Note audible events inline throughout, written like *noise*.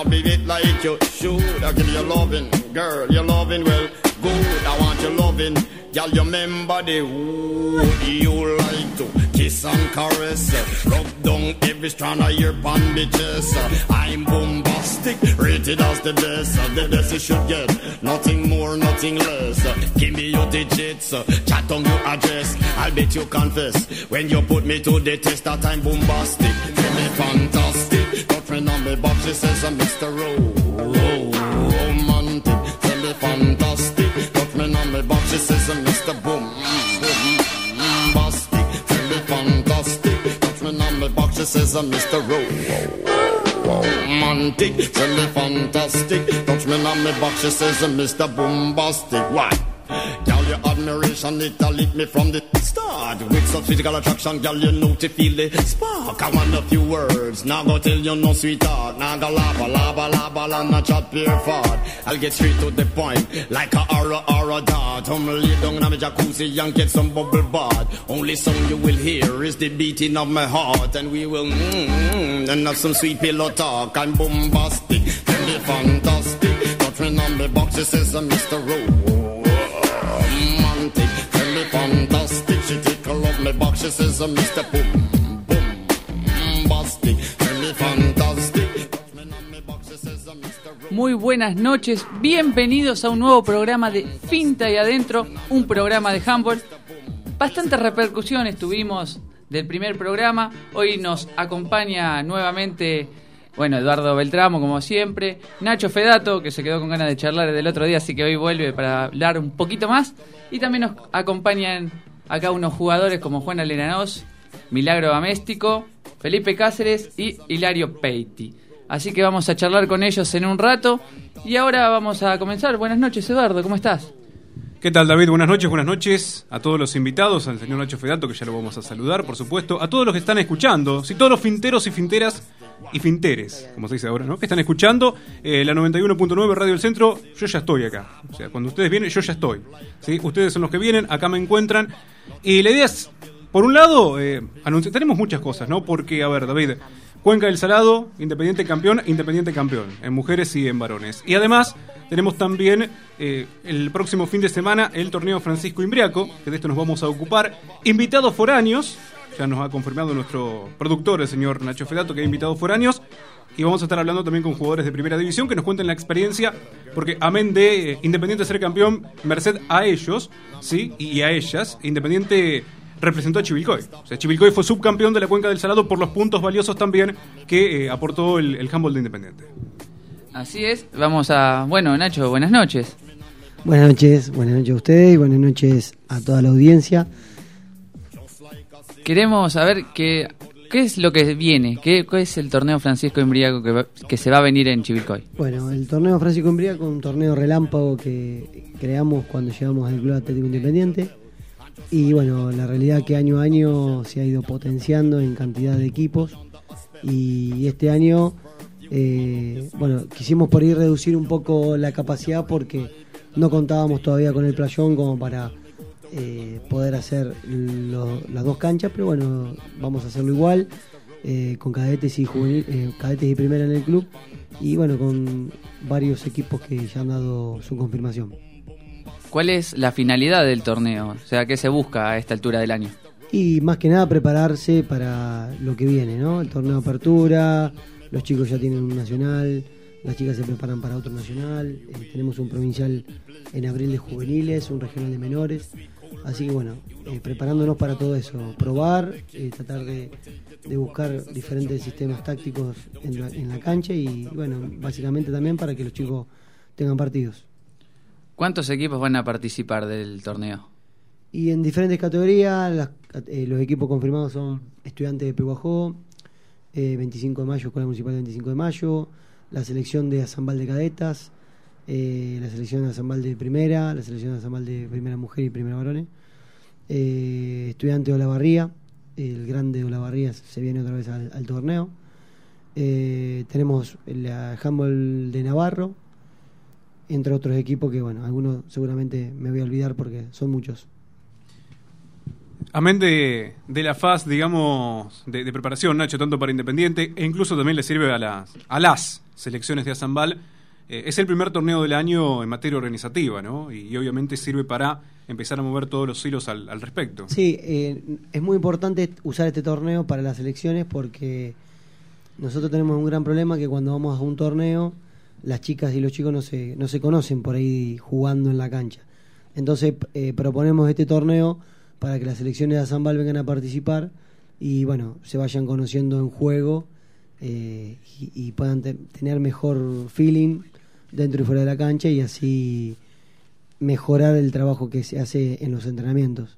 Girl, be it like you should. I give you loving, girl, you loving well. Good, I want your loving. Girl, you remember the who you like to kiss and caress. Rub down every strand of your bandages. I'm bombastic, rated as the best. The best you should get, nothing more, nothing less. Give me your digits, chat on your address. I'll bet you confess when you put me to the test that I'm bombastic. Feel me fantastic. Got friend on me box, she says I'm Mr. Ro- Ro- Romantic. Feel me fantastic. Got friend on me box, she says I'm Mr. Boom. Bombastic. Feel me fantastic. Got friend on me box, she says I'm Mr. Ro- Romantic. Feel me fantastic. Touch me on me box, she says I'm Mr. Bombastic. Why? Girl, your admiration, it lit me from the start. With such physical attraction, girl, you know to feel the spark. I want a few words, now go tell you no sweetheart. Now go lava, lava, lava, la, not chat pure fart. I'll get straight to the point, like a aura, aura dart. I'm lay down in my jacuzzi and get some bubble bath. Only song you will hear is the beating of my heart. And we will, mmm, and have some sweet pillow talk. I'm bombastic, tell me fantastic. Got me on me box, it says uh, I'm Mr. Rowe Uh, Muy buenas noches, bienvenidos a un nuevo programa de Finta y Adentro, un programa de handball. Bastantes repercusiones tuvimos del primer programa. Hoy nos acompaña nuevamente, bueno, Eduardo Beltramo, como siempre. Nacho Fedato, que se quedó con ganas de charlar del otro día, así que hoy vuelve para hablar un poquito más. Y también nos acompañan acá unos jugadores como Juan Alenanos, Milagro Améstico, Felipe Cáceres y Hilario Peiti. Así que vamos a charlar con ellos en un rato. Y ahora vamos a comenzar. Buenas noches, Eduardo, ¿cómo estás? ¿Qué tal David? Buenas noches, buenas noches a todos los invitados, al señor Nacho Fedato, que ya lo vamos a saludar, por supuesto, a todos los que están escuchando, sí, todos los finteros y finteras y finteres, como se dice ahora, ¿no? Que están escuchando eh, la 91.9 Radio del Centro, yo ya estoy acá. O sea, cuando ustedes vienen, yo ya estoy. ¿sí? Ustedes son los que vienen, acá me encuentran. Y la idea es, por un lado, eh, tenemos muchas cosas, ¿no? Porque, a ver, David, Cuenca del Salado, Independiente campeón, Independiente campeón, en mujeres y en varones. Y además tenemos también eh, el próximo fin de semana el torneo Francisco Imbriaco, que de esto nos vamos a ocupar. Invitados foráneos, ya nos ha confirmado nuestro productor, el señor Nacho Fedato, que ha invitado foráneos. Y vamos a estar hablando también con jugadores de primera división que nos cuenten la experiencia, porque amén de eh, Independiente ser campeón, merced a ellos, ¿sí? Y a ellas, Independiente representó a Chivilcoy. O sea, Chivilcoy fue subcampeón de la Cuenca del Salado por los puntos valiosos también que eh, aportó el, el handball de Independiente. Así es, vamos a... Bueno, Nacho, buenas noches. Buenas noches, buenas noches a ustedes y buenas noches a toda la audiencia. Queremos saber qué, qué es lo que viene, qué, es el torneo Francisco Embriaco que, va- que se va a venir en Chivilcoy. Bueno, el torneo Francisco Embriaco, un torneo relámpago que creamos cuando llegamos al Club Atlético Independiente. Y bueno, la realidad que año a año se ha ido potenciando en cantidad de equipos. Y este año, eh, bueno, quisimos por ahí reducir un poco la capacidad porque no contábamos todavía con el playón como para eh, poder hacer lo- las dos canchas, pero bueno, vamos a hacerlo igual, eh, con cadetes y juvenil, eh, cadetes y primera en el club, y bueno, con varios equipos que ya han dado su confirmación. ¿Cuál es la finalidad del torneo? O sea, ¿qué se busca a esta altura del año? Y más que nada prepararse para lo que viene, ¿no? El torneo de apertura, los chicos ya tienen un nacional, las chicas se preparan para otro nacional, eh, tenemos un provincial en abril de juveniles, un regional de menores, así que bueno, eh, preparándonos para todo eso, probar, eh, tratar de, de buscar diferentes sistemas tácticos en la, en la cancha y bueno, básicamente también para que los chicos tengan partidos. ¿Cuántos equipos van a participar del torneo? Y en diferentes categorías, las- eh, los equipos confirmados son Estudiantes de Peguajó, eh, 25 de mayo, Escuela Municipal 25 de mayo, la selección de Azambal de Cadetas, eh, la selección Azambal de Primera, la selección Azambal de Primera Mujer y Primera Varones, eh, Estudiante de Olavarría, el grande de Olavarría se viene otra vez al, torneo, eh, tenemos la handball de Navarro, entre otros equipos que, bueno, algunos seguramente me voy a olvidar porque son muchos. Amén de, de la fase, digamos, de, de preparación, Nacho, tanto para Independiente, e incluso también le sirve a las, a las selecciones de Azambal. Eh, es el primer torneo del año en materia organizativa, ¿no? Y, obviamente sirve para empezar a mover todos los hilos al, respecto. Sí, eh, es muy importante usar este torneo para las elecciones porque nosotros tenemos un gran problema que cuando vamos a un torneo, las chicas y los chicos no se, no se conocen por ahí jugando en la cancha. Entonces eh, proponemos este torneo para que las elecciones de Azambal vengan a participar y bueno, se vayan conociendo en juego y, y, puedan tener mejor feeling dentro y fuera de la cancha y así mejorar el trabajo que se hace en los entrenamientos.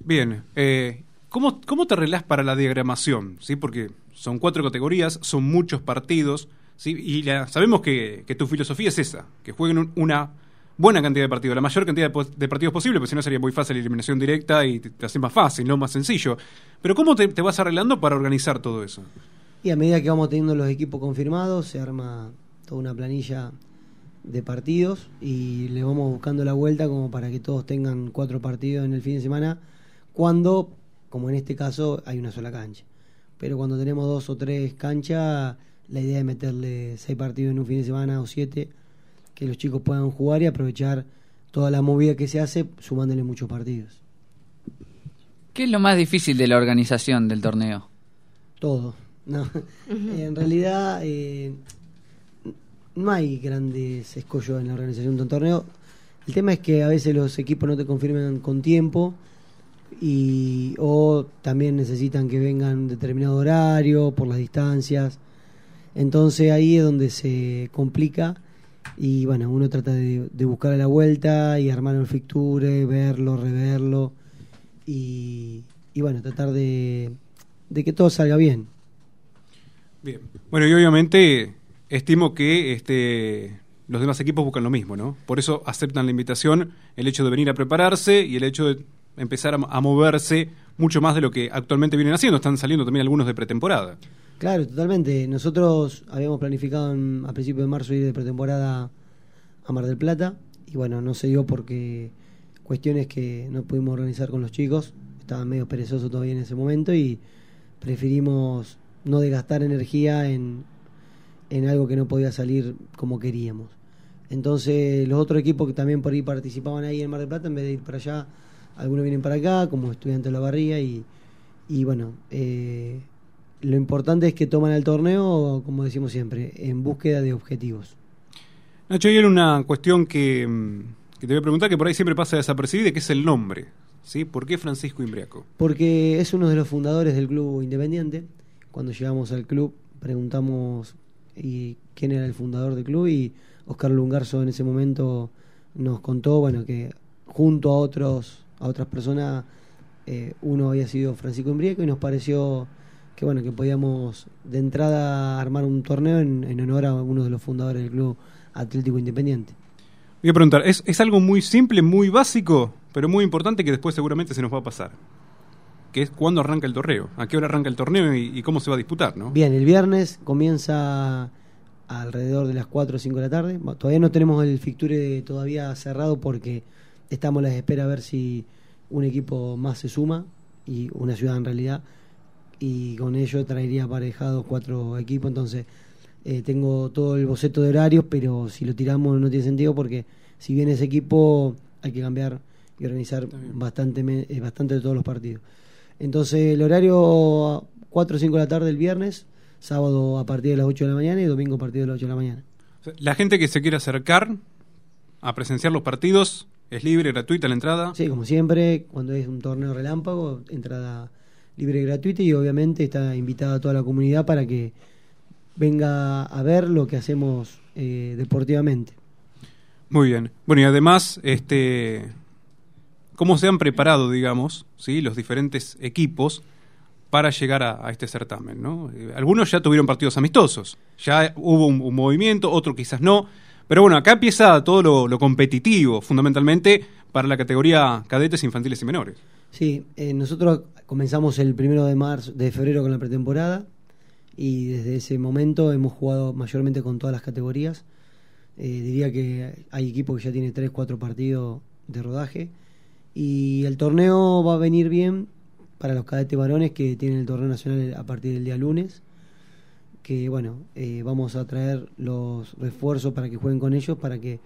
Bien, eh, ¿cómo, ¿cómo, te arreglás para la diagramación? ¿Sí? Porque son cuatro categorías, son muchos partidos, ¿sí? y sabemos que, tu filosofía es esa, que jueguen una buena cantidad de partidos, la mayor cantidad de, partidos posible, porque si no sería muy fácil la eliminación directa y te, hace más fácil, no más sencillo. Pero ¿cómo te, te vas arreglando para organizar todo eso? Y a medida que vamos teniendo los equipos confirmados, se arma una planilla de partidos y le vamos buscando la vuelta como para que todos tengan cuatro partidos en el fin de semana, cuando, como en este caso, hay una sola cancha. Pero cuando tenemos dos o tres canchas, la idea es meterle seis partidos en un fin de semana o siete, que los chicos puedan jugar y aprovechar toda la movida que se hace sumándole muchos partidos. ¿Qué es lo más difícil de la organización del torneo? Todo. No. *laughs* en realidad, eh, no hay grandes escollos en la organización de un torneo. El tema es que a veces los equipos no te confirman con tiempo y o también necesitan que vengan determinado horario por las distancias. Entonces ahí es donde se complica y bueno, uno trata de, buscar a la vuelta y armar el fixture, verlo, reverlo y, y bueno, tratar de, de que todo salga bien. Bien. Bueno, y obviamente estimo que este, los demás equipos buscan lo mismo, ¿no? Por eso aceptan la invitación, el hecho de venir a prepararse y el hecho de empezar a, moverse mucho más de lo que actualmente vienen haciendo. Están saliendo también algunos de pretemporada. Claro, totalmente. Nosotros habíamos planificado a principios de marzo ir de pretemporada a Mar del Plata y bueno, no se dio porque cuestiones que no pudimos organizar con los chicos. Estaban medio perezosos todavía en ese momento y preferimos no desgastar energía en, en algo que no podía salir como queríamos. Entonces los otros equipos que también por ahí participaban ahí en Mar del Plata, en vez de ir para allá, algunos vienen para acá, como estudiantes de la barría, y, y bueno, eh, lo importante es que toman el torneo, como decimos siempre, en búsqueda de objetivos. Nacho, hay una cuestión que, mm, que te voy a preguntar, que por ahí siempre pasa desapercibida, que es el nombre. ¿sí? ¿Por qué Francisco Imbriaco? Porque es uno de los fundadores del Club Independiente. Cuando llegamos al club preguntamos y quién era el fundador del club y Oscar Lungarzo en ese momento nos contó bueno que junto a otros a otras personas eh, uno había sido Francisco Embrieco y nos pareció que bueno que podíamos de entrada armar un torneo en, honor a uno de los fundadores del club Atlético Independiente. Voy a preguntar, ¿es, ¿es algo muy simple, muy básico, pero muy importante que después seguramente se nos va a pasar? Que es cuándo arranca el torneo, a qué hora arranca el torneo y, cómo se va a disputar, ¿no? Bien, el viernes comienza alrededor de las 4 o 5 de la tarde. Todavía no tenemos el fixture todavía cerrado porque estamos a la espera a ver si un equipo más se suma y una ciudad en realidad y con ello traería aparejados cuatro equipos entonces eh, tengo todo el boceto de horarios pero si lo tiramos no tiene sentido porque si viene ese equipo hay que cambiar y organizar bastante eh, bastante de todos los partidos entonces el horario 4 o 5 de la tarde el viernes, sábado a partir de las 8 de la mañana y domingo a partir de las 8 de la mañana. La gente que se quiera acercar a presenciar los partidos, ¿es libre, gratuita la entrada? Sí, como siempre, cuando es un torneo relámpago, entrada libre y gratuita y obviamente está invitada a toda la comunidad para que venga a ver lo que hacemos eh, deportivamente. Muy bien. Bueno, y además, este cómo se han preparado, digamos, ¿sí? los diferentes equipos para llegar a, este certamen. Eh, algunos ya tuvieron partidos amistosos, ya hubo un, movimiento, otros quizás no, pero bueno, acá empieza todo lo, competitivo, fundamentalmente para la categoría cadetes, infantiles y menores. Sí, eh, nosotros comenzamos el primero de marzo, de febrero con la pretemporada y desde ese momento hemos jugado mayormente con todas las categorías. Eh, diría que hay equipos que ya tienen 3, 4 partidos de rodaje y el torneo va a venir bien para los cadetes varones que tienen el torneo nacional a partir del día lunes. que bueno, eh, vamos a traer los refuerzos para que jueguen con ellos, para que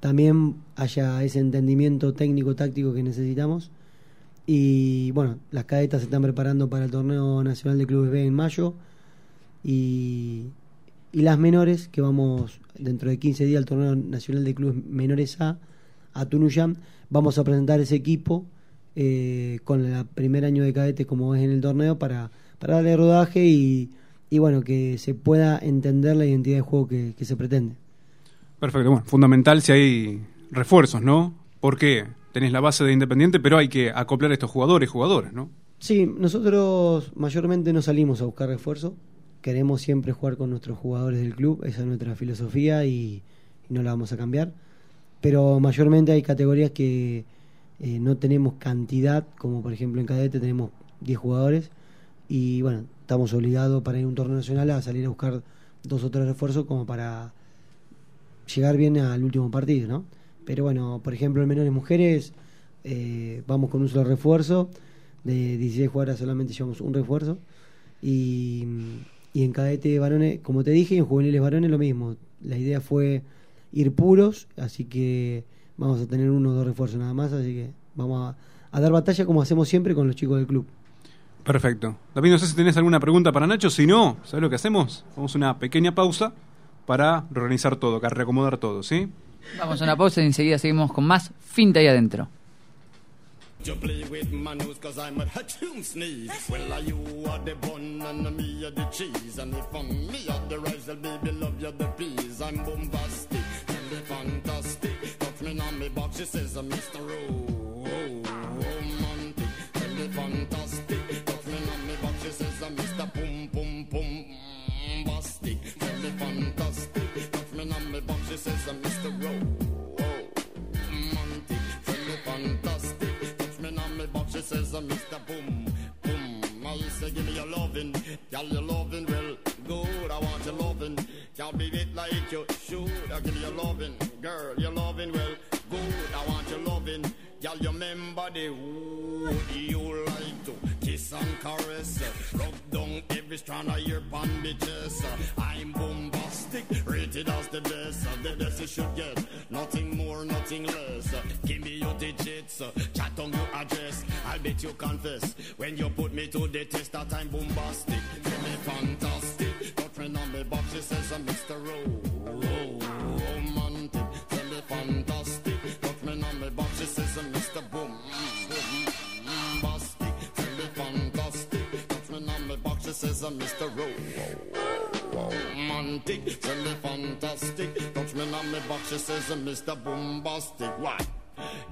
también haya ese entendimiento técnico-táctico que necesitamos. Y bueno, las cadetas se están preparando para el torneo nacional de clubes B en mayo. Y, y las menores, que vamos dentro de 15 días al torneo nacional de clubes menores A, a Tunuyán, vamos a presentar ese equipo eh, con el primer año de cadete como es en el torneo para, para darle rodaje y, y bueno, que se pueda entender la identidad de juego que, que se pretende. Perfecto, bueno, fundamental si hay refuerzos, ¿no? Porque tenés la base de Independiente, pero hay que acoplar a estos jugadores, jugadoras, ¿no? Sí, nosotros mayormente no salimos a buscar refuerzo. Queremos siempre jugar con nuestros jugadores del club, esa es nuestra filosofía y, y no la vamos a cambiar. Pero mayormente hay categorías que eh, no tenemos cantidad, como por ejemplo en cadete tenemos 10 jugadores y bueno, estamos obligados para ir a un torneo nacional a salir a buscar dos o tres refuerzos como para llegar bien al último partido, ¿no? Pero bueno, por ejemplo en menores mujeres eh, vamos con un solo refuerzo, de 16 jugadoras solamente llevamos un refuerzo y, y en cadete varones, como te dije, en juveniles varones lo mismo. La idea fue ir puros, así que vamos a tener uno o dos refuerzos nada más, así que vamos a, a dar batalla como hacemos siempre con los chicos del club. Perfecto. David, no sé si tenés alguna pregunta para Nacho. Si no, ¿sabes lo que hacemos? Vamos a una pequeña pausa para reorganizar todo, para reacomodar todo, ¿sí? Vamos a una pausa y enseguida seguimos con más Finta ahí adentro. You play with my nose cause I'm a hatchoon sneeze. Well, are you are the bun and me are the cheese. And if I'm me are the rice, well, baby, love you the peas. I'm bombastic and the fantastic. Touch me on me box, she says, uh, Mr. Romantic and the fantastic. Touch me on me box, she says, uh, Mr. Boom, boom, boom. Bastic and the fantastic. Touch me on me box, she says, uh, Mr. Romantic and the fantastic. Touch me on me box, she says, uh, Mr. Boom, boom. I say, give me your loving, y'all your loving, well, good. I want your loving, can't it like you should. I give me your loving, girl, you're loving, well, good. I want your loving, y'all you remember the who you like to kiss and caress, rub down every strand of your bandages. I'm bombastic, rated as the best, the best you should get, nothing more, nothing less. Give me your digits, chat on your address. I'll bet you confess when you put me to the test that I'm bombastic. Give me fantastic. Got friend on me box, she says I'm Mr. Ro, box, she says I'm Mr. Ro, romantic. Tell me fantastic. Touch me on me box, she says I'm Mr. Bombastic. Why?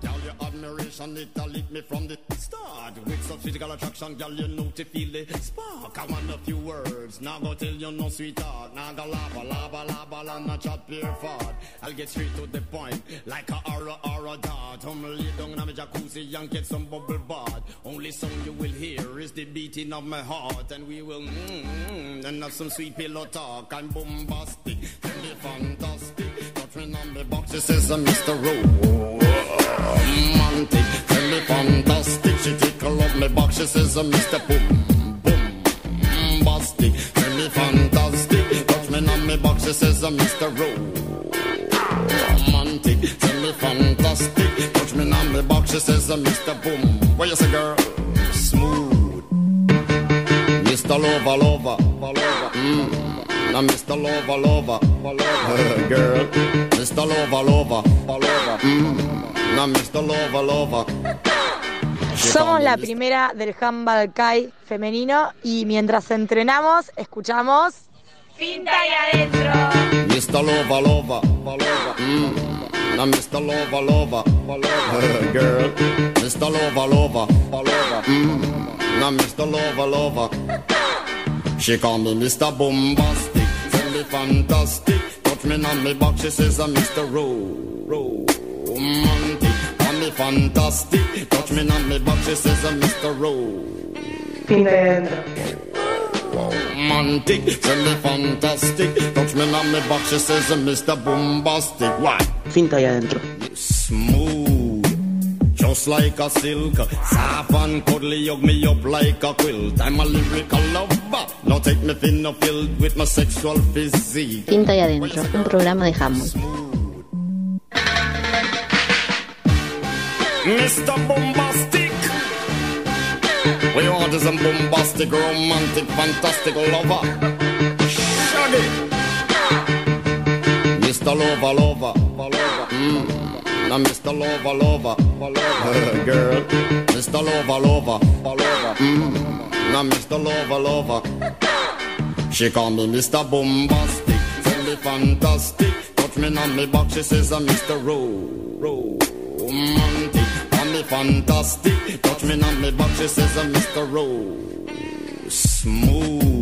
Girl, your admiration, it lit me from the start. With such physical attraction, girl, you know to feel the spark. I want a few words, now go tell you no sweetheart. Now go lava, lava, lava, and not chat pure fart. I'll get straight to the point, like a aura, aura dart. I'm lay down in my jacuzzi and get some bubble bath. Only song you will hear is the beating of my heart. And we will, mm, mm, and have some sweet pillow talk. I'm bombastic, tell me fantastic. Touch me on the box, it says I'm Mr. Rowe romantic, tell me fantastic. She tickle up my box, she says, uh, Mr. Boom, boom, bastic. Tell me fantastic, touch me on my box, she says, uh, Mr. Romantic, tell me fantastic. Touch me on my box, she says, uh, Mr. Boom. What you say, girl? Smooth. Mr. Lover, lover, lover. Mm. Now, Mr. Lover, lover, girl. Mr. Lover, lover, lover. Mm. Now, Mr. Lover, lover. Somos la primera del handball Kai femenino y mientras entrenamos escuchamos Finta y adentro. Mr. Lover, lover. Mm. Now, Mr. Lover, lover, girl. Mr. Lover, lover. Mm. Now, Mr. Lover, lover. She call me Mr. Bombastic, tell me fantastic. Touch me on me box, she says uh, I'm Mr. Ro, romantic. Call me fantastic. Touch me on me box, she says uh, I'm Mr. Ro, romantic. Tell me fantastic. Touch me on me box, she says uh, I'm Mr. Bombastic. Why? Finta adentro. Smooth. just like a silk. Soft and cuddly, hug me up like a quilt. I'm a lyrical lover. Now take me thin or filled with my sexual physique. Pinta y Adentro, un programa de Hammond. Mr. Bombastic. We want bombastic, romantic, fantastic lover. Shaggy. Mr. Lover, lover, lover. Mm. Now Mr. Lover, lover, lover. *laughs* Girl. Mr. Lover, lover. Mm. Now Mr. Lover, lover. She call me Mr. Bombastic, tell me fantastic. Touch me on me back, she says I'm Mr. Ro, romantic. Call me fantastic, touch me on me back, she says I'm Mr. Ro, smooth.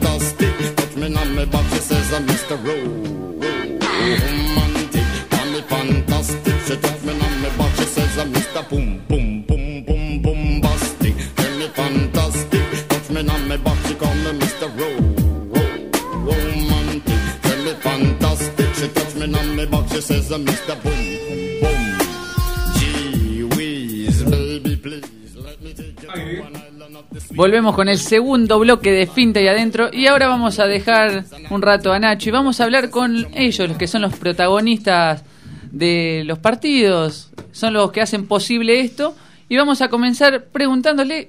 Fantastic. Touch me on my back, she says I'm Mr. Ro. Romantic. Call me fantastic. She touch me on my back, she says I'm Mr. Boom, boom, boom, boom, bombastic. Tell me fantastic. Touch me on my back, she call me Mr. Ro. Ro- Romantic. Tell me fantastic. She touch me on my back, she says I'm Mr. Boom, boom. Volvemos con el segundo bloque de Finta y Adentro y ahora vamos a dejar un rato a Nacho y vamos a hablar con ellos, los que son los protagonistas de los partidos, son los que hacen posible esto y vamos a comenzar preguntándole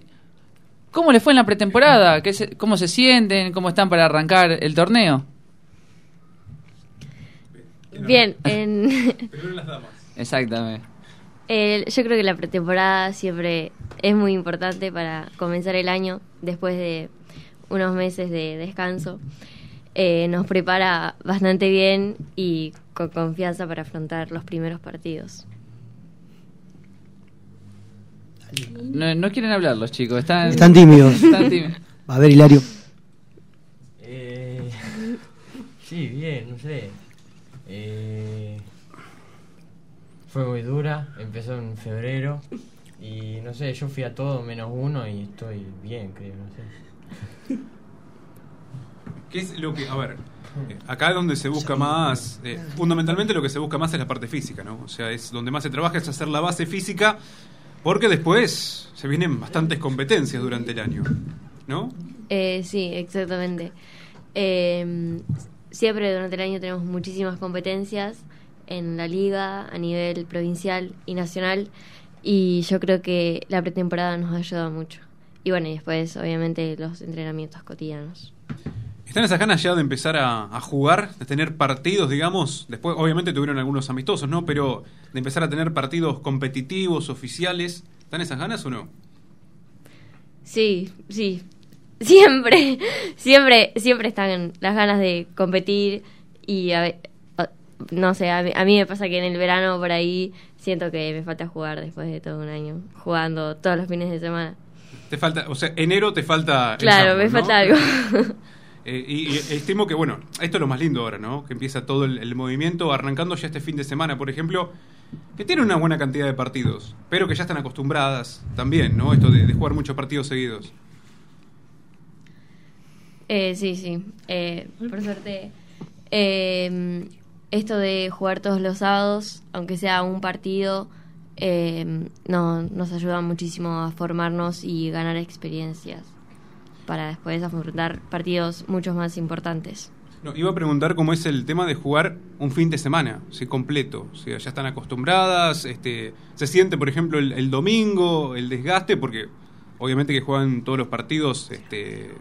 cómo les fue en la pretemporada, ¿Qué se- cómo se sienten, cómo están para arrancar el torneo. Bien, en, Exactamente. El- yo creo que la pretemporada siempre es muy importante para comenzar el año después de unos meses de descanso. Eh, nos prepara bastante bien y con confianza para afrontar los primeros partidos. No, no quieren hablar los chicos, están, Están tímidos. *laughs* están tímidos. A ver, Hilario. Eh, *laughs* sí, bien, no sé. Eh, fue muy dura, empezó en febrero y no sé, yo fui a todo menos uno y estoy bien, creo, no sé. ¿Qué es lo que.? A ver. Acá es donde se busca más, eh, fundamentalmente lo que se busca más es la parte física, ¿no? O sea, es donde más se trabaja es hacer la base física, porque después se vienen bastantes competencias durante el año, ¿no? Eh, sí, exactamente. Eh, siempre durante el año tenemos muchísimas competencias en la liga, a nivel provincial y nacional, y yo creo que la pretemporada nos ayuda mucho. Y bueno, y después obviamente los entrenamientos cotidianos. ¿Están esas ganas ya de empezar a, a jugar, de tener partidos, digamos? Después, obviamente, tuvieron algunos amistosos, ¿no? Pero de empezar a tener partidos competitivos, oficiales. ¿Están esas ganas o no? Sí, sí. Siempre, *laughs* siempre, siempre están las ganas de competir y a- no sé, a mí, a mí me pasa que en el verano por ahí siento que me falta jugar después de todo un año, jugando todos los fines de semana. Te falta, o sea, enero te falta. Claro, me ¿no? falta algo. *laughs* Eh, y, y estimo que, bueno, esto es lo más lindo ahora, ¿no? Que empieza todo el, el movimiento, arrancando ya este fin de semana, por ejemplo, que tiene una buena cantidad de partidos, pero que ya están acostumbradas también, ¿no? Esto de, de jugar muchos partidos seguidos. Eh, sí, sí. Eh, por suerte, eh, esto de jugar todos los sábados, aunque sea un partido, eh, no, nos ayuda muchísimo a formarnos y ganar experiencias para después afrontar partidos mucho más importantes. No, iba a preguntar cómo es el tema de jugar un fin de semana, sí, completo. O ya están acostumbradas, este, se siente, por ejemplo, el, el domingo, el desgaste, porque obviamente que juegan todos los partidos este,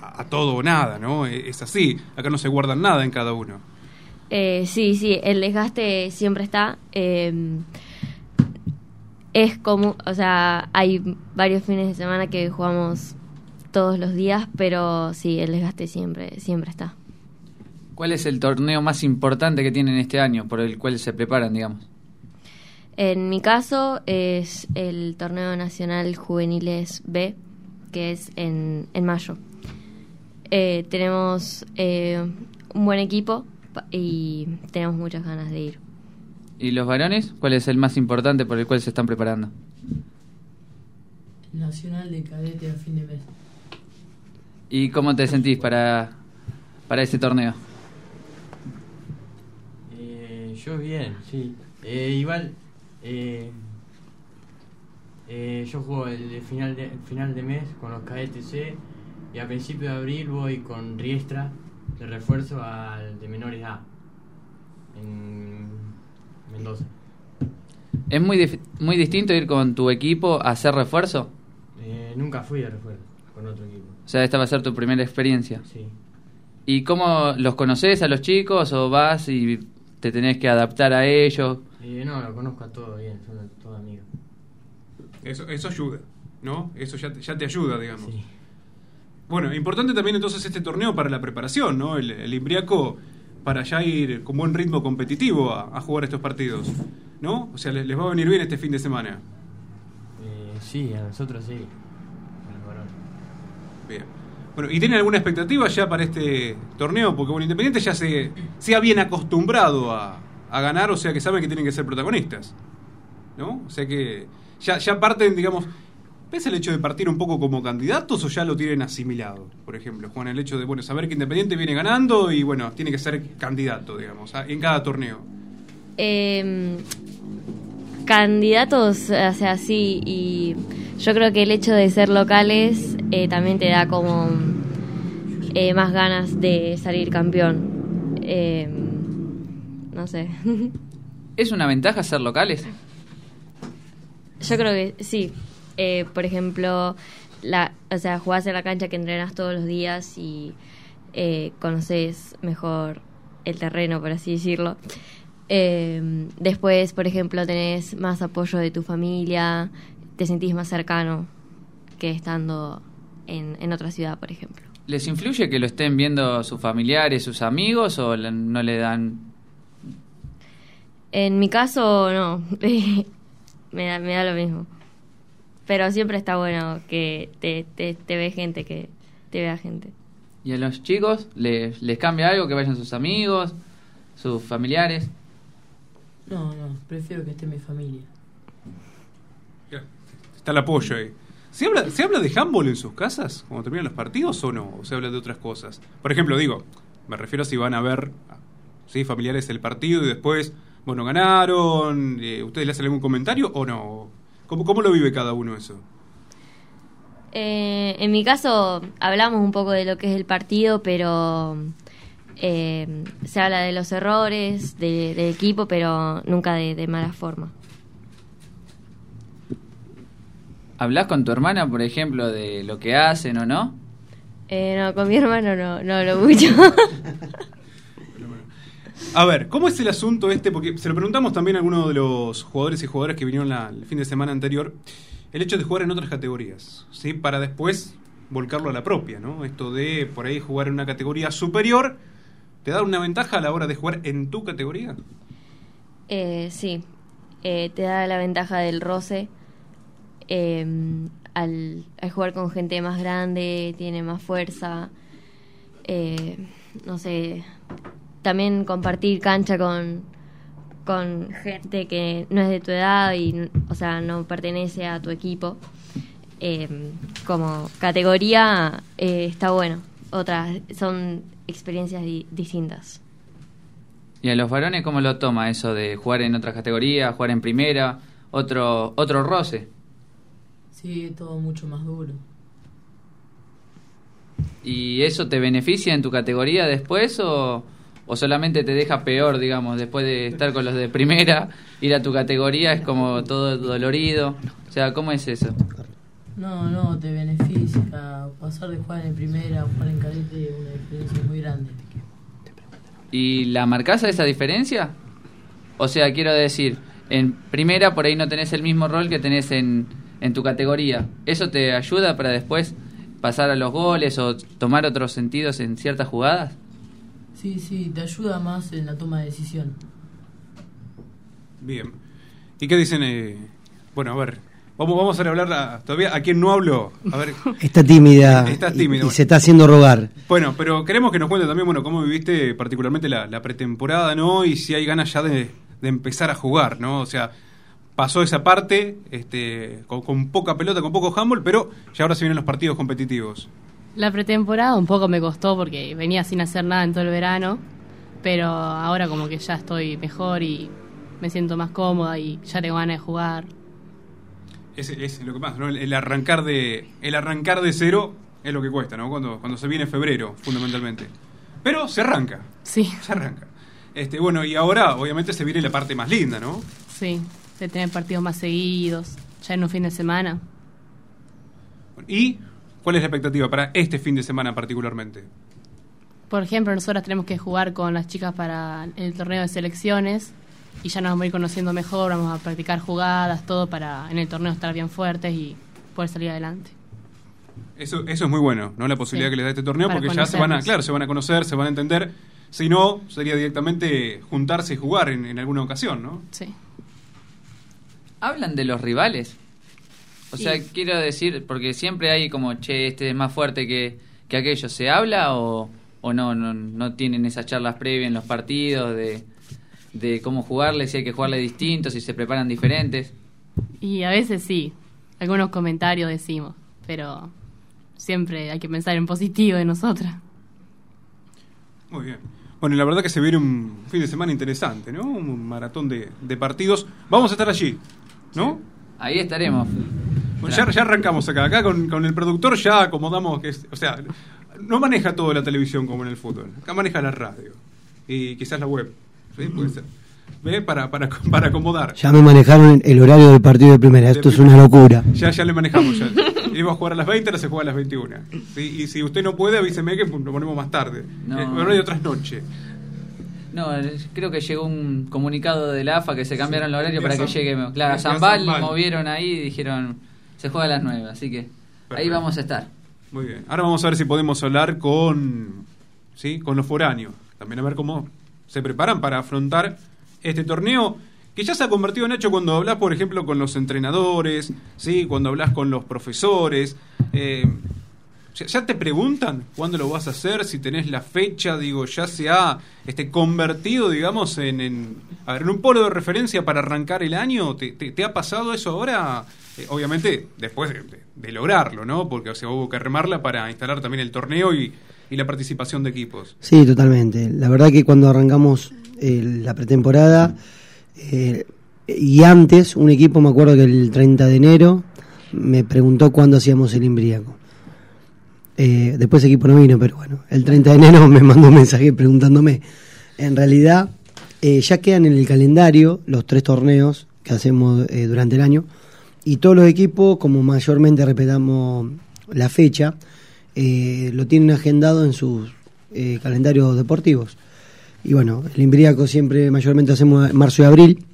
a, todo o nada, ¿no? Es así, acá no se guardan nada en cada uno. Eh, sí, sí, el desgaste siempre está. eh, es como, o sea, hay varios fines de semana que jugamos todos los días, pero sí, el desgaste siempre, siempre está. ¿Cuál es el torneo más importante que tienen este año, por el cual se preparan, digamos? En mi caso es el torneo nacional juveniles B, que es en, en mayo. Eh, tenemos eh, un buen equipo y tenemos muchas ganas de ir. ¿Y los varones? ¿Cuál es el más importante por el cual se están preparando? Nacional de cadete a fin de mes. ¿Y cómo te sentís para, para ese torneo? Eh, yo bien, sí. Eh, igual, eh, eh, yo juego el de final, de final de mes con los cadetes C y a principio de abril voy con Riestra de refuerzo al de menores A en Mendoza. ¿Es muy, muy distinto ir con tu equipo a hacer refuerzo? Eh, nunca fui de refuerzo con otro equipo. O sea, esta va a ser tu primera experiencia. Sí. ¿Y cómo los conoces a los chicos o vas y te tenés que adaptar a ellos? Eh, no, lo conozco a todos bien, son todos amigos. Eso, eso ayuda, ¿no? Eso ya, te- ya te ayuda, digamos. Sí. Bueno, importante también entonces este torneo para la preparación, ¿no? El, el Imbriaco para ya ir con buen ritmo competitivo a, a jugar estos partidos, ¿no? O sea, les, les va a venir bien este fin de semana. Eh, sí, a nosotros sí. Bien. Bueno, ¿y tienen alguna expectativa ya para este torneo? Porque bueno, Independiente ya se, se ha bien acostumbrado a, a ganar, o sea que saben que tienen que ser protagonistas, ¿no? O sea que ya, ya parten, digamos, ¿ves el hecho de partir un poco como candidatos o ya lo tienen asimilado? Por ejemplo, Juan, el hecho de, bueno, saber que Independiente viene ganando y bueno, tiene que ser candidato, digamos, a- en cada torneo. Eh, candidatos, o sea, sí, y yo creo que el hecho de ser locales eh, también te da como eh, más ganas de salir campeón. Eh, no sé. *laughs* ¿Es una ventaja ser locales? Yo creo que sí. Eh, por ejemplo, la, o sea, jugás en la cancha que entrenas todos los días y eh, conoces mejor el terreno, por así decirlo. Eh, después, por ejemplo, tenés más apoyo de tu familia, te sentís más cercano que estando en, en otra ciudad, por ejemplo. ¿Les influye que lo estén viendo sus familiares, sus amigos o le- no le dan... En mi caso, no. *laughs* me, da, me da lo mismo. Pero siempre está bueno que te, te, te ve gente, que te vea gente. ¿Y a los chicos les, les cambia algo que vayan sus amigos, sus familiares? No, no, prefiero que esté mi familia. Está el apoyo ahí. ¿Se habla, ¿Se habla de handball en sus casas cuando terminan los partidos o no? ¿O se habla de otras cosas? Por ejemplo, digo, me refiero a si van a ver, ¿sí? Familiares el partido y después, bueno, ganaron, eh, ¿ustedes le hacen algún comentario o no? ¿Cómo, ¿Cómo lo vive cada uno eso? Eh, en mi caso, hablamos un poco de lo que es el partido, pero eh, se habla de los errores de- del equipo, pero nunca de, de mala forma. ¿Hablas con tu hermana, por ejemplo, de lo que hacen o no? Eh, no, con mi hermano no, no hablo mucho. *laughs* A ver, ¿cómo es el asunto este? Porque se lo preguntamos también a algunos de los jugadores y jugadoras que vinieron el fin de semana anterior. El hecho de jugar en otras categorías, ¿sí? Para después volcarlo a la propia, ¿no? Esto de por ahí jugar en una categoría superior, ¿te da una ventaja a la hora de jugar en tu categoría? Eh, sí, Eh, te da la ventaja del roce. Eh, al, al jugar con gente más grande, tiene más fuerza. Eh, no sé, también compartir cancha con, con gente que no es de tu edad y, o sea, no pertenece a tu equipo. Eh, como categoría eh, está bueno. Otras son experiencias di- distintas. ¿Y a los varones cómo lo toma eso de jugar en otras categorías, jugar en primera, otro, otro roce? Sí, es todo mucho más duro. ¿Y eso te beneficia en tu categoría después o, o solamente te deja peor, digamos, después de estar con los de primera, ir a tu categoría es como todo dolorido? O sea, ¿cómo es eso? No, no, te beneficia. Pasar de jugar en primera a jugar en cadete es una diferencia muy grande. ¿Y la marcas a esa diferencia? O sea, quiero decir, en primera por ahí no tenés el mismo rol que tenés en, en tu categoría. ¿Eso te ayuda para después pasar a los goles o tomar otros sentidos en ciertas jugadas? Sí, sí, te ayuda más en la toma de decisión. Bien. ¿Y qué dicen? eh? Bueno, a ver, vamos, vamos a hablar a- todavía a quien no habló. A ver, *laughs* Está tímida, Está y- tímida. y, se está haciendo rogar. bueno, pero queremos que nos cuente también, bueno, cómo viviste particularmente la, la pretemporada, ¿no? Y si hay ganas ya de, de empezar a jugar, ¿no? O sea, pasó esa parte este, con, con poca pelota, con poco handball, pero ya ahora se vienen los partidos competitivos. La pretemporada un poco me costó porque venía sin hacer nada en todo el verano, pero ahora como que ya estoy mejor y me siento más cómoda y ya tengo ganas de jugar. Es, es lo que pasa, ¿no? El, el arrancar de el arrancar de cero es lo que cuesta, ¿no? Cuando, cuando se viene febrero, fundamentalmente. Pero se arranca. Sí. Se arranca. Este, bueno, y ahora obviamente se viene la parte más linda, ¿no? Sí, de tener partidos más seguidos, ya en un fin de semana. ¿Y cuál es la expectativa para este fin de semana particularmente? Por ejemplo, nosotras tenemos que jugar con las chicas para el torneo de selecciones y ya nos vamos a ir conociendo mejor, vamos a practicar jugadas, todo para en el torneo estar bien fuertes y poder salir adelante. Eso, eso es muy bueno, ¿no? La posibilidad Sí. que les da este torneo, Para porque ya se van a, claro, se van a conocer, se van a entender. Si no, sería directamente juntarse y jugar en, en alguna ocasión, ¿no? Sí. ¿Hablan de los rivales? O Sí. sea, quiero decir, porque siempre hay como, che, este es más fuerte que, que aquello. ¿Se habla o, o no, no no tienen esas charlas previas en los partidos de, de cómo jugarle, si hay que jugarle distinto, si se preparan diferentes? Y a veces sí, algunos comentarios decimos, pero siempre hay que pensar en positivo de nosotras. Muy bien. Bueno, y la verdad que se viene un fin de semana interesante, ¿no? Un maratón de, de partidos. Vamos a estar allí, ¿no? Ahí estaremos. Bueno, ya, ya arrancamos acá. Acá con, con el productor ya acomodamos que es, o sea, no maneja todo la televisión como en el fútbol. Acá maneja la radio y quizás la web. ¿sí? Puede ser. ¿Ve? Para, para, *laughs* para acomodar. Ya me manejaron el horario del partido de primera. Esto es una locura. Ya, ya le manejamos. Ya. Iba a jugar a las 20, ahora se juega a las 21. ¿sí? Y si usted no puede, avíseme que lo ponemos más tarde. No. Eh, horario de otras noches. No, es- creo que llegó un comunicado de la AFA que se cambiaron el horario para que llegue. Claro, a a Zambal Zambal. movieron ahí y dijeron se juega a las 9, así que ahí vamos a estar. Muy bien. Ahora vamos a ver si podemos hablar con, ¿sí? con los foráneos. También a ver cómo se preparan para afrontar este torneo que ya se ha convertido en hecho cuando hablas, por ejemplo, con los entrenadores, ¿sí? cuando hablas con los profesores. eh, ya, te preguntan cuándo lo vas a hacer, si tenés la fecha, digo, ya se ha este, convertido, digamos, en, a ver, en un polo de referencia para arrancar el año. ¿Te, ha pasado eso ahora? Eh, obviamente, después de, lograrlo, ¿no? Porque o hubo que remarla para instalar también el torneo y, y la participación de equipos. Sí, totalmente. La verdad que cuando arrancamos eh, la pretemporada eh, y antes, un equipo, me acuerdo que el 30 de enero me preguntó cuándo hacíamos el imbriaco. Eh, después equipo no vino, pero bueno, el 30 de enero me mandó un mensaje preguntándome. En realidad, eh, ya quedan en el calendario los tres torneos que hacemos eh, durante el año y todos los equipos, como mayormente respetamos la fecha, eh, lo tienen agendado en sus eh, calendarios deportivos. Y bueno, el Imbriaco siempre mayormente hacemos en marzo y abril.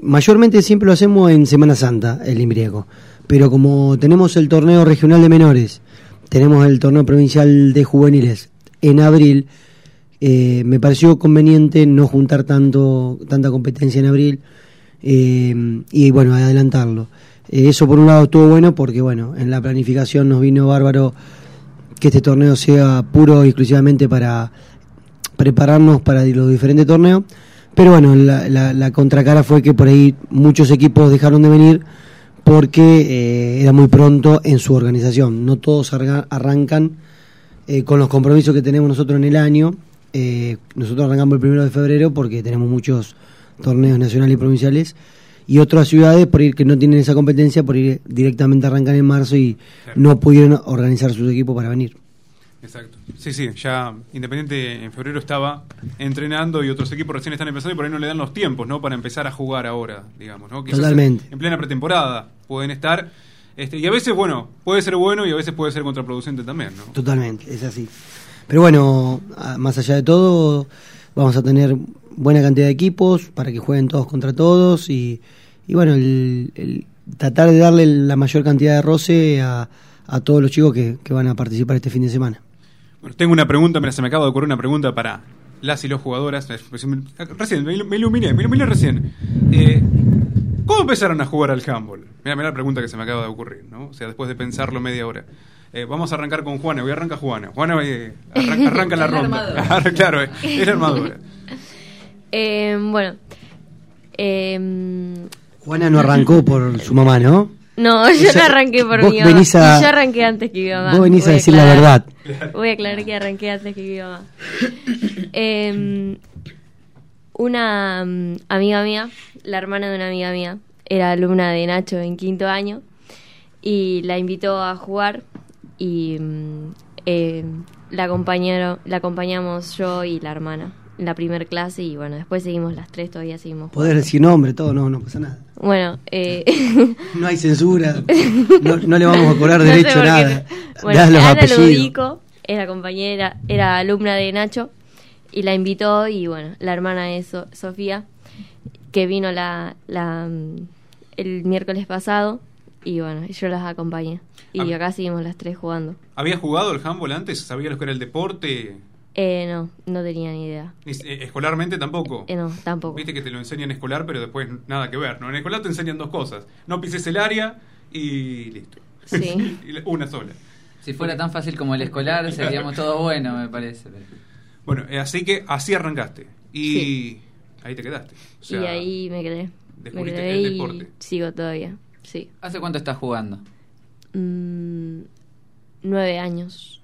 Mayormente siempre lo hacemos en Semana Santa, el Imbriaco. Pero como tenemos el torneo regional de menores, tenemos el torneo provincial de juveniles en abril, eh, me pareció conveniente no juntar tanto tanta competencia en abril eh, y bueno, adelantarlo. Eh, eso por un lado estuvo bueno porque bueno, en la planificación nos vino bárbaro que este torneo sea puro y exclusivamente para prepararnos para los diferentes torneos. Pero bueno, la, la- la contracara fue que por ahí muchos equipos dejaron de venir porque eh, era muy pronto en su organización. No todos arrancan eh, con los compromisos que tenemos nosotros en el año. Eh, nosotros arrancamos el primero de febrero porque tenemos muchos torneos nacionales y provinciales. Y otras ciudades, por ir que no tienen esa competencia, por ir directamente arrancan en marzo y no pudieron organizar sus equipos para venir. Exacto. Sí, sí, ya Independiente en febrero estaba entrenando y otros equipos recién están empezando y por ahí no le dan los tiempos, ¿no? Para empezar a jugar ahora, digamos, ¿no? Quizás Totalmente. En, en plena pretemporada pueden estar. Este, y a veces, bueno, puede ser bueno y a veces puede ser contraproducente también, ¿no? Totalmente, es así. Pero bueno, más allá de todo, vamos a tener buena cantidad de equipos para que jueguen todos contra todos y, y bueno, el, el tratar de darle la mayor cantidad de roce a, a todos los chicos que, que van a participar este fin de semana. Bueno, tengo una pregunta, mira, se me acaba de ocurrir una pregunta para las y los jugadoras. eh, Recién, me ilu- me iluminé, me iluminé recién. Eh, ¿Cómo empezaron a jugar al handball? Mira, mira la pregunta que se me acaba de ocurrir, ¿no? O sea, después de pensarlo media hora. Eh, vamos a arrancar con Juana. Voy a arrancar Juana. Juana eh, arran- *laughs* arranca la ronda. *laughs* claro, eh, es la armadura. *laughs* Eh, bueno. eh, Juana no arrancó por su mamá, ¿no? No, O yo sea, no arranqué por mi mamá. a- yo arranqué antes que mi mamá. Vos venís a decir la verdad. Voy a aclarar que arranqué antes que mi mamá. Eh, una mm, amiga mía, la hermana de una amiga mía, era alumna de Nacho en quinto año y la invitó a jugar y mm, eh, la, acompañaron, la acompañamos yo y la hermana la primer clase y bueno, después seguimos las tres, todavía seguimos. Podés decir nombre, todo, no, no pasa nada. Bueno, eh, *laughs* No hay censura, no, no le vamos a cobrar *laughs* No sé derecho qué nada. no. Bueno, Das los Ana apellidos. Ludovico era compañera, era alumna de Nacho y la invitó y bueno, la hermana es So- Sofía, que vino la, la, mm, el miércoles pasado y bueno, yo las acompañé. Y Ah. acá seguimos las tres jugando. ¿Había jugado el handball antes? ¿Sabía lo que era el deporte? Eh, no, no tenía ni idea. Eh, ¿Escolarmente tampoco? Eh, no, tampoco. Viste que te lo enseñan escolar, pero después nada que ver. ¿no? En escolar te enseñan dos cosas. No pises el área y listo. Sí. *laughs* Una sola. Si fuera tan fácil como el escolar, seríamos todos buenos, me parece. Bueno, eh, así que así arrancaste. Y Sí. ahí te quedaste. O sea, y ahí me quedé. Me descubriste quedé el y deporte. sigo todavía. Sí. ¿Hace cuánto estás jugando? Mm, nueve años,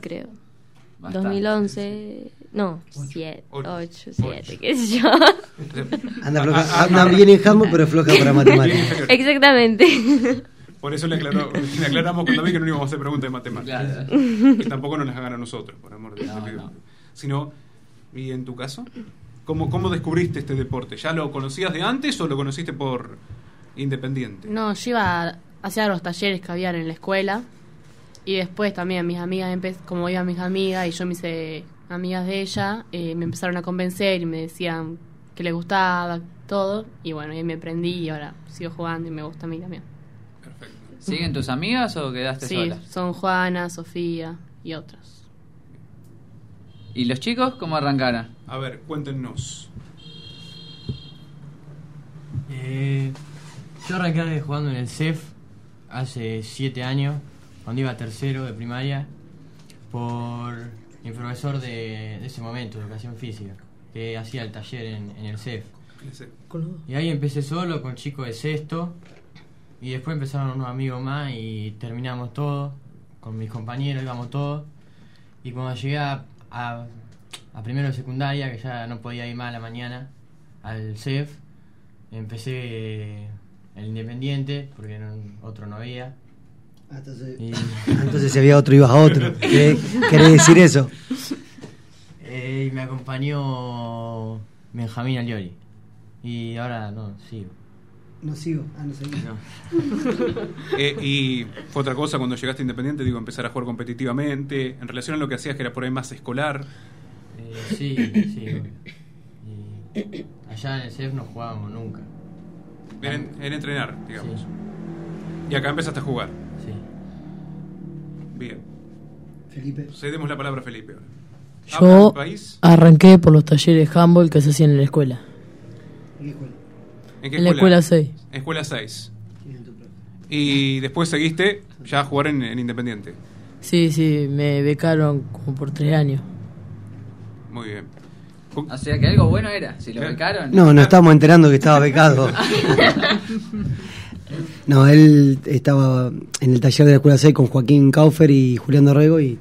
creo. Bastante, 2011, no, siete, Ocho. ocho, siete, qué sé yo. *laughs* Anda, floja, anda bien en handball, pero floja para matemáticas. *laughs* Exactamente. Por eso le, aclaró- le aclaramos cuando vi que no íbamos a hacer preguntas de matemáticas. Claro. Que tampoco nos las hagan a nosotros, por amor de Dios. No, no. Sino, ¿y en tu caso? ¿Cómo, ¿Cómo descubriste este deporte? ¿Ya lo conocías de antes o lo conociste por independiente? No, yo iba a hacer los talleres que habían en la escuela y después también mis amigas, como iban mis amigas y yo me hice amigas de ella, eh, me empezaron a convencer y me decían que le gustaba todo y bueno, y ahí me prendí y ahora sigo jugando y me gusta a mí también. ¿Siguen tus amigas o quedaste Sí, sola? son Juana, Sofía y otras. ¿Y los chicos cómo arrancaron? A ver, cuéntenos. Eh, yo arranqué jugando en el CEF hace siete años, cuando iba tercero de primaria, por mi profesor de, de ese momento, de educación física, que hacía el taller en, en el CEF. Y ahí empecé solo con chicos de sexto, y después empezaron unos amigos más y terminamos todo, con mis compañeros íbamos todos, y cuando llegué a, a, a primero de secundaria, que ya no podía ir más a la mañana, al CEF, empecé el Independiente, porque no- otro no había. Entonces, Y, *laughs* entonces si había otro, ibas a otro. ¿Querés, querés decir eso? eh, y me acompañó Benjamín Aliori. Y ahora no, sigo. No sigo. Ah, no seguí. No. *laughs* Eh, y fue otra cosa cuando llegaste a Independiente, digo, empezar a jugar competitivamente, en relación a lo que hacías que era por ahí más escolar. Eh, sí, sí. Y allá en el CEF no jugábamos nunca. En, en entrenar, digamos. Sí. Y acá empezaste a jugar. Bien. Felipe. Cedemos la palabra a Felipe. ahora. Yo arranqué por los talleres handball que se hacían en la escuela. ¿En qué en la escuela 6. Escuela 6. Y después seguiste ya a jugar en, en Independiente. Sí, sí, me becaron como por tres años. Muy bien. O sea que algo bueno era, si lo Eh. becaron. No, nos estamos enterando que estaba becado. *laughs* No, él estaba en el taller de la Escuela 6 con Joaquín Kaufer y Julián Dorrego y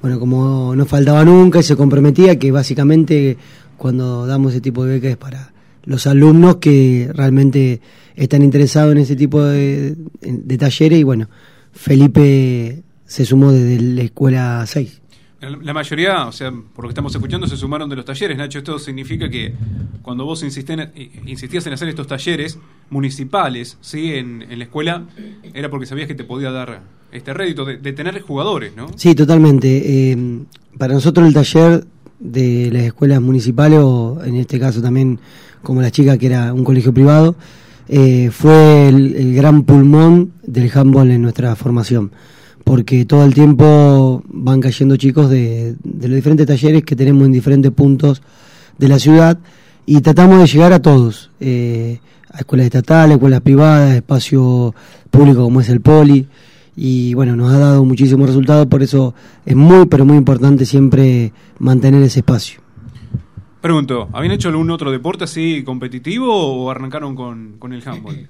bueno, como no faltaba nunca y se comprometía que básicamente cuando damos ese tipo de becas es para los alumnos que realmente están interesados en ese tipo de, de talleres y bueno, Felipe se sumó desde la Escuela 6. La mayoría, o sea, por lo que estamos escuchando, se sumaron de los talleres. Nacho, esto significa que cuando vos insisten- insistías en hacer estos talleres municipales, ¿sí? En, la escuela, era porque sabías que te podía dar este rédito de, de tener jugadores, ¿no? Sí, totalmente. Eh, para nosotros el taller de las escuelas municipales, o en este caso también como la chica que era un colegio privado, eh, fue el, el gran pulmón del handball en nuestra formación. Porque todo el tiempo van cayendo chicos de, de los diferentes talleres que tenemos en diferentes puntos de la ciudad y tratamos de llegar a todos, eh, a escuelas estatales, escuelas privadas, espacio público como es el Poli, y bueno, nos ha dado muchísimos resultados, por eso es muy, pero muy importante siempre mantener ese espacio. Pregunto, ¿habían hecho algún otro deporte así competitivo o arrancaron con, con el handball?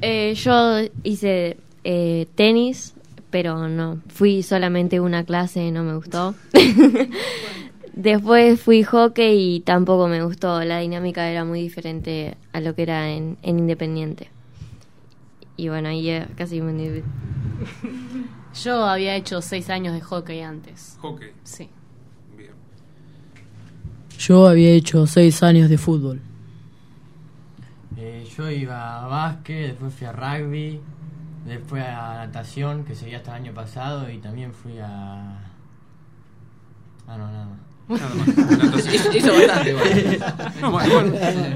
Eh, yo hice eh, tenis, pero no, fui solamente una clase, no me gustó. *laughs* Después fui hockey y tampoco me gustó, la dinámica era muy diferente a lo que era en, en Independiente. Y bueno, ahí ya casi me... *laughs* Yo había hecho seis años de hockey antes. Hockey. Sí. Yo había hecho seis años de fútbol. Eh, yo iba a básquet, después fui a rugby, después a natación, que seguía hasta el año pasado, y también fui a... Ah, no, nada más. Nada más. Hizo- bastante, igual. *laughs* No, bueno,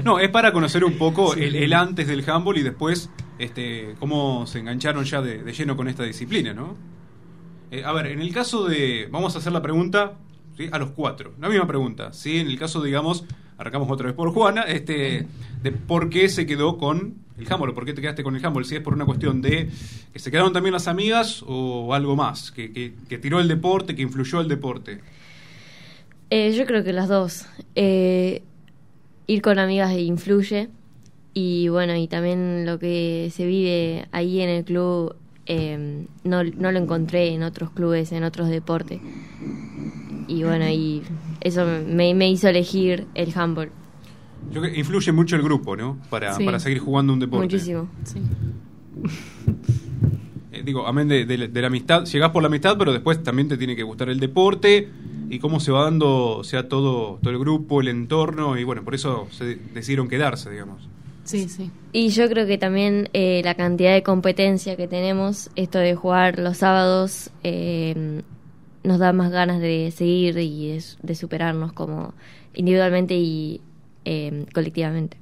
no, es para conocer un poco el, el antes del handball y después este, cómo se engancharon ya de, de lleno con esta disciplina, ¿no? Eh, a ver, en el caso de. Vamos a hacer la pregunta ¿sí? a los cuatro. La misma pregunta, ¿sí? En el caso, digamos, arrancamos otra vez por Juana, este, de por qué se quedó con el o por qué te quedaste con el handball. Si es por una cuestión de que se quedaron también las amigas o algo más, que, que, que tiró el deporte, que influyó el deporte. Eh, yo creo que las dos. Eh, ir con amigas influye y bueno, y también lo que se vive ahí en el club eh, no, no lo encontré en otros clubes, en otros deportes. Y bueno, y eso me, me hizo elegir el handball. Yo creo que influye mucho el grupo, ¿no? Para, Sí. para seguir jugando un deporte. Muchísimo. Sí. *laughs* Eh, digo, amén de, de- de la amistad, llegás por la amistad, pero después también te tiene que gustar el deporte y cómo se va dando, o sea, todo, todo el grupo, el entorno, y bueno, por eso se decidieron quedarse, digamos. Sí, sí. Y yo creo que también eh, la cantidad de competencia que tenemos, esto de jugar los sábados, eh, nos da más ganas de seguir y de, de superarnos como individualmente y eh, colectivamente.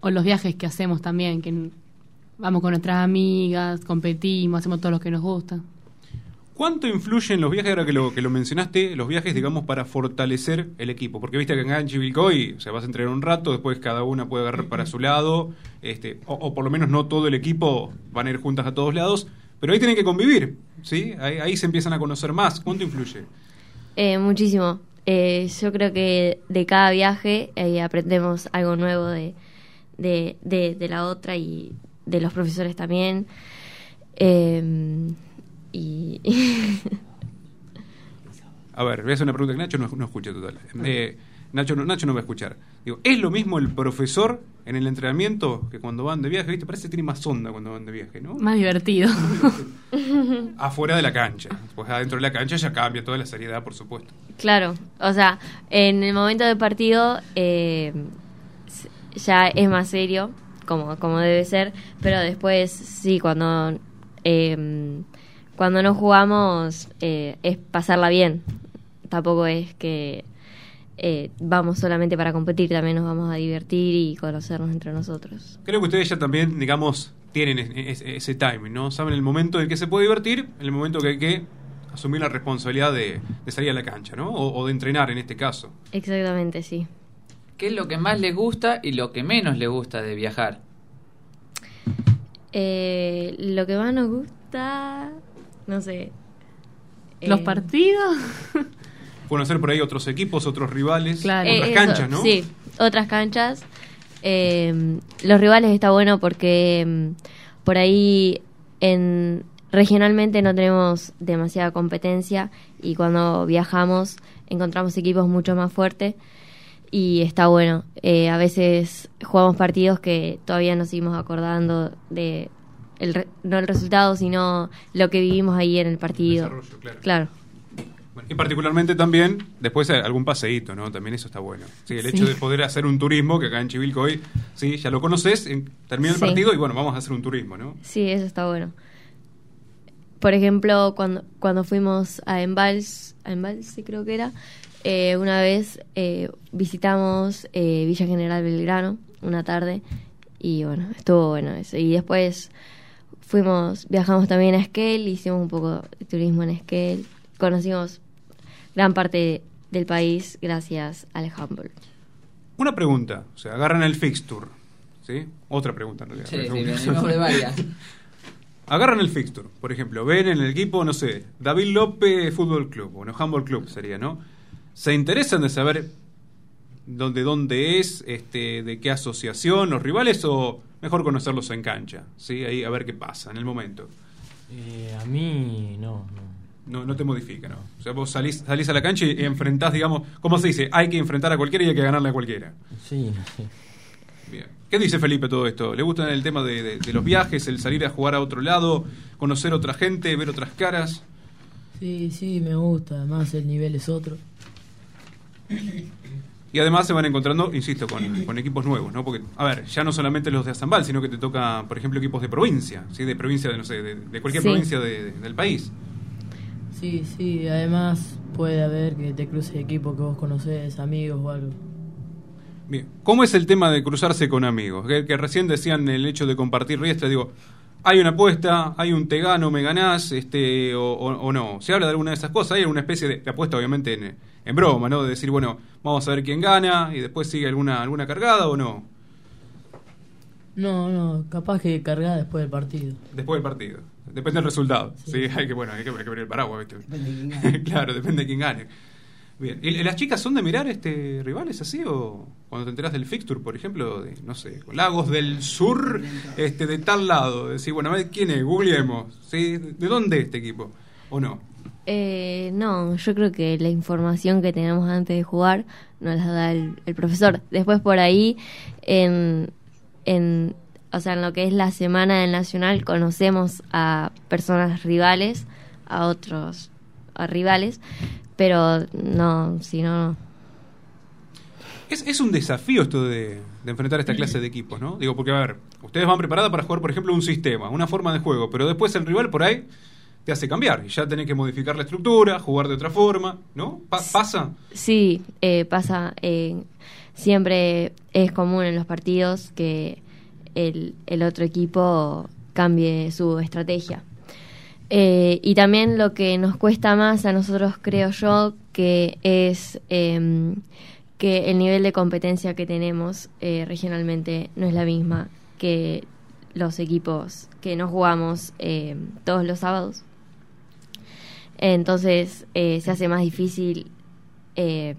O los viajes que hacemos también, que vamos con nuestras amigas, competimos, hacemos todo lo que nos gusta. ¿Cuánto influyen los viajes, ahora que lo, que lo mencionaste, los viajes, digamos, para fortalecer el equipo? Porque viste que acá en Chivilcoy, o sea, vas a entrenar un rato, después cada una puede agarrar para su lado, este, o, o por lo menos no todo el equipo van a ir juntas a todos lados, pero ahí tienen que convivir, ¿sí? Ahí, ahí se empiezan a conocer más. ¿Cuánto influye? Eh, muchísimo. Eh, yo creo que de cada viaje eh, aprendemos algo nuevo de, de, de, de la otra y de los profesores también. Eh, y *laughs* A ver, voy a hacer una pregunta que Nacho no, no escucha total. Eh, Nacho, no, Nacho no va a escuchar. Digo, ¿es lo mismo el profesor en el entrenamiento que cuando van de viaje? ¿Viste? Parece que tiene más onda cuando van de viaje, ¿no? Más divertido. *laughs* Afuera de la cancha. Pues adentro de la cancha ya cambia toda la seriedad, por supuesto. Claro, o sea, en el momento del partido eh, ya es más serio, como, como debe ser, pero después sí, cuando, eh, cuando no jugamos eh, es pasarla bien. Tampoco es que eh, vamos solamente para competir, también nos vamos a divertir y conocernos entre nosotros. Creo que ustedes ya también, digamos, tienen es- es- ese timing, ¿no? Saben el momento en el que se puede divertir, el momento que hay que asumir la responsabilidad de, de salir a la cancha, ¿no? O, o de entrenar en este caso. Exactamente, sí. ¿Qué es lo que más les gusta y lo que menos les gusta de viajar? Eh, lo que más nos gusta, no sé. Los eh, partidos. *laughs* Conocer por ahí otros equipos, otros rivales, Claro. otras Eh, canchas, ¿no? Sí, otras canchas. Eh, los rivales está bueno porque mm, por ahí en regionalmente no tenemos demasiada competencia y cuando viajamos encontramos equipos mucho más fuertes y está bueno. Eh, a veces jugamos partidos que todavía nos seguimos acordando de el re- no el resultado sino lo que vivimos ahí en el partido. claro. Bueno, y particularmente también, después algún paseíto, ¿no? También eso está bueno. Sí, el Sí. hecho de poder hacer un turismo, que acá en Chivilcoy, sí, ya lo conoces, termina el Sí. partido y bueno, vamos a hacer un turismo, ¿no? Sí, eso está bueno. Por ejemplo, cuando, cuando fuimos a Embals, a Embalse creo que era, eh, una vez eh, visitamos eh, Villa General Belgrano una tarde y bueno, estuvo bueno eso. Y después fuimos, viajamos también a Esquel, hicimos un poco de turismo en Esquel, conocimos gran parte del país gracias al handball. Una pregunta, o sea, agarran el fixture, ¿sí? Otra pregunta en realidad. Sí, sí, de varias. *laughs* Agarran el fixture, por ejemplo, ven en el equipo, no sé, David López Fútbol Club, bueno, Handball Club sería, ¿no? ¿Se interesan de saber dónde, dónde es, este, de qué asociación, los rivales, o mejor conocerlos en cancha? ¿Sí? Ahí a ver qué pasa en el momento. Eh, a mí no, no. No, no te modifica, ¿no? O sea, vos salís, salís a la cancha y enfrentás, digamos, ¿cómo se dice? Hay que enfrentar a cualquiera y hay que ganarle a cualquiera. Sí, sí. Bien. ¿Qué dice Felipe todo esto? ¿Le gusta el tema de, de- de los viajes, el salir a jugar a otro lado, conocer otra gente, ver otras caras? Sí, sí, me gusta. Además, el nivel es otro. Y además se van encontrando, insisto, con, con equipos nuevos, ¿no? Porque, a ver, ya no solamente los de Azambal, sino que te toca, por ejemplo, equipos de provincia, ¿sí? De provincia, de, no sé, de, de cualquier Sí. provincia de- de- del país. Sí, sí. Además, puede haber que te cruce equipo que vos conocés, amigos o algo. Bien. ¿Cómo es el tema de cruzarse con amigos? Que, que recién decían el hecho de compartir riestra, digo, hay una apuesta, hay un te gano, me ganás, este, o, o- o no. ¿Se habla de alguna de esas cosas? Hay una especie de, de apuesta, obviamente, en, en broma, ¿no? De decir, bueno, vamos a ver quién gana y después sigue alguna, alguna cargada o no. No, no. Capaz que cargar después del partido. Después del partido. Depende del resultado. Sí, *laughs* hay que, bueno, hay que, hay que abrir el paraguas, ¿viste? Depende de quién *laughs* gane. claro, depende de quién gane. Bien. ¿Y las chicas son de mirar este rivales así o cuando te enteras del fixture, por ejemplo, de no sé, Lagos del Sur, este de tal lado, decir, bueno, a ver quién es, googleemos, ¿sí? ¿De dónde es este equipo? ¿O no? Eh, no, yo creo que la información que tenemos antes de jugar nos la da el, el profesor. Después por ahí, en, en, o sea, en lo que es la semana del Nacional, conocemos a personas rivales, a otros a rivales, pero no, si no. Es, es un desafío esto de, de enfrentar esta clase de equipos, ¿no? Digo, porque a ver, ustedes van preparadas para jugar, por ejemplo, un sistema, una forma de juego, pero después el rival por ahí te hace cambiar y ya tenés que modificar la estructura, jugar de otra forma, ¿no? Pa- ¿Pasa? Sí, eh, pasa. eh, siempre es común en los partidos que el, otro equipo cambie su estrategia. Eh, y también lo que nos cuesta más a nosotros, creo yo, que es em, que el nivel de competencia que tenemos eh, regionalmente no es la misma que los equipos que no jugamos eh, todos los sábados. Entonces eh, se hace más difícil eh,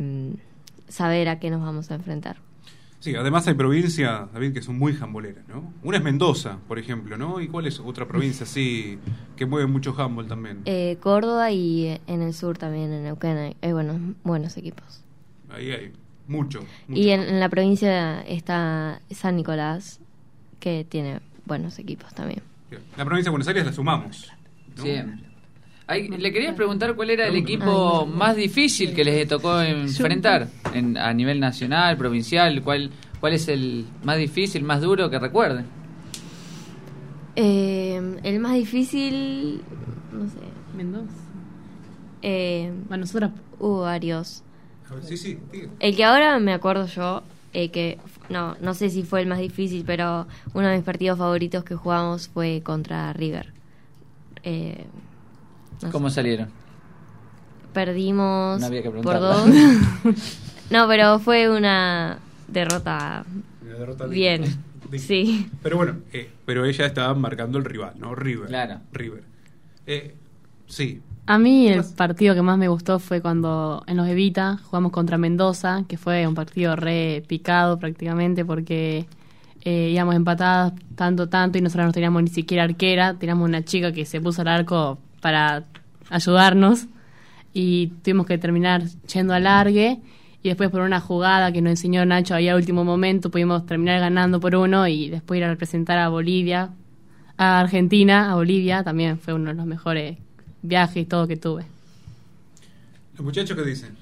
saber a qué nos vamos a enfrentar. Sí, además hay provincias, David, que son muy jamboleras, ¿no? Una es Mendoza, por ejemplo, ¿no? ¿Y cuál es otra provincia así que mueve mucho handball también? Eh, Córdoba y eh, en el sur también, en Neuquén, hay, hay buenos, buenos equipos. Ahí hay mucho. mucho Y en, la provincia está San Nicolás, que tiene buenos equipos también. La provincia de Buenos Aires la sumamos. ¿no? Siempre. Ay, le quería preguntar cuál era el equipo más difícil que les tocó enfrentar en, a nivel nacional, provincial, cuál cuál es el más difícil, más duro que recuerden. Eh, el más difícil, no sé. Mendoza. Eh, Bueno, nosotros hubo varios. A ver, sí, sí, diga. El que ahora me acuerdo yo, eh, que no, no sé si fue el más difícil, pero uno de mis partidos favoritos que jugamos fue contra River. Eh, no ¿Cómo sé. salieron? Perdimos No había que por dos. *laughs* no, pero fue una derrota Una derrota bien. Sí. Pero bueno, eh, pero ella estaba marcando el rival, ¿no? River. Claro. River. Eh, sí. A mí el partido que más me gustó fue cuando en los Evita jugamos contra Mendoza, que fue un partido re picado prácticamente porque eh, íbamos empatadas tanto, tanto y nosotros no teníamos ni siquiera arquera, teníamos una chica que se puso al arco para ayudarnos y tuvimos que terminar yendo al largue y después por una jugada que nos enseñó Nacho ahí al último momento pudimos terminar ganando por uno y después ir a representar a Bolivia, a Argentina, a Bolivia, también fue uno de los mejores viajes y todo que tuve. ¿Los muchachos qué dicen?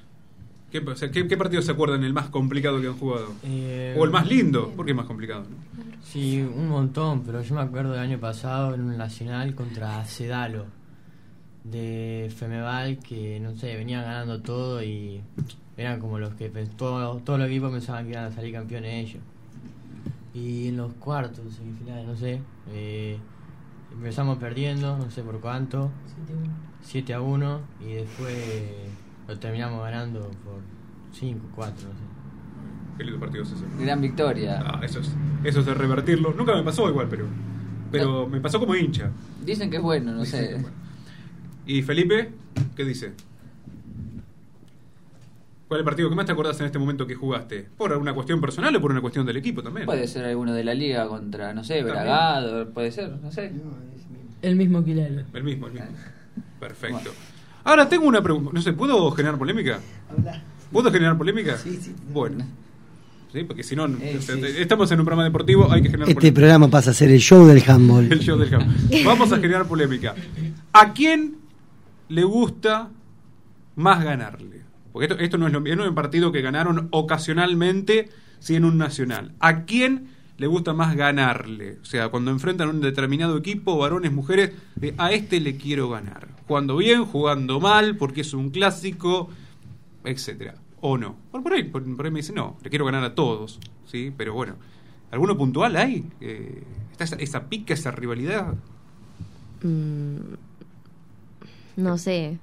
¿Qué, o sea, ¿qué, qué partido se acuerdan el más complicado que han jugado? Eh, o el más lindo, ¿por qué más complicado? no? Sí, un montón, pero yo me acuerdo del año pasado en un nacional contra Cedalo de Femeval que no sé, venían ganando todo y eran como los que todo- todos los equipos pensaban que iban a salir campeones ellos. Y en los cuartos, semifinales, no sé, eh, empezamos perdiendo, no sé por cuánto, 7 a 1, y después lo terminamos ganando por 5, 4, no sé. Qué lindo partido es ese. Gran victoria. Ah, eso es, eso es de revertirlo. Nunca me pasó igual, pero, pero me pasó como hincha. Dicen que es bueno, no Dicen que sé. ¿Y Felipe? ¿Qué dice? ¿Cuál es el partido que más te acordás en este momento que jugaste? ¿Por una cuestión personal o por una cuestión del equipo también? Puede ser alguno de la liga contra, no sé. Bragado, puede ser, no sé. El mismo Quilelo. El mismo, el mismo. *laughs* Perfecto. Ahora tengo una pregunta. No sé, ¿puedo generar polémica? ¿Puedo generar polémica? Sí, sí. Bueno. Sí, porque si no, Eh, sí. estamos en un programa deportivo, hay que generar Este polémica. programa pasa a ser el show del handball. *laughs* El show del campo. Vamos a generar polémica. ¿A quién le gusta más ganarle? Porque esto, esto no es lo mismo, no es un partido que ganaron ocasionalmente, sí en un nacional. ¿A quién le gusta más ganarle? O sea, cuando enfrentan un determinado equipo, varones, mujeres, a este le quiero ganar. Jugando bien, jugando mal, porque es un clásico, etcétera. O no. Por, ahí, por, ahí me dicen, no, le quiero ganar a todos, ¿sí? Pero bueno, ¿alguno puntual hay? Eh, ¿Está esa, esa pica, esa rivalidad? Mm, no sé.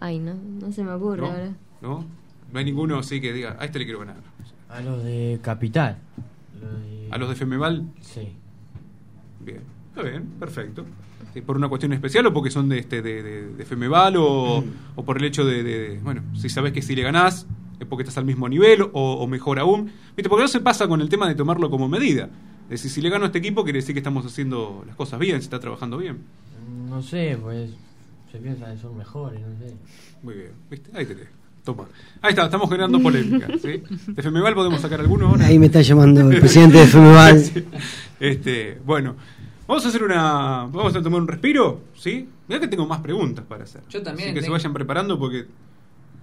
Ay, no, no se me ocurre ¿No? ahora. ¿No? No hay ninguno así que diga, a este le quiero ganar. A los de Capital. Los de- ¿A los de Femeval? Sí. Bien, está bien, perfecto. ¿Por una cuestión especial o porque son de este de, de, de Femeval o, o por el hecho de, de- bueno, si sabes que si le ganás es porque estás al mismo nivel o, o mejor aún? ¿Viste? Porque no se pasa con el tema de tomarlo como medida. Es decir, si le gano a este equipo quiere decir que estamos haciendo las cosas bien, se está trabajando bien. No sé, pues se piensa que son mejores, no sé. Muy bien, ¿viste? Ahí tenés. Toma. Ahí está, estamos generando polémica. ¿sí? ¿De Femeval podemos sacar alguno ahora? Ahí me está llamando el presidente de Femeval. *laughs* Sí. Este, bueno, vamos a hacer una. Vamos a tomar un respiro, ¿sí? Mira que tengo más preguntas para hacer. Yo también Así que se vayan preparando porque.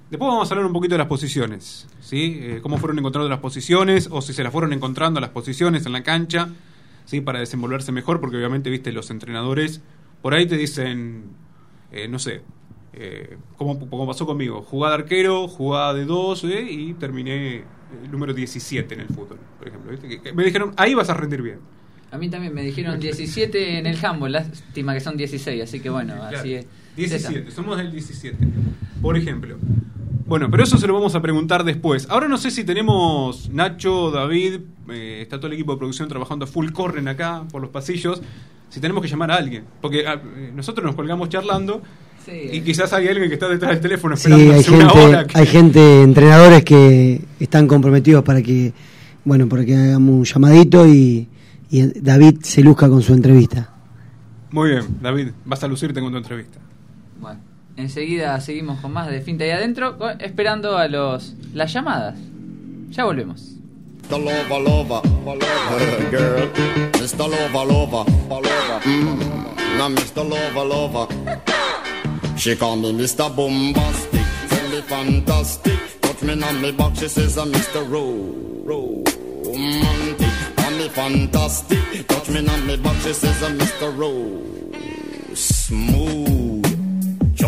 Después vamos a hablar un poquito de las posiciones, ¿sí? Eh, cómo fueron encontrando las posiciones o si se las fueron encontrando las posiciones en la cancha, ¿sí? Para desenvolverse mejor, porque obviamente, viste, los entrenadores por ahí te dicen, eh, no sé, eh, como, como pasó conmigo, jugada de arquero, jugada de dos, ¿eh? y terminé el número 17 en el fútbol, por ejemplo. ¿viste? Que- que me dijeron, ahí vas a rendir bien. A mí también me dijeron 17 en el handball, lástima que son 16, así que bueno, Claro. así es. 17, somos del 17. Por ejemplo. Bueno, pero eso se lo vamos a preguntar después. Ahora no sé si tenemos Nacho, David, eh, está todo el equipo de producción trabajando a full corren acá por los pasillos. Si tenemos que llamar a alguien. Porque ah, nosotros nos colgamos charlando y quizás hay alguien que está detrás del teléfono Sí, esperando hay hace una hora. gente, que- hay gente, entrenadores que están comprometidos para que, bueno, para que hagamos un llamadito y, y David se luzca con su entrevista. Muy bien, David, vas a lucirte con tu entrevista. Bueno, enseguida seguimos con más de Finta ahí adentro, esperando a los las llamadas. Ya volvemos. Mr. Lover, lover, lover, girl. Mr. Lover, lover. Mm. Now, Mr. Lover, lover. She call me Mr. Bombastic, tell me fantastic. Touch me on me back, she says I'm Mr. Ro, romantic. Call me fantastic, touch me on me back, she says I'm Mr. Ro, smooth.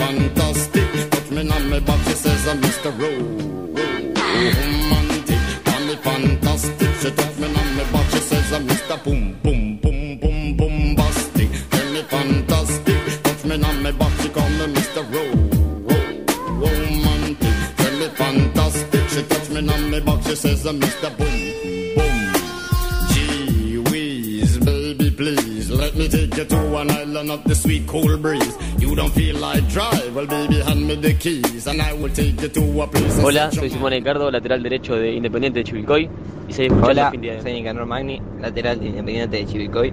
Fantastic. Touch me on my back, she says I'm Mr. Ro- Romantic. Call me fantastic. She touch me on my back, she says uh, I'm Mr. Boom, boom, boom, boom, bombastic. Tell me fantastic. Touch me on my back, she call Mr. Ro- Ro- Romantic. Tell me fantastic. She touch me on my back, she says uh, I'm Mr. Boom. You to an island of the sweet cool breeze. You don't feel like drive, well, baby, hand me the keys and I will take you to a place. Hola, soy Simón Ricardo, lateral derecho de Independiente de Chivilcoy y seguí escuchando Hola, fin de soy Nicanor Magni, lateral de Independiente de Chivilcoy.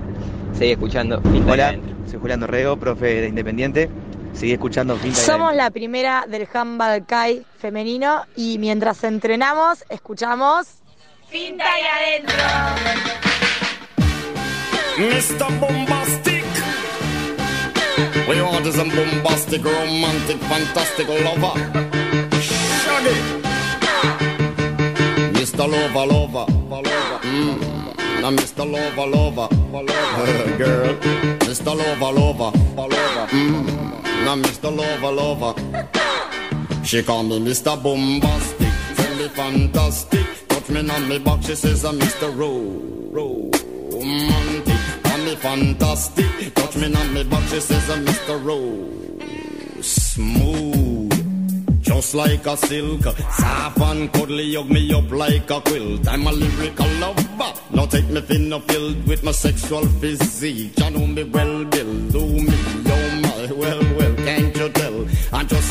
Seguí escuchando Finta Hola, Adentro. soy Julián Dorrego, profe de Independiente. Seguí escuchando Finta Somos la primera del handball CAI femenino y mientras entrenamos escuchamos Finta y adentro. Mr. Bombastic. We want is a bombastic, romantic, fantastic lover. Shaggy. Mr. Lover, lover. Mm. Now, Mr. Lover, lover. *laughs* Girl. Mr. Lover, lover. Mm. Now, Mr. Lover, lover. She call me Mr. Bombastic, tell me fantastic. Touch me on me back, she says I'm Mr. Ro, romantic. Fantastic, touch me on me back, she says I'm Mr. Ro, smooth. Just like a silk, uh, soft and cuddly, hug me up like a quilt. I'm a lyrical lover. Now take me thin filled with my sexual physique. You know me well, Bill. Do me,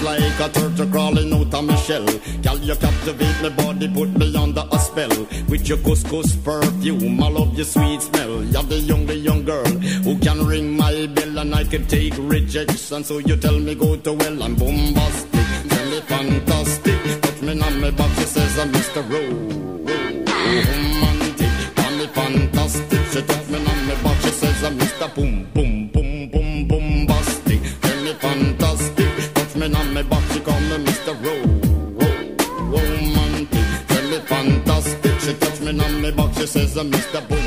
like a turtle crawling out of my shell. Girl, you captivate my body, put me under a spell. With your couscous perfume, I love your sweet smell. You're the young, the young girl who can ring my bell and I can take rejection. So you tell me go to well, I'm bombastic. Tell me fantastic. Touch me on my back, she says I'm Mr. Ro. Romantic. Call me fantastic. She touch me on my back, she says I'm Mr. Boom, boom, call me Mr. Ro. Ro- Romantic. Me fantastic. She touch me on my back, she says uh, I'm Mr. Boom,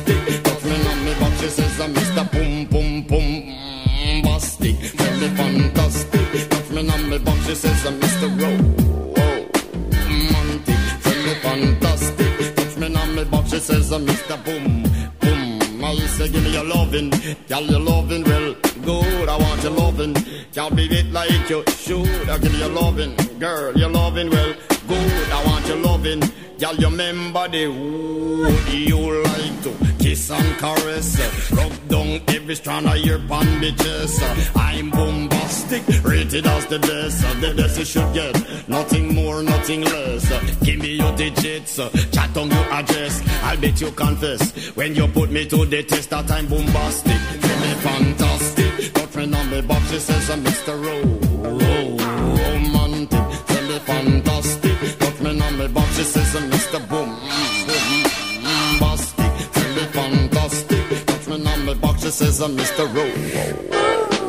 Says, I'm Mr. Boom, boom, boom, mm, bastic. Tell me fantastic. Touch me on me box, she says, I'm Mr. Ro- romantic, tell me fantastic. Touch me on me box, she says, I'm Mr. Boom, boom. I say, give me your loving, girl, your loving, well, good. I want your loving, can't be it like you should. I give you your loving, girl, your loving, well, good. I want your loving, girl, you remember the who you like to kiss and caress, rub down every strand of your bandages. I'm bombastic, rated as the best, the best you should get, nothing more, nothing less. Give me your digits, chat on your address. I'll bet you confess when you put me to the test that I'm bombastic. Tell me fantastic, got friend on me box, she says Mr. Ro, fantastic, got me on me box, she says uh, I'm Mr. Boom, boom, bombastic. Tell me fantastic, got me on me box, she says I'm Mr. Ro,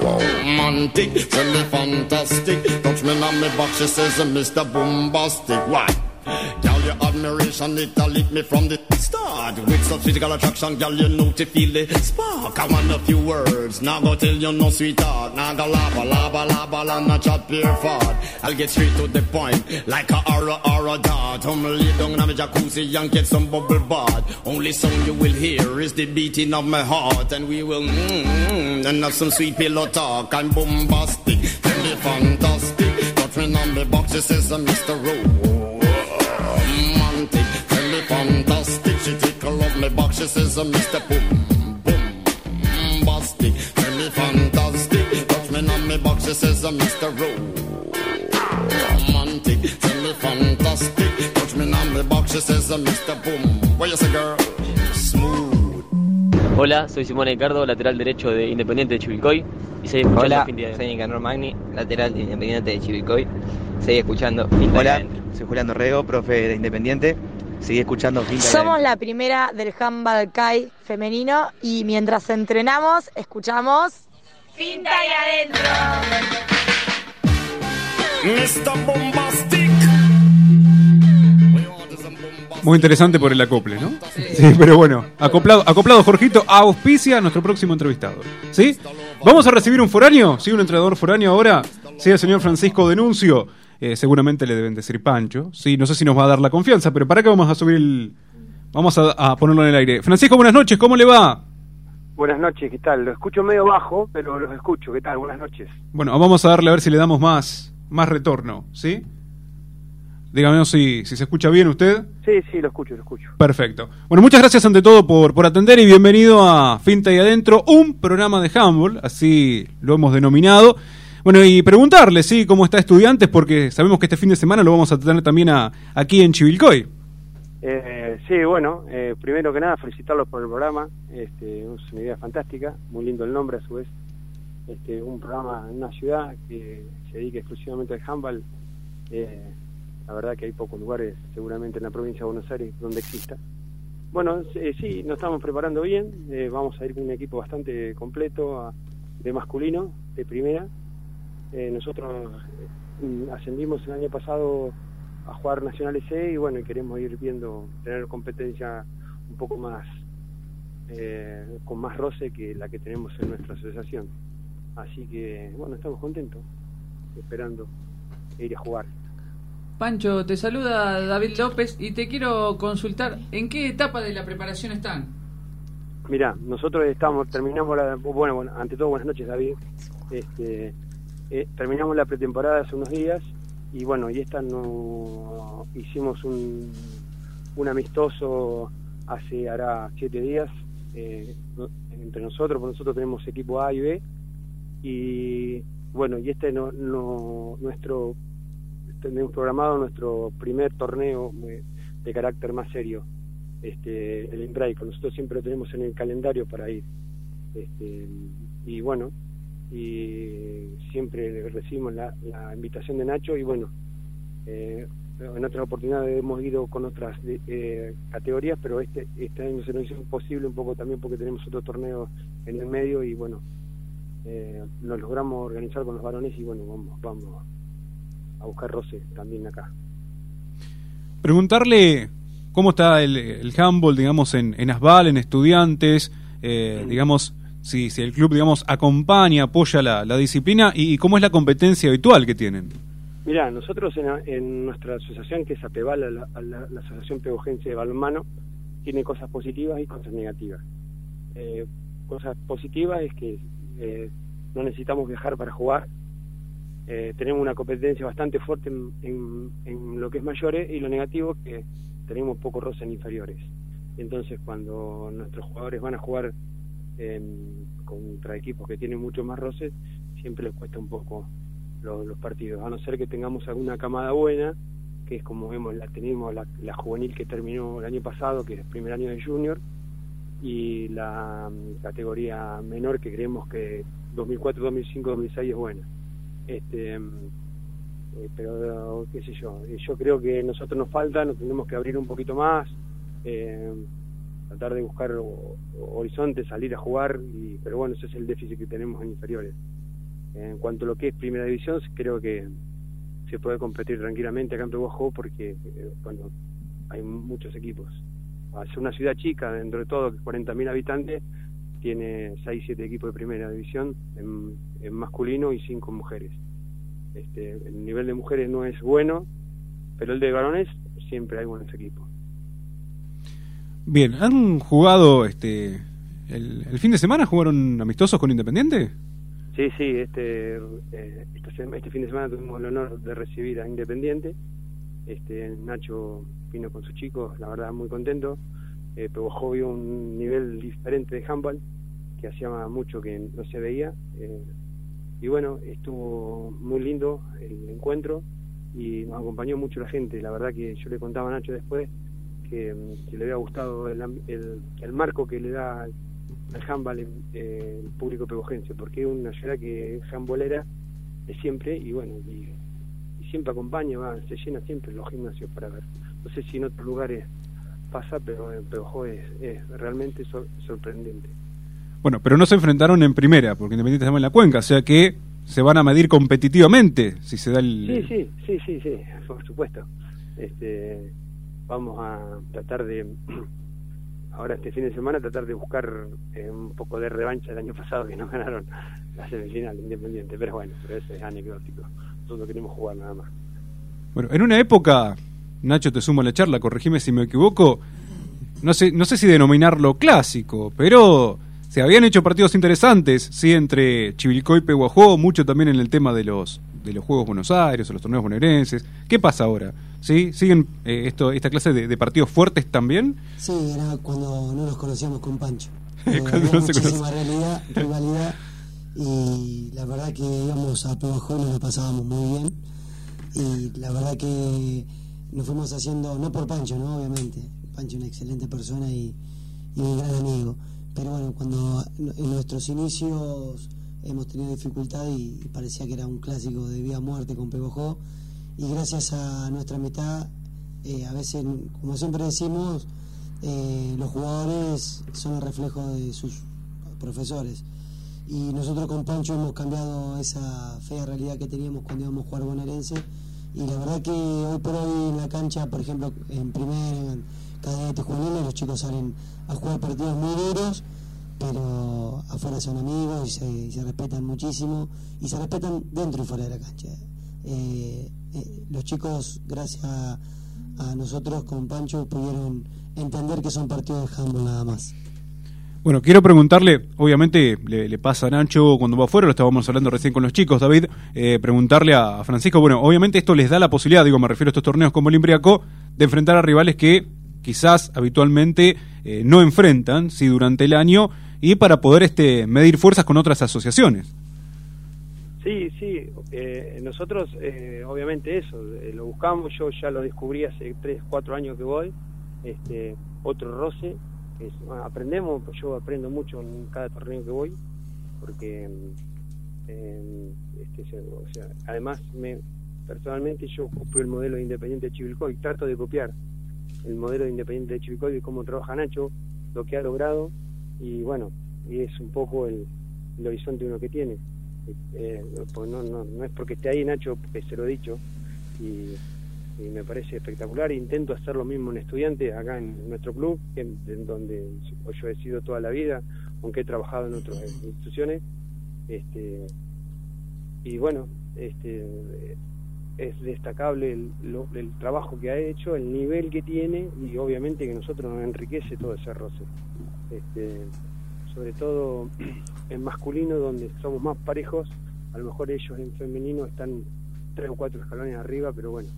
romantic. Tell me fantastic, touch me on me box, she says uh, I'm Mr. Bombastic. Why? Your admiration, it a lit me from the start. With such physical attraction, girl, you know to feel the spark. I want a few words, now go tell you no sweetheart. Now go lava, lava, lava, la, not chat pure fart. I'll get straight to the point, like a aura, aura dart. I'm lay down in my jacuzzi and get some bubble bath. Only sound you will hear is the beating of my heart. And we will, mm, mm, and have some sweet pillow talk. I'm bombastic, tell me fantastic. Touch me on the box, it says Mr. Rowe She says, uh, Mr. Boom, boom, bastic. Tell me fantastic. Touch me on my box. She says, uh, Mr. Ro. Romantic. Tell me fantastic. Touch me on my box. She says, uh, Mr. Boom. What you say, girl? Smooth. Hola, soy Simón Ricardo, lateral derecho de Independiente de Chivilcoy y seguí escuchando Hola, fin de adentro. soy Nicanor Magni, lateral de Independiente de Chivilcoy. Seguí escuchando Fin de Hola, soy Julián Dorrego, profe de Independiente. Sigue escuchando Fin de Somos la primera del handball Kai femenino y mientras entrenamos escuchamos Finta y adentro. Mr. Bombastic. Muy interesante por el acople, ¿no? Sí, pero bueno, acoplado, acoplado Jorgito, auspicia a nuestro próximo entrevistado. ¿Sí? Vamos a recibir un foráneo, ¿sí? Un entrenador foráneo ahora, sí, el señor Francisco Denuncio. Eh, seguramente le deben decir Pancho, sí, no sé si nos va a dar la confianza, pero para qué vamos a subir el... Vamos a, a ponerlo en el aire. Francisco, buenas noches, ¿cómo le va? Buenas noches, ¿qué tal? Lo escucho medio bajo, pero los escucho. ¿Qué tal? Buenas noches. Bueno, vamos a darle a ver si le damos más, más retorno, ¿sí? Dígame si, si se escucha bien usted. Sí, sí, lo escucho, lo escucho. Perfecto. Bueno, muchas gracias ante todo por, por atender y bienvenido a Finta y Adentro, un programa de handball, así lo hemos denominado. Bueno, y preguntarle, sí, cómo está estudiantes, porque sabemos que este fin de semana lo vamos a tener también a, aquí en Chivilcoy. Eh, sí, bueno, eh, primero que nada felicitarlos por el programa, este, es una idea fantástica, muy lindo el nombre a su vez, este, un programa en una ciudad que se dedica exclusivamente al handball, eh, la verdad que hay pocos lugares seguramente en la provincia de Buenos Aires donde exista. Bueno, eh, sí, nos estamos preparando bien, eh, vamos a ir con un equipo bastante completo de masculino, de primera. Eh, nosotros eh, ascendimos el año pasado a jugar Nacional C y bueno, queremos ir viendo, tener competencia un poco más, eh, con más roce que la que tenemos en nuestra asociación. Así que bueno, estamos contentos, esperando ir a jugar. Pancho, te saluda David López y te quiero consultar en qué etapa de la preparación están. Mira, nosotros estamos, terminamos la, bueno, bueno, ante todo buenas noches David, este, eh, terminamos la pretemporada hace unos días y bueno, y esta no, hicimos un, un amistoso hace, hará siete días, eh, entre nosotros, porque nosotros tenemos equipo A y B y bueno, y este no, no nuestro, tenemos programado nuestro primer torneo eh, de carácter más serio este, el Embraico. Nosotros siempre lo tenemos en el calendario para ir. Este, y bueno, y siempre recibimos la, la invitación de Nacho y bueno, eh, en otras oportunidades hemos ido con otras eh, categorías, pero este, este año se nos hizo imposible un poco también porque tenemos otro torneo en el medio y bueno, eh, nos logramos organizar con los varones y bueno, vamos, vamos a buscar roce también acá. Preguntarle cómo está el, el handball, digamos, en, en Asbal, en estudiantes, eh, digamos, si, si el club, digamos, acompaña, apoya la, la disciplina y, cómo es la competencia habitual que tienen. Mira, nosotros en, en nuestra asociación, que es APEBAL, la, la, Asociación Pegogense de Balonmano, tiene cosas positivas y cosas negativas. Eh, cosas positivas es que eh, no necesitamos viajar para jugar, eh, tenemos una competencia bastante fuerte en, en, lo que es mayores y lo negativo que tenemos poco roce en inferiores. Entonces, cuando nuestros jugadores van a jugar contra equipos que tienen mucho más roces, siempre les cuesta un poco los, partidos, a no ser que tengamos alguna camada buena, que es como vemos, la tenemos la, la, juvenil que terminó el año pasado, que es el primer año de junior, y la um, categoría menor que creemos que 2004, 2005, 2006 es buena. Este, eh, pero qué sé yo, yo creo que nosotros nos falta, nos tenemos que abrir un poquito más, eh, tratar de buscar horizontes, salir a jugar, y, pero bueno, ese es el déficit que tenemos en inferiores. En cuanto a lo que es primera división, creo que se puede competir tranquilamente acá en Peguajó porque eh, bueno, hay muchos equipos. Al ser una ciudad chica, dentro de todo, que 40.000 habitantes, tiene 6, 7 equipos de primera división en, en masculino y 5 mujeres. Este, el nivel de mujeres no es bueno, pero el de varones siempre hay buenos equipos. Bien, ¿han jugado este el, fin de semana? ¿Jugaron amistosos con Independiente? Sí, sí, este, eh, este, este, fin de semana tuvimos el honor de recibir a Independiente. Este, Nacho vino con sus chicos, la verdad muy contento. Eh, Pebojó vio un nivel diferente de handball que hacía mucho que no se veía. Eh, y bueno, estuvo muy lindo el encuentro y nos acompañó mucho la gente. La verdad que yo le contaba a Nacho después que, que le había gustado el, el, el marco que le da al handball eh, el público pegojense, porque es una ciudad que es handbolera de siempre y bueno, y, y siempre acompaña, va, se llena siempre los gimnasios para ver. No sé si en otros lugares pasa, pero en Pebojó es, es realmente sor sorprendente. Bueno, pero no se enfrentaron en primera, porque Independiente estaba en la cuenca, o sea que se van a medir competitivamente si se da el... Sí, sí, sí, sí, sí, por supuesto. Este, vamos a tratar de *clears throat* ahora este fin de semana tratar de buscar eh, un poco de revancha del año pasado que no *laughs* ganaron la semifinal independiente, pero bueno, pero eso es anecdótico. Nosotros queremos jugar nada más. Bueno, en una época, Nacho te sumo a la charla, corregime si me equivoco, no sé, no sé si denominarlo clásico, pero se habían hecho partidos interesantes, sí, entre Chivilcoy y Peguajó, mucho también en el tema de los de los Juegos Buenos Aires o los torneos bonaerenses. ¿Qué pasa ahora? ¿Sí? ¿Siguen eh, esto, esta clase de, de partidos fuertes también? Sí, era cuando no nos conocíamos con Pancho. *laughs* Había no se muchísima realidad, rivalidad y la verdad que íbamos a Pebajó y nos la pasábamos muy bien y la verdad que nos fuimos haciendo, no por Pancho, ¿no? Obviamente, Pancho es una excelente persona y, y un gran amigo, pero bueno, cuando en nuestros inicios hemos tenido dificultad y, y parecía que era un clásico de vida o muerte con Pebajó y gracias a nuestra mitad, eh, a veces, como siempre decimos, eh, los jugadores son el reflejo de sus profesores. Y nosotros con Pancho hemos cambiado esa fea realidad que teníamos cuando íbamos a jugar bonaerense. Y la verdad que hoy por hoy en la cancha, por ejemplo, en primera, en cadete, juveniles, los chicos salen a jugar partidos muy duros, pero afuera son amigos y se, y se respetan muchísimo. Y se respetan dentro y fuera de la cancha. Eh, eh, los chicos, gracias a, a nosotros con Pancho, pudieron entender que son partidos de handball nada más. Bueno, quiero preguntarle, obviamente le, pasa a Nacho cuando va afuera, lo estábamos hablando recién con los chicos, David, eh, preguntarle a Francisco, bueno, obviamente esto les da la posibilidad, digo, me refiero a estos torneos como el de enfrentar a rivales que quizás habitualmente eh, no enfrentan, sí, durante el año, y para poder este medir fuerzas con otras asociaciones. Sí, sí, eh, nosotros eh, obviamente eso, eh, lo buscamos, yo ya lo descubrí hace 3, 4 años que voy, este, otro roce, es- aprendemos, yo aprendo mucho en cada torneo que voy, porque eh, este, o sea, además me, personalmente yo copio el modelo de Independiente de Chivilcoy, trato de copiar el modelo de Independiente de Chivilcoy, de cómo trabaja Nacho, lo que ha logrado, y bueno, y es un poco el horizonte uno que tiene. Eh, pues no, no, no es porque esté ahí Nacho, porque se lo he dicho, y, y me parece espectacular. Intento hacer lo mismo en estudiantes, acá en nuestro club, en, en donde yo he sido toda la vida, aunque he trabajado en otras instituciones. Este, y bueno, este, es destacable el, lo- el trabajo que ha hecho, el nivel que tiene y obviamente que nosotros nos enriquece todo ese roce. Este, sobre todo *clears throat* en masculino donde somos más parejos, a lo mejor ellos en femenino están tres o cuatro escalones arriba, pero bueno,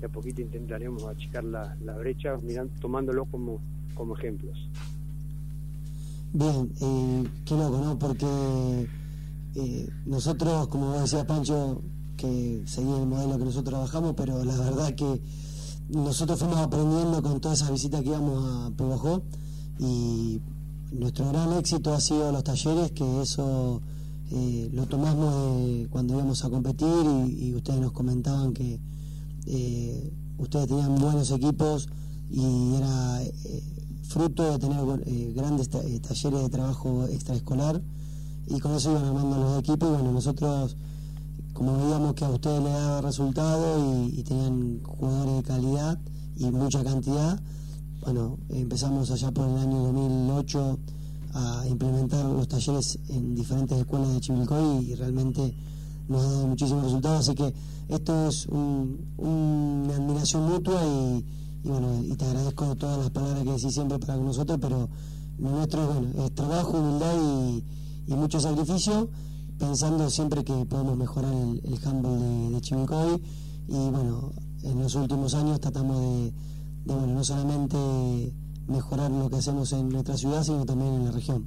de a poquito intentaremos achicar la, la brecha mirando, como, como ejemplos. Bien, eh, qué loco, ¿no? Porque eh, nosotros, como vos decías, Pancho, que seguía el modelo que nosotros trabajamos, pero la verdad que nosotros fuimos aprendiendo con todas esas visitas que íbamos a Pebajó y nuestro gran éxito ha sido los talleres, que eso eh, lo tomamos de cuando íbamos a competir y, ustedes nos comentaban que eh, ustedes tenían buenos equipos y era eh, fruto de tener eh, grandes ta- talleres de trabajo extraescolar. Y con eso iban armando los equipos y bueno, nosotros como veíamos que a ustedes les daba resultado y tenían jugadores de calidad y mucha cantidad, bueno, empezamos allá por el año 2008 a implementar los talleres en diferentes escuelas de Chivilcoy y realmente nos ha dado muchísimos resultados, así que esto es un- una admiración mutua y, y bueno, y te agradezco todas las palabras que decís siempre para con nosotros, pero lo nuestro es, bueno, es trabajo, humildad y, y mucho sacrificio, pensando siempre que podemos mejorar el, el de, de Chivilcoy. Y bueno, en los últimos años tratamos de, de, bueno, no solamente mejorar lo que hacemos en nuestra ciudad, sino también en la región.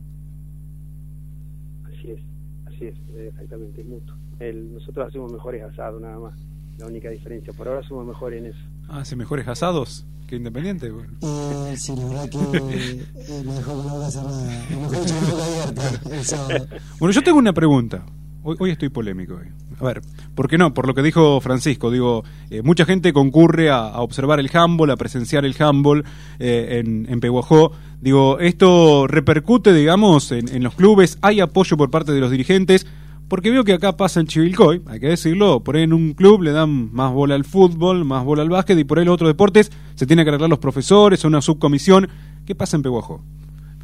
Así es, así es, exactamente, es mutuo. El, nosotros hacemos mejores asados nada más, la única diferencia. Por ahora somos mejores en eso. ¿Hace mejores asados que Independiente? Bueno. Eh, sí, la verdad que *laughs* eh, me dejó con la boca cerrada, mejor dicho, con la boca abierta el sábado. Bueno, yo tengo una pregunta. Hoy, hoy estoy polémico. hoy. A ver, ¿por qué no? Por lo que dijo Francisco, digo, eh, mucha gente concurre a, a observar el handball, a presenciar el handball eh, en, en Peguajó. Digo, ¿esto repercute, digamos, en, en los clubes? ¿Hay apoyo por parte de los dirigentes? Porque veo que acá pasa en Chivilcoy, hay que decirlo, por ahí en un club le dan más bola al fútbol, más bola al básquet y por ahí los otros deportes se tiene que arreglar los profesores o una subcomisión. ¿Qué pasa en Peguajó?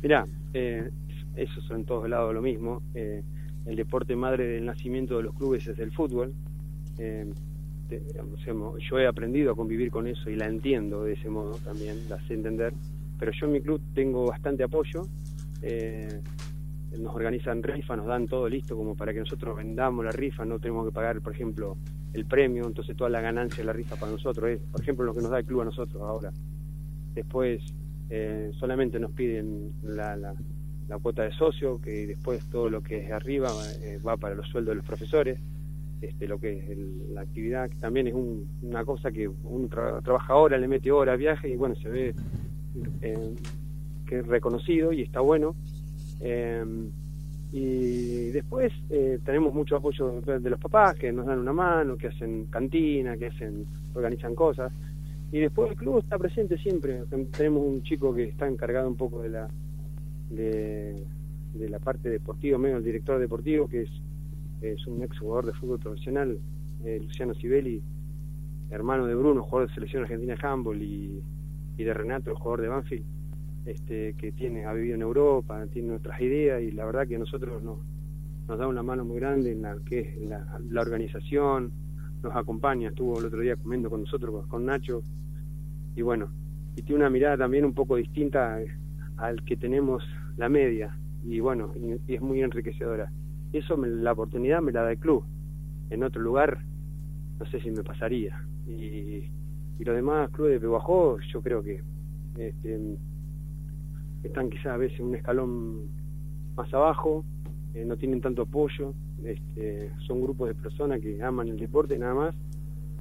Mirá, eh, eso es en todos lados lo mismo. Eh, el deporte madre del nacimiento de los clubes es el fútbol. Eh, yo he aprendido a convivir con eso y la entiendo de ese modo también, la sé entender. Pero yo en mi club tengo bastante apoyo. Eh, nos organizan rifa, nos dan todo listo como para que nosotros vendamos la rifa, no tenemos que pagar, por ejemplo, el premio, entonces toda la ganancia de la rifa para nosotros es, por ejemplo, lo que nos da el club a nosotros ahora. Después eh, solamente nos piden la, la, la cuota de socio, que después todo lo que es arriba eh, va para los sueldos de los profesores, este, lo que es el- la actividad, que también es un- una cosa que uno tra- trabaja ahora, le mete hora, viaje y bueno, se ve eh, que es reconocido y está bueno. Eh, y después eh, tenemos mucho apoyo de los papás que nos dan una mano, que hacen cantina, que hacen organizan cosas. Y después el club está presente siempre. Tenemos un chico que está encargado un poco de la de, la parte deportiva, medio el director deportivo, que es, es un ex jugador de fútbol profesional, eh, Luciano Sibeli, hermano de Bruno, jugador de selección argentina de handball, y, y de Renato, el jugador de Banfield, este, que tiene, ha vivido en Europa, tiene otras ideas, y la verdad que a nosotros nos, nos da una mano muy grande en la que es la, la organización, nos acompaña, estuvo el otro día comiendo con nosotros, con Nacho, y bueno, y tiene una mirada también un poco distinta al que tenemos la media, y bueno, y, y es muy enriquecedora. Eso me- la oportunidad me la da el club. En otro lugar, no sé si me pasaría. Y, y los demás clubes de Peguajó, yo creo que este, están quizás a veces un escalón más abajo, eh, no tienen tanto apoyo, este, son grupos de personas que aman el deporte nada más,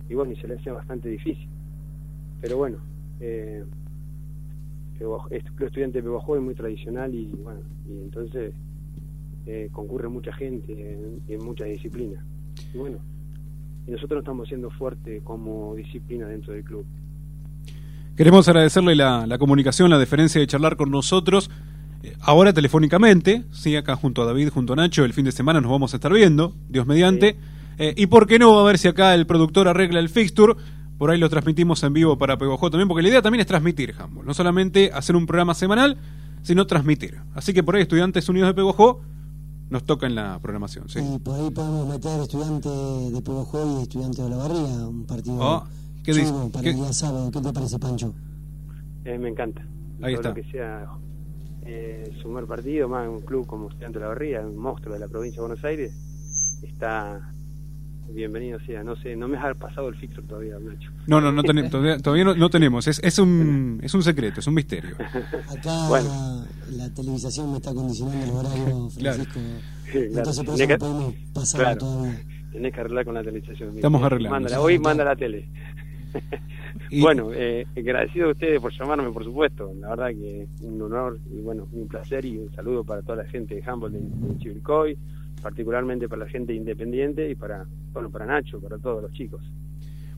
y bueno, y se les hace bastante difícil. Pero bueno, eh, Este club estudiante de es muy tradicional y bueno, y entonces eh, concurre mucha gente en, en muchas disciplinas. Y bueno, y nosotros nos estamos siendo fuertes como disciplina dentro del club. Queremos agradecerle la, la comunicación, la deferencia de charlar con nosotros. eh, Ahora telefónicamente, sí, acá junto a David, junto a Nacho, el fin de semana nos vamos a estar viendo, Dios mediante. Eh, y por qué no, a ver si acá el productor arregla el fixture. Por ahí lo transmitimos en vivo para Peguajó también, porque la idea también es transmitir handball. No solamente hacer un programa semanal, sino transmitir. Así que por ahí, Estudiantes Unidos de Peguajó, nos toca en la programación. ¿sí? Y por ahí podemos meter estudiante de Peguajó y estudiante de Olavarría, un partido Ah, ¿qué dice? para ¿Qué- el día sábado. ¿Qué te parece, Pancho? Eh, me encanta. Ahí Todo está. lo que sea eh, sumar partido, más un club como Estudiante de la Barría, un monstruo de la provincia de Buenos Aires, está bienvenido sea. No sé, no me ha pasado el fixture todavía, Nacho. No, no, no tenemos, todavía, todavía no, no tenemos. Es, es, un, es un secreto, es un misterio. Acá Bueno. la televisación me está condicionando el horario, Claro. Francisco. Claro, Entonces por eso que- no podemos pasarlo claro, todavía. Tenés que arreglar con la televisión. mira. Estamos arreglando, Mándala, hoy manda la tele. Y- *laughs* Bueno, eh, agradecido a ustedes por llamarme, por supuesto. La verdad que un honor y bueno, un placer y un saludo para toda la gente de Humboldt de, de Chivilcoy, particularmente para la gente independiente y para, bueno, para Nacho, para todos los chicos.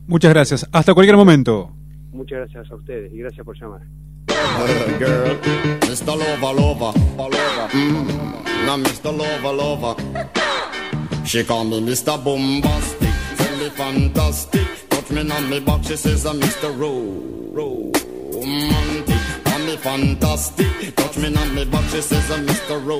Muchas gracias. Hasta cualquier momento. Muchas gracias a ustedes y gracias por llamar. Girl, Mr. Lover, lover, lover. Now, Mr. Lover, lover. She call me Mr. Bombastic, tell me fantastic. Touch me on me back, she says I'm Mr. Ro, romantic. Call me fantastic, touch me on me back, she says I'm Mr. Ro,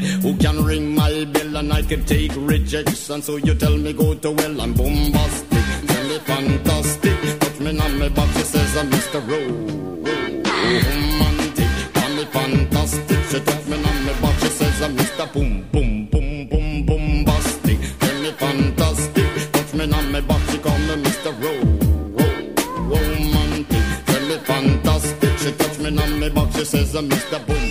can ring my bell and I can take rejection. So you tell me go to well, I'm bombastic. Tell me fantastic. Touch me on my back, she says I'm Mr. Romantic. Call me fantastic. She touch me on my back, she says I'm Mr. Boom, boom, boom, boom, bombastic. Tell me fantastic. Touch me on my back, she call me Mr. Ro, romantic. Tell me fantastic. She touch me on my back, she says I'm Mr. Boom,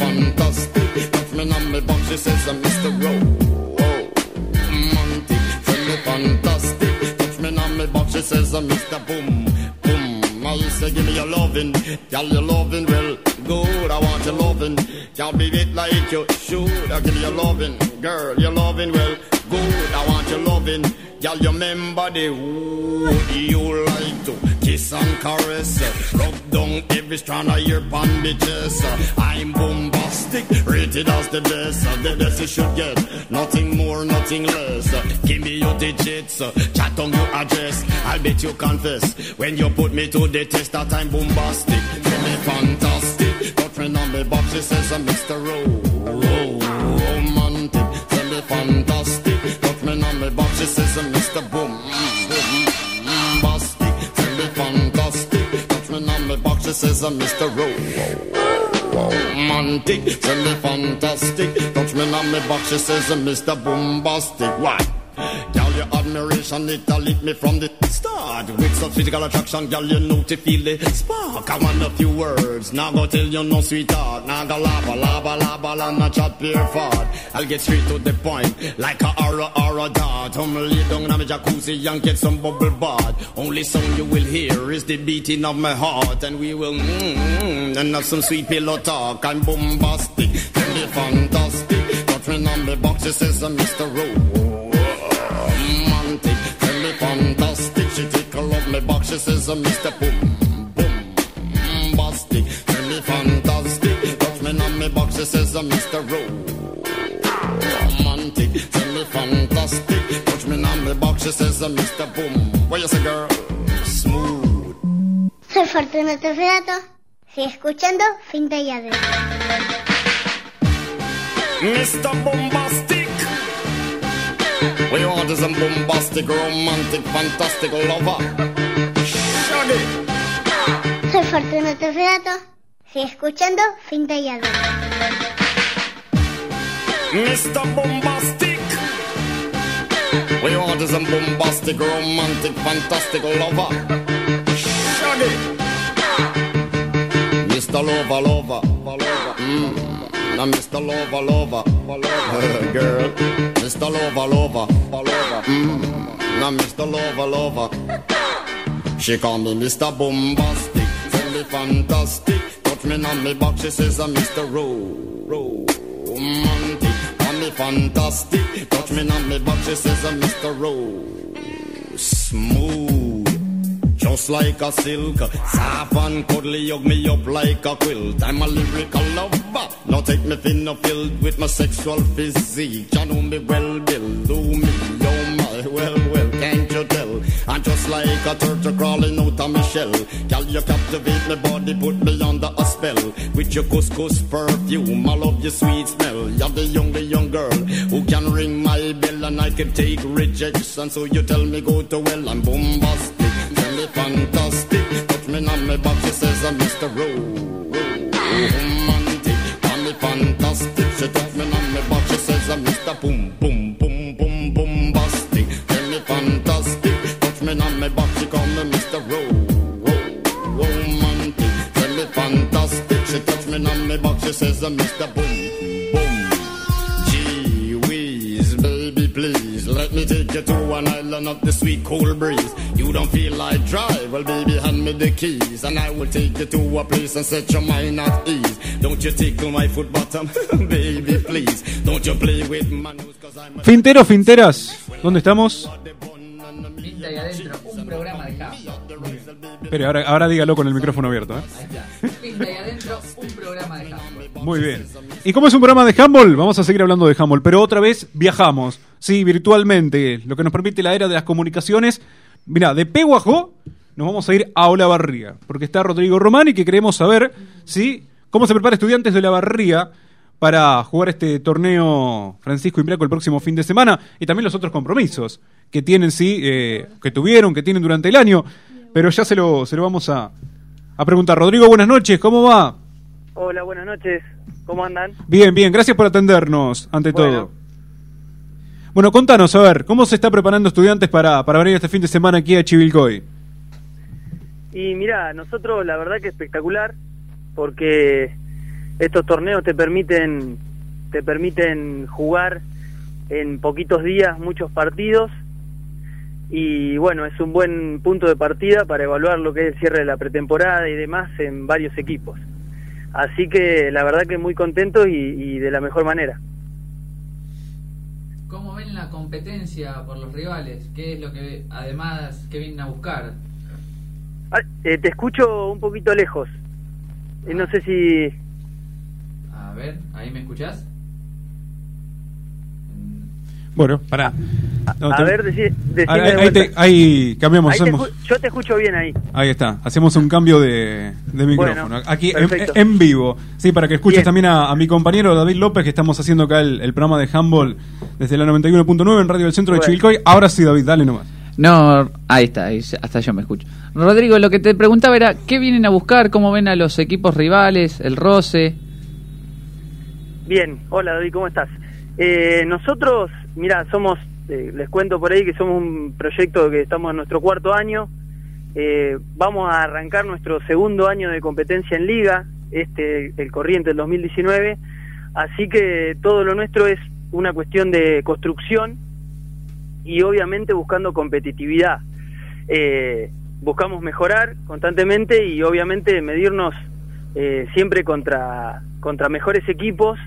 Fantastic. Touch me on me box, she says I'm Mr. Tell me fantastic. Touch me on me box, she says I'm Mr. Boom. Boom, I say give me your loving, girl your loving well good. I want your loving, girl be it like you should. I give you your loving, girl your loving well good. I want your loving, girl you remember the wood you like to kiss and caress. Rub down every strand of your pan bitches. I'm bombastic, rated as the best. The best you should get, nothing more, nothing less. Give me your digits, chat on your address. I'll bet you confess when you put me to the test that I'm bombastic. Tell me fantastic, got friend on me box, she says I'm Mr. Ro- Romantic, oh, oh, oh, tell me fantastic, she says I'm Mr. Ro- Romantic, me fantastic, touch me on me box, she says I'm Mr. Bombastic. Why? Girl, your admiration, it a lit me from the start. With such physical attraction, girl, you know to feel the spark. I want a few words, now go tell you no sweetheart. Now go lava, lava, lava, la, not chat pure fart. I'll get straight to the point, like a aura, aura dart. I'm lay down in my jacuzzi and get some bubble bath. Only song you will hear is the beating of my heart. And we will, mm, and have some sweet pillow talk. I'm bombastic, tell me fantastic. Touch me on the box, it says Mr. Rowe she says, uh, Mr. Boom, boom, bombastic. Tell me fantastic, touch me on me box, she says, uh, Mr. Romantic, tell me fantastic. Touch me on me box, she says, uh, Mr. Boom. What you say, girl? Smooth. Soy Fortunato Fedato. Sigue escuchando Finta y Adentro. Mr. Bombastic. We want is a bombastic, romantic, fantastic lover. Shaggy. Soy Fortunato Fedato. Sigue escuchando Finta y Adentro. Mr. Bombastic. We want is a bombastic, romantic, fantastic lover. Shaggy. Mr. Lover, lover, lover. Mm. Now, Mr. Lover, lover, lover. *laughs* Girl. Mr. Lover, lover, lover. Mm. Now, Mr. Lover, lover. She call me Mr. Bombastic, me fantastic. Touch me on me back, she says I'm Mr. Ro, romantic. Call me fantastic, touch me on me back, she says I'm Mr. Ro, smooth. Just like a silk, soft and cuddly, hug me up like a quilt. I'm a lyrical lover. Now take me thin filled with my sexual physique. You know me well, Bill. Do me, like a turtle crawling out of my shell. Girl, you captivate my body, put me under a spell. With your couscous perfume, I love your sweet smell. You're the young, the young girl who can ring my bell and I can take rejection. So you tell me go to well, I'm bombastic. Tell me fantastic. Touch me on my back, she says I'm Mr. Ro. Romantic. Call me fantastic. She touch me on my back, she says I'm Mr. Boom, boom, Me on my back, she says Mr. Boom, boom. Gee whiz, baby, please let me take you to an island of the sweet cool breeze. You don't feel like drive, well, baby, hand me the keys, and I will take you to a place and set your mind at ease. Don't you tickle my foot bottom, *laughs* baby, please. Don't you play with my nose, cause I'm a Finteros, finteras, ¿dónde estamos? Pinta y adentro, un programa de. Espere, ahora, ahora dígalo con el micrófono abierto. ¿eh? Pinta y adentro, Muy bien. Y como es un programa de handball, vamos a seguir hablando de handball, pero otra vez viajamos, sí, virtualmente, lo que nos permite la era de las comunicaciones. Mira, de Peguajó nos vamos a ir a Olavarría, porque está Rodrigo Román y que queremos saber, sí, cómo se prepara estudiantes de Olavarría para jugar este torneo Francisco Imbriaco el próximo fin de semana y también los otros compromisos que tienen, sí, eh, que tuvieron, que tienen durante el año, pero ya se lo, se lo vamos a, a preguntar. Rodrigo, buenas noches, ¿cómo va? Hola, buenas noches. ¿Cómo andan? Bien, bien, gracias por atendernos, ante Bueno. todo. Bueno, contanos, a ver, ¿cómo se está preparando estudiantes para, para venir este fin de semana aquí a Chivilcoy? Y mira, nosotros la verdad que espectacular, porque estos torneos te permiten te permiten jugar en poquitos días muchos partidos y bueno, es un buen punto de partida para evaluar lo que es el cierre de la pretemporada y demás en varios equipos. Así que la verdad que muy contento y, y de la mejor manera. ¿Cómo ven la competencia por los rivales? ¿Qué es lo que además que vienen a buscar? Ah, eh, te escucho un poquito lejos. Eh, no sé si... A ver, ¿ahí me escuchás? Bueno, pará. No, a te- ver, decí- Ahí, de ahí vuelta. te- ahí cambiamos. Ahí hacemos- yo te escucho bien ahí. Ahí está, hacemos un cambio de, de micrófono. Bueno, Aquí en, vivo. Sí, para que escuches Bien. también a, a mi compañero David López, que estamos haciendo acá el, el programa de handball desde la 91.9 en Radio del Centro de. Chivilcoy. Ahora sí, David, dale nomás. No, ahí está, ahí hasta yo me escucho. Rodrigo, lo que te preguntaba era, ¿qué vienen a buscar? ¿Cómo ven a los equipos rivales? ¿El roce? Bien, hola David, ¿cómo estás? Eh, nosotros, mira, somos, eh, les cuento por ahí que somos un proyecto que estamos en nuestro cuarto año. Eh, vamos a arrancar nuestro segundo año de competencia en liga, este, el corriente del 2019. Así que todo lo nuestro es una cuestión de construcción y obviamente buscando competitividad. Eh, buscamos mejorar constantemente y obviamente medirnos siempre contra, contra mejores equipos.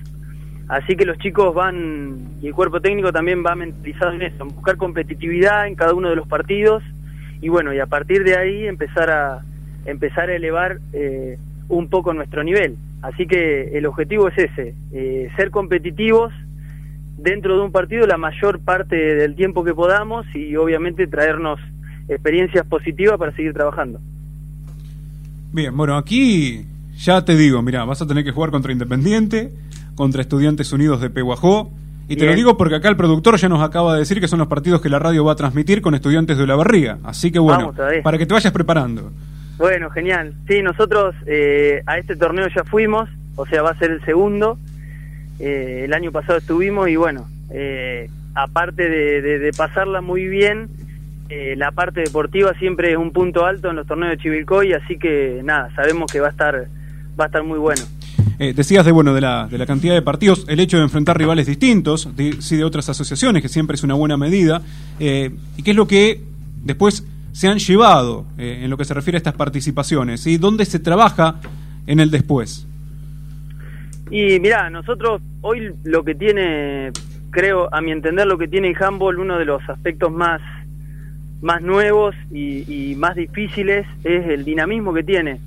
Así que los chicos van, y el cuerpo técnico también va mentalizado en eso, en buscar competitividad en cada uno de los partidos y bueno, y a partir de ahí empezar a, empezar a elevar eh, un poco nuestro nivel. Así que el objetivo es ese, eh, ser competitivos dentro de un partido la mayor parte del tiempo que podamos y obviamente traernos experiencias positivas para seguir trabajando. Bien, bueno, aquí ya te digo, mira, vas a tener que jugar contra Independiente, contra Estudiantes Unidos de Peguajó. Y te Bien. lo digo porque acá el productor ya nos acaba de decir que son los partidos que la radio va a transmitir con Estudiantes de la Barriga. Así que bueno, Vamos para que te vayas preparando. Bueno, genial. Sí, nosotros eh, a este torneo ya fuimos, o sea, va a ser el segundo. Eh, el año pasado estuvimos y bueno, eh, aparte de, de- de pasarla muy bien, eh, la parte deportiva siempre es un punto alto en los torneos de Chivilcoy, así que nada, sabemos que va a estar va a estar muy bueno. Eh, decías de bueno de la, de la cantidad de partidos, el hecho de enfrentar rivales distintos, de, sí de otras asociaciones, que siempre es una buena medida, eh, y qué es lo que después se han llevado eh, en lo que se refiere a estas participaciones, y dónde se trabaja en el después. Y mirá, nosotros hoy lo que tiene, creo, a mi entender, lo que tiene el handball, uno de los aspectos más, más nuevos y, más difíciles es el dinamismo que tiene.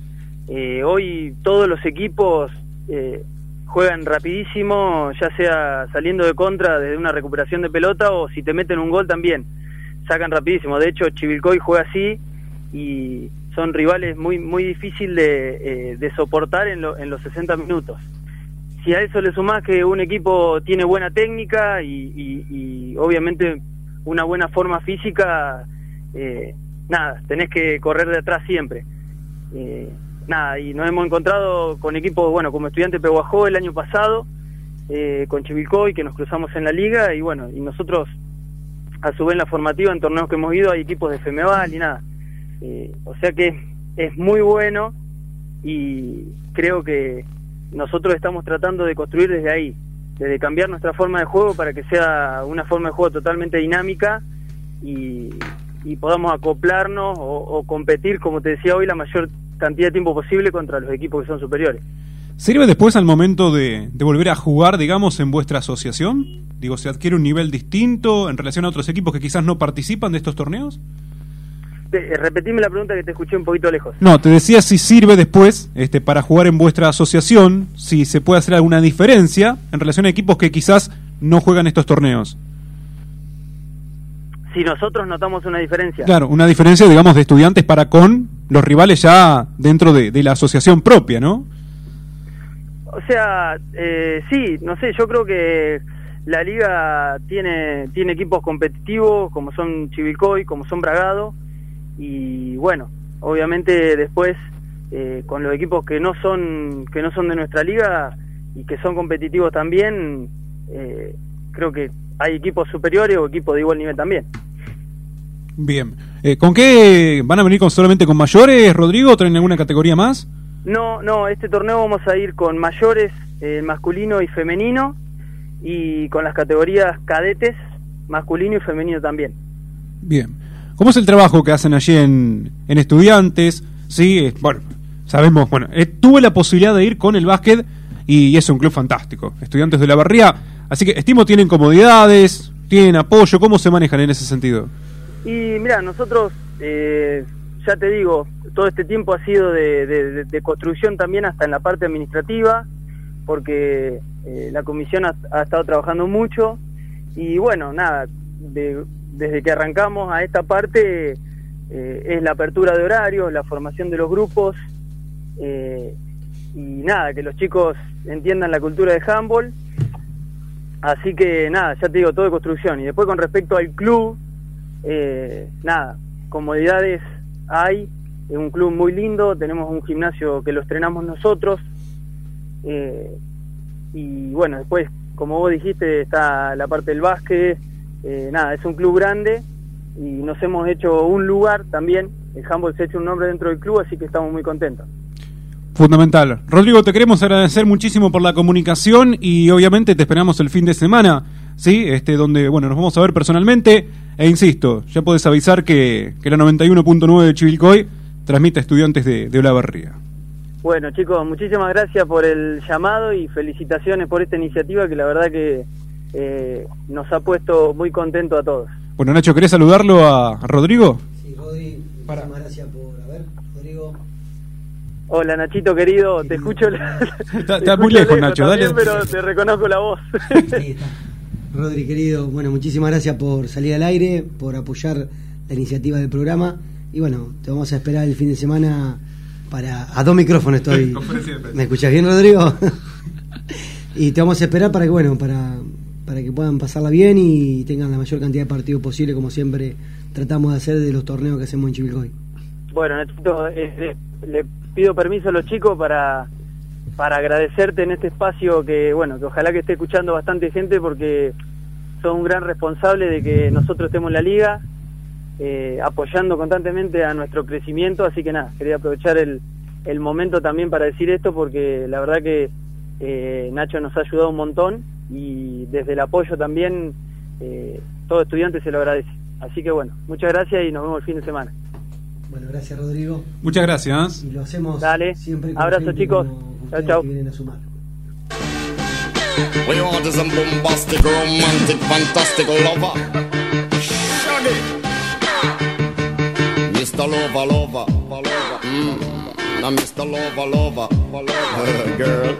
Eh, hoy todos los equipos eh, juegan rapidísimo, ya sea saliendo de contra desde una recuperación de pelota o si te meten un gol también, sacan rapidísimo. De hecho, Chivilcoy juega así y son rivales muy muy difícil de, eh, soportar en, lo- en los 60 minutos si a eso le sumás que un equipo tiene buena técnica y, y- y obviamente una buena forma física, eh, nada, tenés que correr de atrás siempre. Eh, nada, y nos hemos encontrado con equipos, bueno, como estudiante Peguajó el año pasado, eh, con Chivilcoy, que nos cruzamos en la liga, y bueno, y nosotros, a su vez en la formativa, en torneos que hemos ido, hay equipos de FEMEVAL y nada. Eh, o sea que es muy bueno y creo que nosotros estamos tratando de construir desde ahí, desde cambiar nuestra forma de juego para que sea una forma de juego totalmente dinámica y, y podamos acoplarnos o, o competir, como te decía hoy, la mayor cantidad de tiempo posible contra los equipos que son superiores. ¿Sirve después al momento de, de volver a jugar, digamos, en vuestra asociación? Digo, ¿se adquiere un nivel distinto en relación a otros equipos que quizás no participan de estos torneos? Eh, repetime la pregunta que te escuché un poquito lejos. No, te decía si sirve después este, para jugar en vuestra asociación, si se puede hacer alguna diferencia en relación a equipos que quizás no juegan estos torneos. Si nosotros notamos una diferencia. Claro, una diferencia, digamos, de estudiantes para con los rivales ya dentro de, de la asociación propia, ¿no? O sea, eh, sí, no sé, yo creo que la liga tiene, tiene equipos competitivos como son Chivilcoy, como son Bragado, y bueno, obviamente después eh, con los equipos que no son que no son de nuestra liga y que son competitivos también, eh, creo que hay equipos superiores o equipos de igual nivel también. Bien. Eh, ¿Con qué van a venir con solamente con mayores, Rodrigo? ¿O traen alguna categoría más? No, no, este torneo vamos a ir con mayores, eh, masculino y femenino, y con las categorías cadetes, masculino y femenino también. Bien. ¿Cómo es el trabajo que hacen allí en, en estudiantes? Sí, eh, bueno, sabemos, bueno, eh, tuve la posibilidad de ir con el básquet y es un club fantástico. Estudiantes de la Barría, así que estimo tienen comodidades, tienen apoyo, ¿cómo se manejan en ese sentido? Y mira, nosotros, eh, ya te digo, todo este tiempo ha sido de, de- construcción también hasta en la parte administrativa, porque eh, la comisión ha, ha estado trabajando mucho y bueno, nada, de- desde que arrancamos a esta parte eh, es la apertura de horarios, la formación de los grupos eh, y nada, que los chicos entiendan la cultura de handball. Así que nada, ya te digo, todo de construcción. Y después con respecto al club, eh, nada, comodidades hay, es un club muy lindo, tenemos un gimnasio que lo estrenamos nosotros. eh, y bueno, después, como vos dijiste, está la parte del básquet, eh, nada, es un club grande y nos hemos hecho un lugar también, el handball se ha hecho un nombre dentro del club, así que estamos muy contentos. Fundamental. Rodrigo, te queremos agradecer muchísimo por la comunicación y obviamente te esperamos el fin de semana, ¿sí? Este, donde, bueno, nos vamos a ver personalmente. E insisto, ya podés avisar que, que la 91.9 de Chivilcoy transmite a estudiantes de, de Olavarría. Bueno chicos, muchísimas gracias por el llamado y felicitaciones por esta iniciativa que la verdad que eh, nos ha puesto muy contento a todos. Bueno, Nacho, ¿querés saludarlo a a Rodrigo? Sí, Rodri, muchísimas gracias por. A ver, Rodrigo. Hola Nachito querido, te escucho. la- Está, te está muy escucho lejos, Nacho, también, dale. Pero te reconozco la voz. *laughs* Rodri, querido, bueno, muchísimas gracias por salir al aire, por apoyar la iniciativa del programa. Y bueno, te vamos a esperar el fin de semana para. A dos micrófonos estoy. *laughs* ¿Me escuchas bien, Rodrigo? *laughs* y te vamos a esperar para que, bueno, para, para que puedan pasarla bien y tengan la mayor cantidad de partidos posible, como siempre tratamos de hacer de los torneos que hacemos en Chivilcoy. Bueno eh, le, le pido permiso a los chicos para para agradecerte en este espacio que bueno que ojalá que esté escuchando bastante gente porque son un gran responsable de que nosotros estemos en la liga eh, apoyando constantemente a nuestro crecimiento así que nada quería aprovechar el, el momento también para decir esto porque la verdad que eh, Nacho nos ha ayudado un montón y desde el apoyo también eh, todo estudiante se lo agradece así que bueno muchas gracias y nos vemos el fin de semana Bueno, gracias, Rodrigo. Muchas gracias. Y lo hacemos Dale. siempre con Abrazo, gente chicos. como Chao, chao. que vienen a sumar. We want is a bombastic, romantic, fantastic lover. Shaggy. Mr. Lover, lover, lover. Mm. Now, Mr. Lover, lover, lover. *laughs* Girl.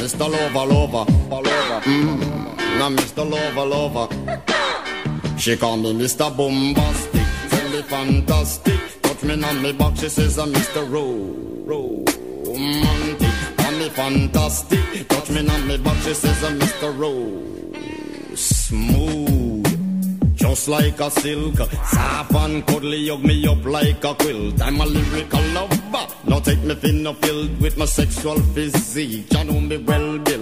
Mr. Lover, lover, lover. Mm. Now, Mr. Lover, lover. She call me Mr. Bombastic, tell me fantastic. Touch me on me back, she says I'm Mr. Ro, romantic. Call me fantastic, touch me on me back, she says I'm Mr. Ro, smooth. Just like a silk, soft and cuddly, hug me up like a quilt. I'm a lyrical lover. Now take me thin or filled with my sexual physique. You know me well, Bill.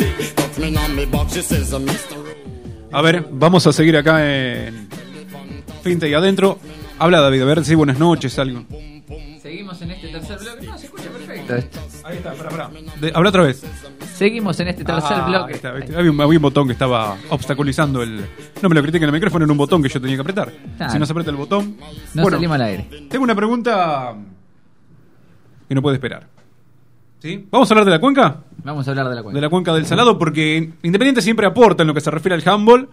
A ver, vamos a seguir acá en Finta y adentro. Habla David, a ver si buenas noches, algo. Seguimos en este tercer bloque. No, se escucha perfecto. Ahí está, pará, pará. De- habla otra vez. Seguimos en este tercer Ah, bloque. ahí está, ¿viste? había, un, había un botón que estaba obstaculizando el. No me lo critiquen el micrófono, era un botón que yo tenía que apretar. Claro. Si no se aprieta el botón. No salimos al aire. Tengo una pregunta que no puede esperar. ¿Sí? ¿Vamos a hablar de la cuenca? Vamos a hablar de la cuenca. De la cuenca del Salado, porque Independiente siempre aporta en lo que se refiere al handball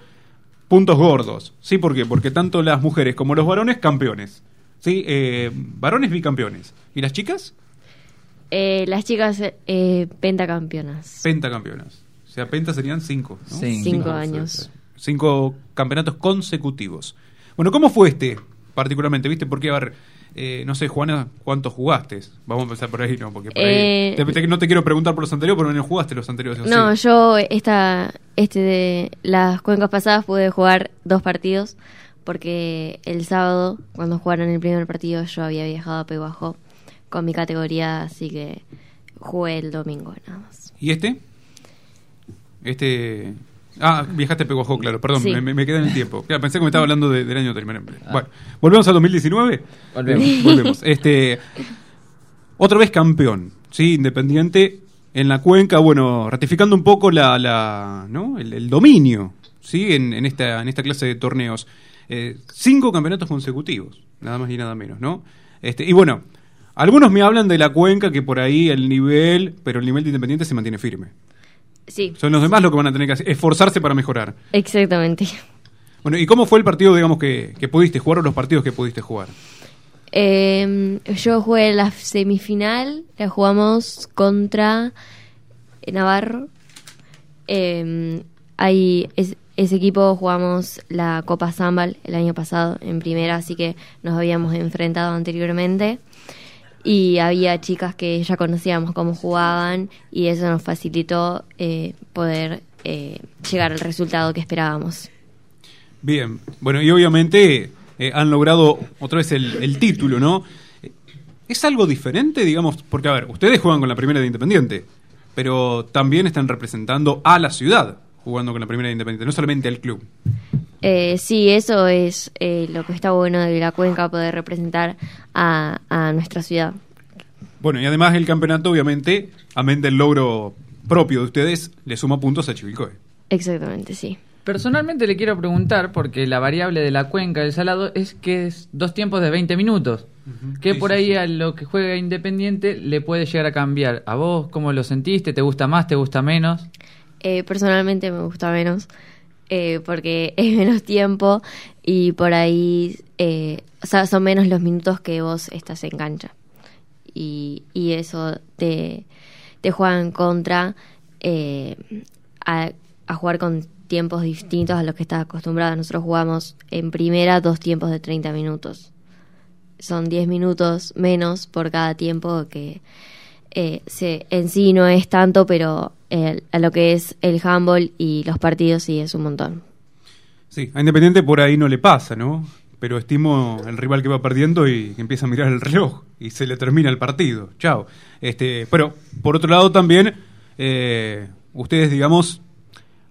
puntos gordos. ¿Sí? ¿Por qué? Porque tanto las mujeres como los varones, campeones. ¿Sí? Eh, varones bicampeones. ¿Y las chicas? Eh, las chicas eh, pentacampeonas. Pentacampeonas. O sea, penta serían cinco. ¿no? Cinco años. Cinco campeonatos consecutivos. Bueno, ¿cómo fue este particularmente? ¿Viste? Porque, a ver, eh, no sé, Juana, ¿cuántos jugaste? Vamos a empezar por ahí, ¿no? Porque por ahí- Eh, te- te- no te quiero preguntar por los anteriores, porque no jugaste los anteriores. ¿o No, sí? yo esta, este de las cuencas pasadas pude jugar dos partidos porque el sábado cuando jugaron el primer partido yo había viajado a Peguajó con mi categoría, así que jugué el domingo nada más. ¿Y este? Este. Ah, viajaste a Peguajó, claro, perdón, Sí. me, me quedé en el tiempo. *laughs* Claro, pensé que me estaba hablando de- del año anterior. Bueno, ¿volvemos al 2019? Volvemos. Volvemos. *laughs* Este, otra vez campeón, ¿sí? Independiente en la cuenca, bueno, ratificando un poco la, la ¿no? el, el dominio, ¿sí? En, en esta, en esta clase de torneos. Eh, cinco campeonatos consecutivos, nada más y nada menos, ¿no? Este, y bueno, algunos me hablan de la cuenca que por ahí el nivel, pero el nivel de Independiente se mantiene firme. Sí, Son los demás los que van a tener que hacer, esforzarse para mejorar. exactamente. Bueno, ¿y cómo fue el partido, digamos, que, que pudiste jugar o los partidos que pudiste jugar? Eh, yo jugué la semifinal, la jugamos contra Navarro. Eh, ahí es- ese equipo jugamos la Copa Zambal el año pasado en primera, así que nos habíamos enfrentado anteriormente. Y había chicas que ya conocíamos cómo jugaban y eso nos facilitó eh, poder eh, llegar al resultado que esperábamos. Bien, bueno, y obviamente eh, han logrado otra vez el, título, ¿no? Eh, ¿Es algo diferente, digamos? Porque, a ver, ustedes juegan con la primera de Independiente, pero también están representando a la ciudad jugando con la primera de Independiente, no solamente al club. Eh, sí, eso es eh, lo que está bueno de la cuenca, poder representar a, a nuestra ciudad. Bueno, y además el campeonato, obviamente, amén del logro propio de ustedes, le suma puntos a Chivilcoy. Exactamente, sí. Personalmente le quiero preguntar, porque la variable de la cuenca del salado es que es dos tiempos de 20 minutos. Que Sí, por sí, ahí sí. a lo que juega Independiente le puede llegar a cambiar. ¿A vos cómo lo sentiste? ¿Te gusta más? ¿Te gusta menos? Eh, personalmente me gusta menos eh, porque *laughs* es menos tiempo y por ahí eh, o sea, son menos los minutos que vos estás en cancha. Y, y eso te, juega en contra eh, a, a jugar con tiempos distintos a los que estás acostumbrado. Nosotros jugamos en primera dos tiempos de 30 minutos. Son 10 minutos menos por cada tiempo que eh, se, en sí no es tanto, pero eh, a lo que es el handball y los partidos sí es un montón. Sí, a Independiente por ahí no le pasa, ¿no? Pero estimo el rival que va perdiendo y empieza a mirar el reloj y se le termina el partido. Chao. Este, pero por otro lado también, eh, ustedes, digamos,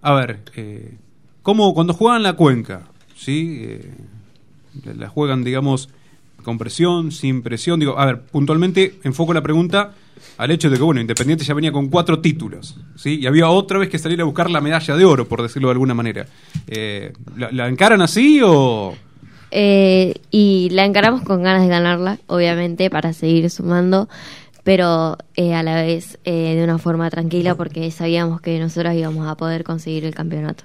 a ver, eh, ¿cómo cuando juegan la cuenca, sí, la juegan, digamos, con presión, sin presión? Digo, a ver, puntualmente enfoco la pregunta al hecho de que, bueno, Independiente ya venía con cuatro títulos, ¿sí? Y había otra vez que salir a buscar la medalla de oro, por decirlo de alguna manera. Eh, ¿la, la encaran así o...? Eh, y la encaramos con ganas de ganarla, obviamente, para seguir sumando, pero eh, a la vez eh, de una forma tranquila porque sabíamos que nosotros íbamos a poder conseguir el campeonato.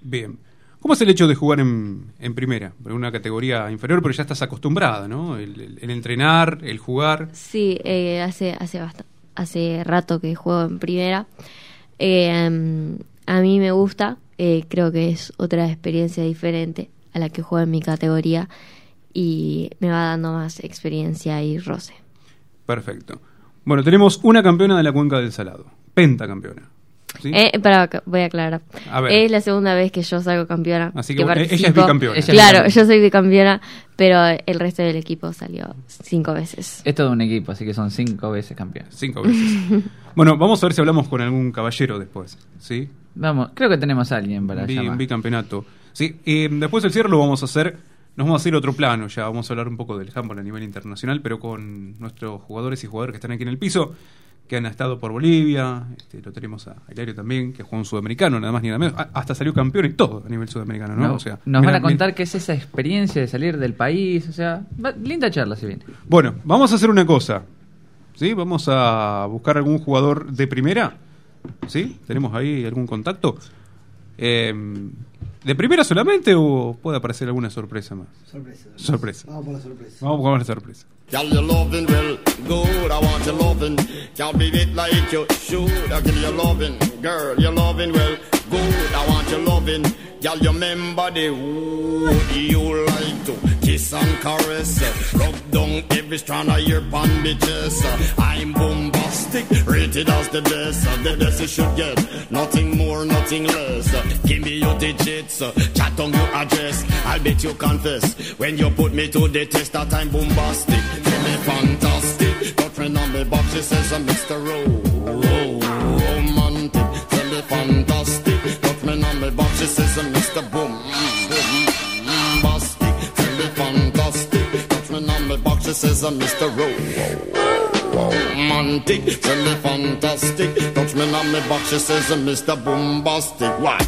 Bien. ¿Cómo es el hecho de jugar en, en primera? En una categoría inferior, pero ya estás acostumbrada, ¿no? El, el- el entrenar, el jugar. Sí, eh, hace hace hace rato que juego en primera. Eh, a mí me gusta, eh, creo que es otra experiencia diferente a la que juego en mi categoría y me va dando más experiencia y roce. Perfecto. Bueno, tenemos una campeona de la cuenca del Salado. Pentacampeona. ¿Sí? Eh, para, voy a aclarar. A ver. Es la segunda vez que yo salgo campeona. Así que, bueno, ella es participo. bicampeona. Ella es Claro, bicampeona. yo soy bicampeona, pero el resto del equipo salió cinco veces. Es todo un equipo, así que son cinco veces campeones. Cinco veces. *laughs* bueno, vamos a ver si hablamos con algún caballero después, ¿sí? Vamos, creo que tenemos a alguien para Bi- llamar. bicampeonato. Sí, y después del cierre lo vamos a hacer, nos vamos a hacer otro plano ya, vamos a hablar un poco del handball a nivel internacional, pero con nuestros jugadores y jugadores que están aquí en el piso, que han estado por Bolivia, este, lo tenemos a Hilario también, que jugó un sudamericano, nada más ni nada menos, A- hasta salió campeón y todo a nivel sudamericano, ¿no? No, o sea, nos van a contar qué es esa experiencia de salir del país, o sea, va- linda charla si bien. Bueno, vamos a hacer una cosa. ¿Sí? Vamos a buscar algún jugador de primera. ¿Sí? ¿Tenemos ahí algún contacto? Eh, ¿De primera solamente o puede aparecer alguna sorpresa más? Sorpresa. Sorpresa. Vamos por la sorpresa. Vamos con la sorpresa. Girl, you loving well good. I want your loving. Can't beat it like you should. I give you loving, girl. You loving well good. I want your loving. Girl, you remember the wood you like to kiss and caress. Rub down every strand of your uh, I'm bombastic, rated as the best. The best you should get. Nothing more, nothing less. Give me your digits. Chat on your address. I'll bet you confess. When you put me to the test, that I'm bombastic. Feel me fantastic. Got friend on me box, she says I'm Mr. Ro- Romantic. Feel me fantastic. Got me on me box, she says I'm Mr. Boom. Boom. Bombastic. Feel me fantastic. Got me on me box, she says I'm Mr. Ro- Romantic. Feel me fantastic. Touch me on me box, she says I'm Mr. Bombastic. Why?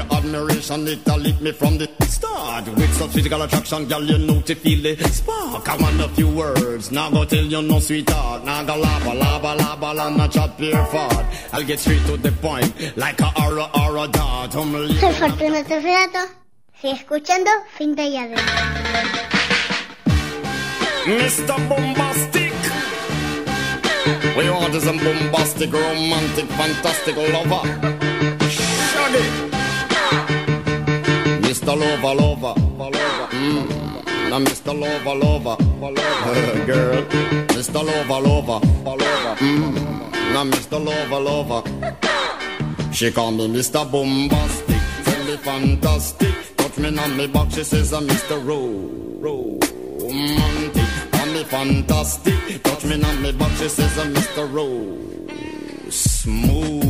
Your admiration, it lit me from the start. With such physical attraction, girl, you know to feel the spark. I want a few words, now go tell you no sweetheart. Now go la, not chat fart. I'll get straight to the point, like a aura, aura dart. Soy Fortunato Ferrato. Sigue escuchando Finta y Adentro. Mr. Bombastic. We want is a bombastic, romantic, fantastic lover. Shaggy. Mr. Lover, lover. Mm. Now, Mr. Lover, lover, lover. *laughs* Girl. Mr. Lover, lover. Mm. Now, Mr. Lover, lover. She call me Mr. Bombastic, tell me fantastic. Touch me on me back, she says I'm Mr. Ro, romantic. Call me fantastic, touch me on me back, she says I'm Mr. Ro, smooth.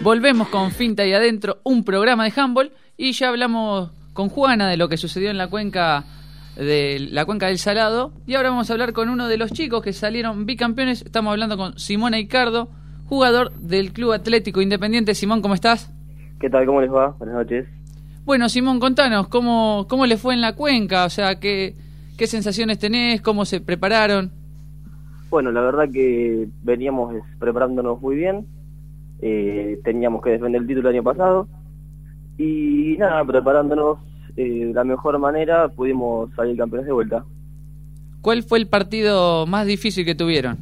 Volvemos con Finta y Adentro, un programa de handball, y ya hablamos con Juana de lo que sucedió en la cuenca de la cuenca del Salado, y ahora vamos a hablar con uno de los chicos que salieron bicampeones, estamos hablando con Simón Aicardo, jugador del Club Atlético Independiente. Simón, ¿cómo estás? ¿Qué tal? ¿Cómo les va? Buenas noches. Bueno, Simón, contanos, ¿cómo, cómo le fue en la cuenca? O sea, ¿qué, qué sensaciones tenés? ¿Cómo se prepararon? Bueno, la verdad que veníamos preparándonos muy bien. Eh, teníamos que defender el título el año pasado. Y nada, preparándonos eh, de la mejor manera, pudimos salir campeones de vuelta. ¿Cuál fue el partido más difícil que tuvieron?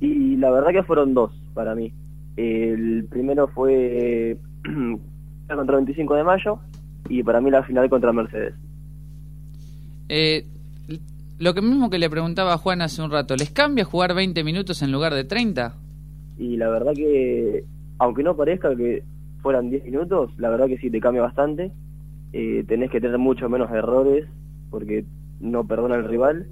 Y la verdad que fueron dos para mí. El primero fue *clears throat* contra el 25 de mayo y para mí la final contra Mercedes. Eh, lo que mismo que le preguntaba a Juan hace un rato, ¿les cambia jugar 20 minutos en lugar de 30? Y la verdad que, aunque no parezca que fueran 10 minutos, la verdad que sí te cambia bastante. Eh, tenés que tener mucho menos errores porque no perdona el rival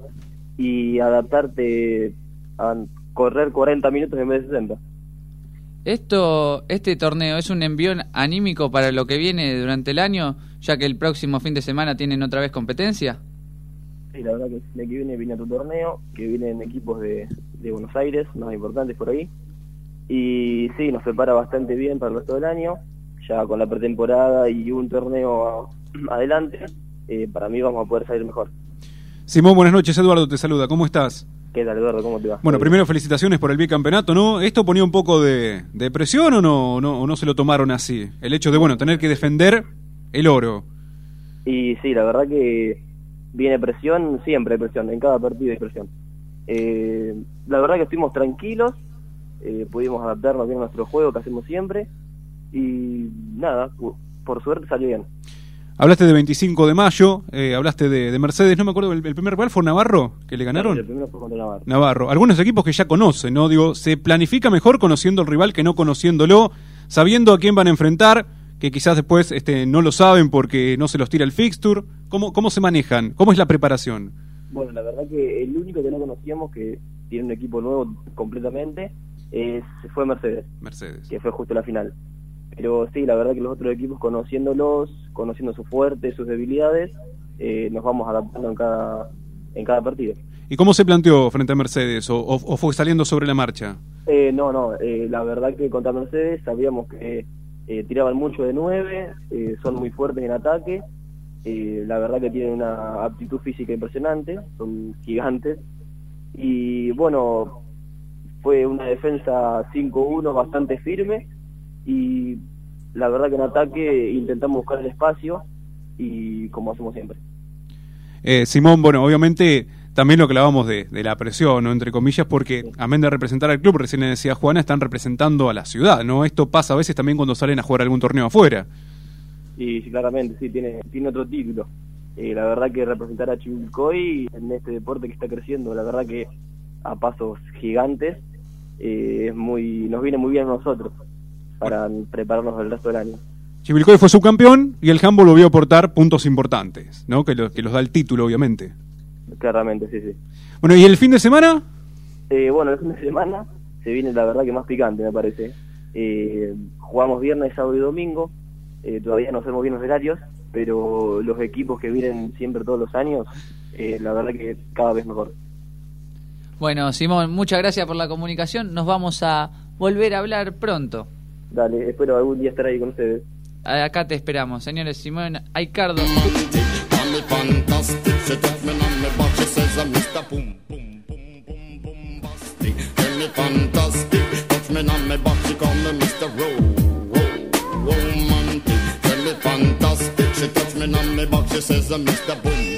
y adaptarte a correr 40 minutos en vez de 60. Esto, este torneo es un envión anímico para lo que viene durante el año, ya que el próximo fin de semana tienen otra vez competencia. Sí, la verdad que el año que viene viene otro torneo, que vienen equipos de, de Buenos Aires, más importantes por ahí. Y sí, nos prepara bastante bien para el resto del año, ya con la pretemporada y un torneo a- *clears throat* adelante, eh, para mí vamos a poder salir mejor. Simón, buenas noches. Eduardo te saluda. ¿Cómo estás? ¿Qué tal, Eduardo? ¿Cómo te va? Bueno, primero felicitaciones por el bicampeonato, ¿no? ¿Esto ponía un poco de, de presión o no, no, o no se lo tomaron así? El hecho de, bueno, tener que defender el oro. Y sí, la verdad que viene presión, siempre hay presión, en cada partido hay presión. Eh, la verdad que estuvimos tranquilos, eh, pudimos adaptarnos bien a nuestro juego que hacemos siempre y nada, por suerte salió bien. Hablaste de 25 de mayo, eh, hablaste de, de Mercedes, no me acuerdo, el, el primer rival fue Navarro, que le ganaron. El primero fue contra Navarro. Navarro. Algunos equipos que ya conocen, ¿no? Digo, se planifica mejor conociendo al rival que no conociéndolo, sabiendo a quién van a enfrentar, que quizás después este, no lo saben porque no se los tira el fixture. ¿Cómo, ¿Cómo se manejan? ¿Cómo es la preparación? Bueno, la verdad que el único que no conocíamos, que tiene un equipo nuevo completamente, es, fue Mercedes. Mercedes. Que fue justo la final. Pero sí, la verdad que los otros equipos, conociéndolos, conociendo sus fuertes, sus debilidades, eh, nos vamos adaptando en cada, en cada partido. ¿Y cómo se planteó frente a Mercedes? ¿O, o, o fue saliendo sobre la marcha? Eh, no, no, eh, la verdad que contra Mercedes sabíamos que eh, tiraban mucho de nueve, eh, son muy fuertes en ataque, eh, la verdad que tienen una aptitud física impresionante, son gigantes, y bueno, fue una defensa 5-1 bastante firme, y la verdad que en ataque intentamos buscar el espacio, y como hacemos siempre. Eh, Simón, bueno, obviamente también lo que hablábamos de, de la presión, ¿no? entre comillas, porque amén de representar al club, recién le decía Juana, están representando a la ciudad, ¿no? Esto pasa a veces también cuando salen a jugar algún torneo afuera. Y sí, claramente, sí, tiene, tiene otro título. Eh, la verdad que representar a Chivilcoy en este deporte que está creciendo, la verdad que a pasos gigantes, eh, es muy nos viene muy bien a nosotros para prepararnos el resto del año. Chivilcoy fue subcampeón y el handball volvió a aportar puntos importantes, ¿no? Que, lo- que los da el título, obviamente. Claramente, sí, sí. Bueno, ¿y el fin de semana? Eh, bueno, el fin de semana se viene la verdad que más picante, me parece. Eh, jugamos viernes, sábado y domingo. Eh, todavía no sabemos bien los horarios, pero los equipos que vienen siempre todos los años, eh, la verdad que cada vez mejor. Bueno, Simón, muchas gracias por la comunicación. Nos vamos a volver a hablar pronto. Dale, espero algún día estar ahí con ustedes. Acá te esperamos, señores. Simón Aicardo. Call me fantastic. She touch me on me back. She says I'm Mr. Boom Boom Boom Boom Bombastic. Tell me fantastic. Touch me on me back. She call me Mr. Ro Ro Romantic. Tell me fantastic. She touch me on me back. She says I'm Mr. Boom Boom.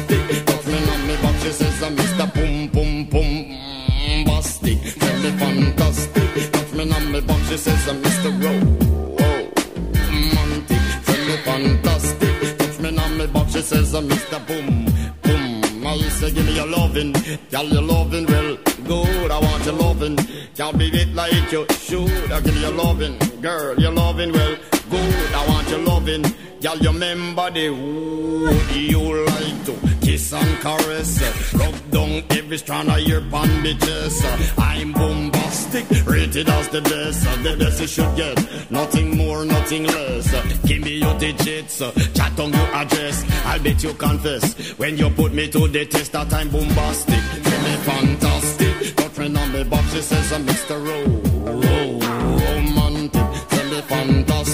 Fantastic. Touch me on me box, she says, I'm Mr. Ro- romantic. Tell me fantastic. Touch me on me box, she says, I'm Mr. Boom Boom. I say, give me your loving, girl, your loving, well, good. I want your loving, can't be it like you should. I give me your loving, girl, your loving, well, good. I want your loving, you remember the wood you kiss and caress, rub down every strand of your bandages. I'm bombastic, rated as the best, the best you should get, nothing more, nothing less. Give me your digits, chat on your address. I'll bet you confess when you put me to the test that I'm bombastic. Tell me fantastic, got friend on me box, she says I'm Mr. Ro, Ro, romantic. Tell me fantastic,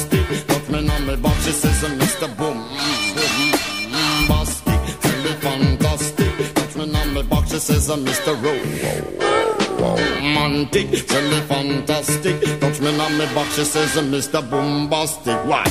me box, she says I'm Mr. Ro, romantic. Tell me fantastic, touch me on me box, she says I'm Mr. Bombastic. Why?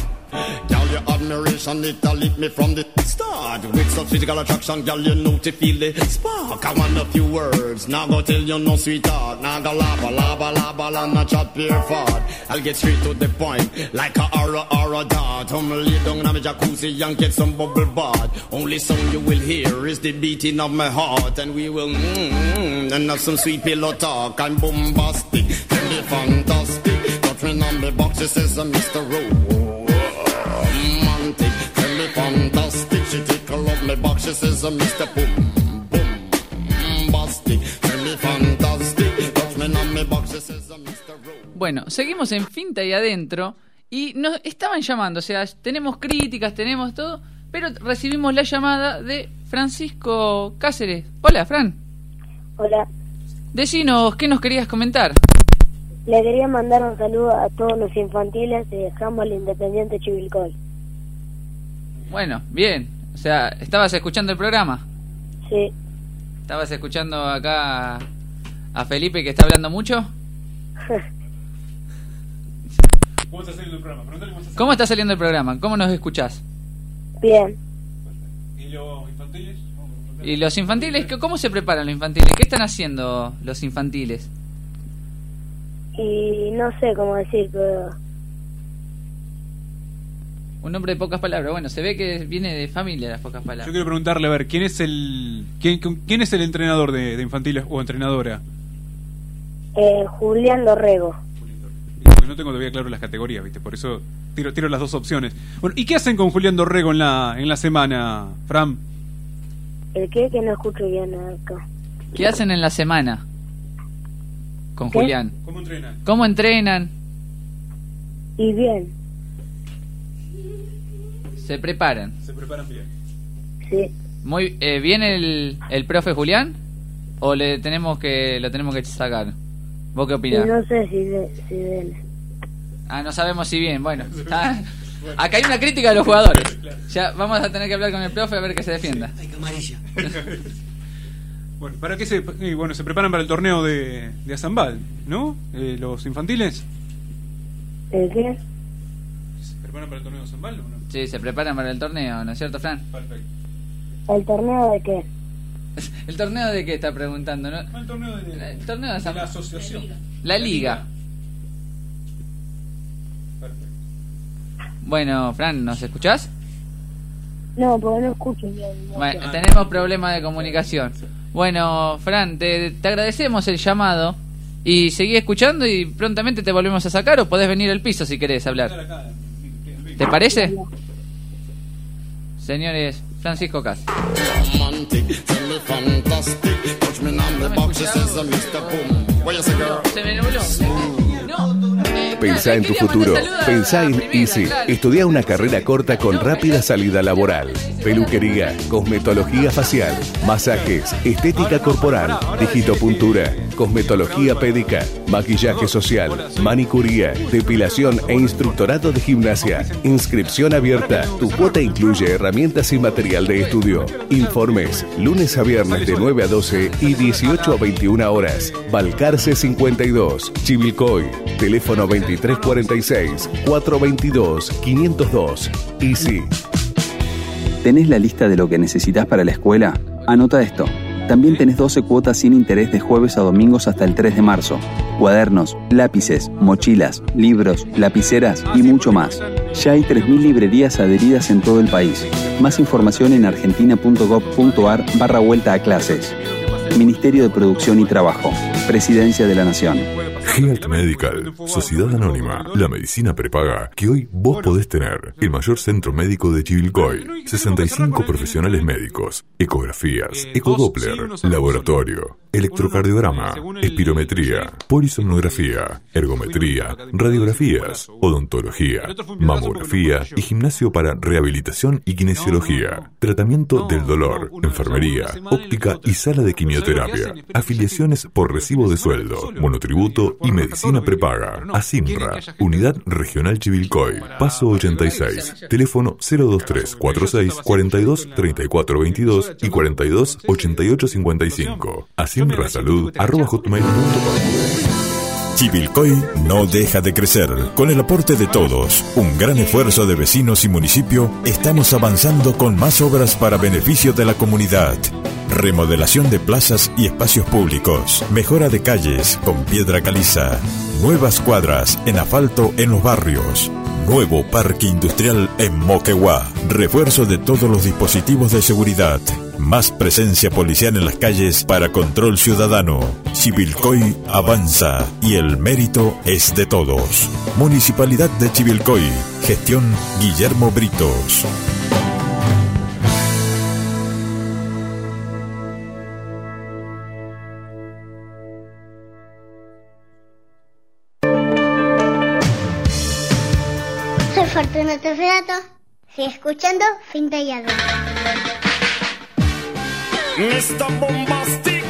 Your admiration, it lit me from the start. With such physical attraction, girl, you know to feel the spark. I want a few words, now go tell you no sweetheart. Now go lava, lava, lava, la, not chat pure fart. I'll get straight to the point, like a aura, aura dart. I'm lay down in a jacuzzi and get some bubble bath. Only sound you will hear is the beating of my heart. And we will, mmm, and have some sweet pillow talk. I'm bombastic, tell me fantastic. Touch me on the box, she says uh, I'm Mr. Rowe my box. She says, uh, Mr. Boom, boom, bastic. Tell me fantastic. Touch me on my box. She says, uh, Mr. Bueno, seguimos en Finta y Adentro y nos estaban llamando, o sea, tenemos críticas, tenemos todo, pero recibimos la llamada de Francisco Cáceres. Hola, Fran. Hola. Decinos, ¿qué nos querías comentar? Le quería mandar un saludo a todos los infantiles de Handball Independiente Chivilcoy. Bueno, bien. O sea, ¿estabas escuchando el programa? Sí. ¿Estabas escuchando acá a Felipe que está hablando mucho? *laughs* ¿Cómo está saliendo el programa? Cómo está ¿Cómo está saliendo el programa? ¿Cómo nos escuchás? Bien. ¿Y los infantiles? ¿Y los infantiles? ¿Qué- ¿Cómo se preparan los infantiles? ¿Qué están haciendo los infantiles? Y no sé cómo decir, pero Un nombre de pocas palabras. Bueno, se ve que viene de familia las pocas Yo palabras. quiero preguntarle, a ver, ¿quién es el quién, quién es el entrenador de, de infantiles o entrenadora? eh, Julián Dorrego. Porque no tengo todavía claro las categorías, ¿viste? Por eso tiro, tiro las dos opciones. Bueno, ¿y qué hacen con Julián Dorrego en la, en la semana, Fran? ¿El qué? Que no escucho bien acá. ¿Qué hacen en la semana con ¿Qué? Julián? ¿Cómo entrenan? ¿Cómo entrenan? Y bien, ¿Se preparan? Se preparan bien. sí. Muy eh, bien el, el profe Julián o le tenemos que lo tenemos que sacar. ¿Vos qué opinás? no sé si, de- si viene. Ah, no sabemos si bien. Bueno, *laughs* está- acá hay una crítica de los jugadores. *laughs* Ya vamos a tener que hablar con el profe a ver que se defienda. *laughs* Bueno, ¿para qué se, eh, bueno, se preparan para el torneo de, de Azambal, ¿no? Eh, los infantiles. ¿El qué? ¿Se preparan para el torneo de Azambal o no? Sí, se preparan para el torneo, ¿no es cierto, Fran? Perfecto. ¿El torneo de qué? *laughs* ¿El torneo de qué está preguntando? ¿no? El torneo de, El torneo de la asociación. La liga. Perfecto. Bueno, Fran, ¿nos escuchás? No, porque no escucho bien. no Bueno, tenemos problemas de comunicación. Bueno, Fran, te, te agradecemos el llamado y seguí escuchando y prontamente te volvemos a sacar o podés venir al piso si querés hablar. ¿Te parece? Señores, Francisco Cas. Se me nubló. Pensá en tu futuro. Pensá en claro. Estudia una carrera corta con rápida salida laboral. Peluquería, cosmetología facial, masajes, estética corporal, digitopuntura, cosmetología pédica, maquillaje social, manicuría, depilación e instructorado de gimnasia. Inscripción abierta. Tu cuota incluye herramientas y material de estudio. Informes, lunes a viernes de 9 a 12 y 18 a 21 horas. Balcarce 52, Chivilcoy. Teléfono 2346 422 502. Easy. ¿Tenés la lista de lo que necesitas para la escuela? Anota esto. También tenés 12 cuotas sin interés de jueves a domingos hasta el 3 de marzo. Cuadernos, lápices, mochilas, libros, lapiceras y mucho más. Ya hay 3.000 librerías adheridas en todo el país. Más información en argentina.gov.ar barra vuelta a clases. Ministerio de Producción y Trabajo. Presidencia de la Nación. Health Medical, Sociedad Anónima, la medicina prepaga que hoy vos podés tener. El mayor centro médico de Chivilcoy. 65 profesionales médicos, ecografías, ecodoppler, laboratorio, electrocardiograma, espirometría, polisomnografía, ergometría, radiografías, odontología, mamografía y gimnasio para rehabilitación y kinesiología. Tratamiento del dolor, enfermería, óptica y sala de quimioterapia. Afiliaciones por recibo de sueldo, monotributo y medicina prepaga. ASIMRA, Unidad Regional Chivilcoy, Paso 86, teléfono 023 46 42 34 22 y 42 88 55. Asimrasalud Chivilcoy no deja de crecer. Con el aporte de todos, un gran esfuerzo de vecinos y municipio, estamos avanzando con más obras para beneficio de la comunidad. Remodelación de plazas y espacios públicos, mejora de calles con piedra caliza, nuevas cuadras en asfalto en los barrios, nuevo parque industrial en Moquegua, refuerzo de todos los dispositivos de seguridad, más presencia policial en las calles para control ciudadano. Chivilcoy avanza y el mérito es de todos. Municipalidad de Chivilcoy. Gestión Guillermo Britos. Fortunato Fedato. Sigue escuchando Finta y Adentro. Mr. Bombastic.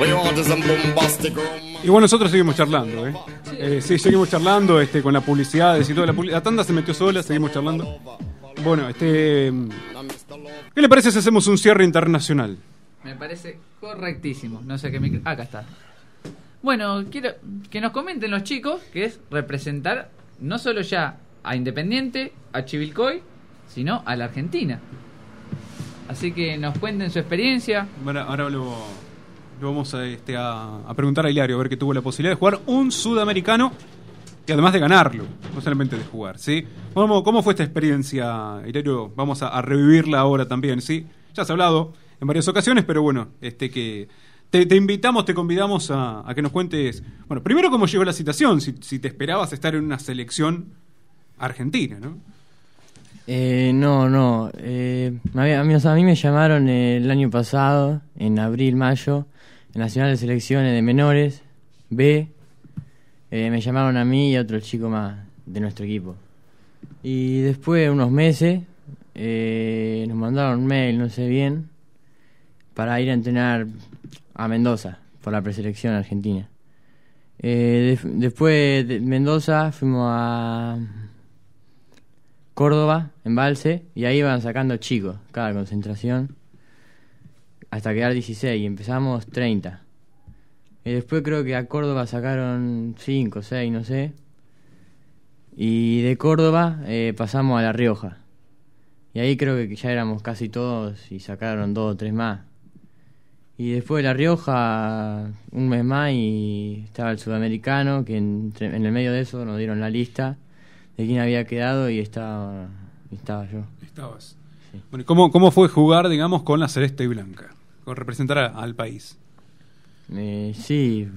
We want is some bombastic Igual nosotros seguimos charlando, ¿eh? Eh, sí, seguimos charlando este, con la publicidad y todo. La, la tanda se metió sola, seguimos charlando. Bueno, este. ¿Qué le parece si hacemos un cierre internacional? Me parece correctísimo. No sé qué micro. Acá está. Bueno, quiero que nos comenten los chicos que es representar no solo ya a Independiente, a Chivilcoy, sino a la Argentina. Así que nos cuenten su experiencia. Bueno, ahora lo, vamos a, este, a, preguntar a Hilario, a ver que tuvo la posibilidad de jugar un sudamericano y además de ganarlo, no solamente de jugar, ¿sí? ¿Cómo, fue esta experiencia, Hilario? Vamos a, a revivirla ahora también, ¿sí? Ya has hablado en varias ocasiones, pero bueno, este que te, invitamos, te convidamos a, que nos cuentes, bueno, primero cómo llegó la citación, si, te esperabas estar en una selección argentina, ¿no? Eh, no, no. Eh, a mí me llamaron el año pasado, en abril, mayo, en Nacional de Selecciones de Menores, B. Eh, me llamaron a mí y a otro chico más de nuestro equipo. Y después de unos meses, eh, nos mandaron un mail, no sé bien, para ir a entrenar a Mendoza, por la preselección argentina. Eh, después de Mendoza fuimos a Córdoba, embalse, y ahí iban sacando chicos, cada concentración, hasta quedar 16, y empezamos 30. Y después creo que a Córdoba sacaron 5, 6, no sé. Y de Córdoba eh, pasamos a La Rioja. Y ahí creo que ya éramos casi todos y sacaron dos o tres más. Y después de La Rioja, un mes más y estaba el sudamericano, que en el medio de eso nos dieron la lista de quién había quedado y estaba, estaba yo. Estabas. Bueno, ¿y ¿cómo, ¿Cómo fue jugar, digamos, con la celeste y blanca? Con representar a- al país. Eh, sí,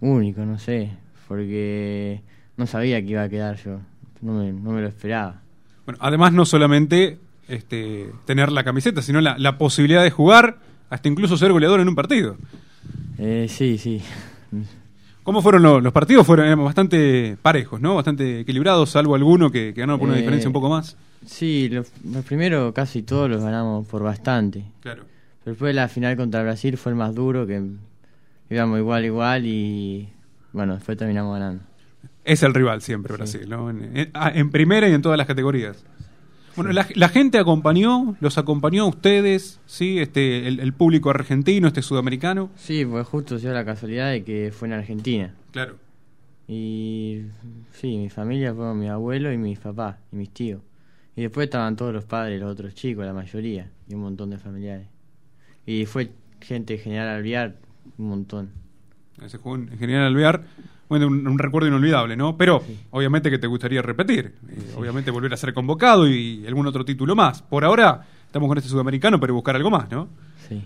único, no sé, porque no sabía que iba a quedar yo, no me, no me lo esperaba. Bueno, además no solamente este, tener la camiseta, sino la, la posibilidad de jugar, hasta incluso ser goleador en un partido. Eh, sí, sí. ¿Cómo fueron los, los partidos? Fueron bastante parejos, ¿no? Bastante equilibrados, salvo alguno que, que ganó por una Eh, diferencia un poco más. Sí, los, los primeros casi todos los ganamos por bastante. Claro. Pero después la final contra Brasil fue el más duro, que íbamos igual, igual y bueno, después terminamos ganando. Es el rival siempre, Brasil, ¿no? En, en- ah, en primera y en todas las categorías. Bueno, la, la gente acompañó, los acompañó a ustedes, ¿sí? Este, el, el público argentino, este sudamericano. Sí, pues justo se dio la casualidad de que fue en Argentina. Claro. Y sí, mi familia fue mi abuelo y mis papás y mis tíos. Y después estaban todos los padres, los otros chicos, la mayoría, y un montón de familiares. Y fue gente de General Alvear, un montón. Ese juego en General Alvear, bueno, un, un recuerdo inolvidable, ¿no? Pero obviamente que te gustaría repetir, eh, obviamente volver a ser convocado y algún otro título más. Por ahora estamos con este sudamericano, pero buscar algo más, ¿no? Sí.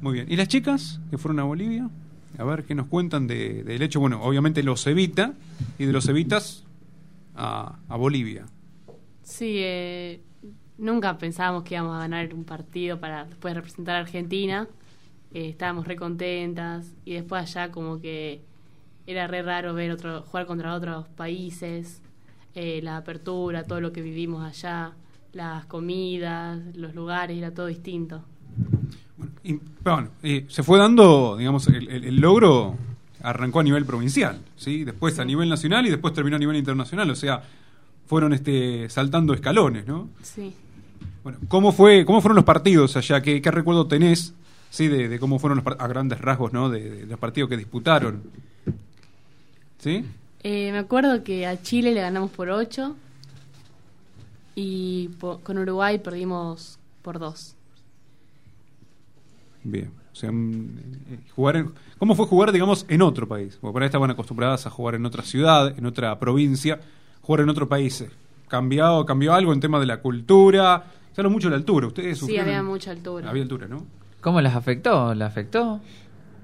Muy bien. ¿Y las chicas que fueron a Bolivia? A ver qué nos cuentan de- del hecho, bueno, obviamente los Evita y de los Evitas a, a Bolivia. Sí, eh, nunca pensábamos que íbamos a ganar un partido para después representar a Argentina. Eh, estábamos re contentas y después allá como que era re raro ver otro, jugar contra otros países, eh, la apertura, todo lo que vivimos allá, las comidas, los lugares, era todo distinto. Y, pero bueno, eh, se fue dando, digamos, el, el- el logro arrancó a nivel provincial, ¿sí? Después a nivel nacional y después terminó a nivel internacional, o sea, fueron este saltando escalones, ¿no? Sí. Bueno, ¿cómo fue cómo fueron los partidos allá? ¿Qué, qué recuerdo tenés sí de, de cómo fueron los a grandes rasgos, ¿no? De, de los partidos que disputaron. ¿Sí? Eh, me acuerdo que a Chile le ganamos por 8 y po- con Uruguay perdimos por 2. Bien. O sea, mm, eh, jugar en- ¿Cómo fue jugar, digamos, en otro país? Porque por ahí estaban acostumbradas a jugar en otra ciudad, en otra provincia, jugar en otro país. eh, ¿Cambiado, ¿Cambió algo en tema de la cultura? Se habla mucho de la altura. Ustedes Sí, sufrieron- había mucha altura. Había altura, ¿no? ¿Cómo las afectó? ¿La afectó?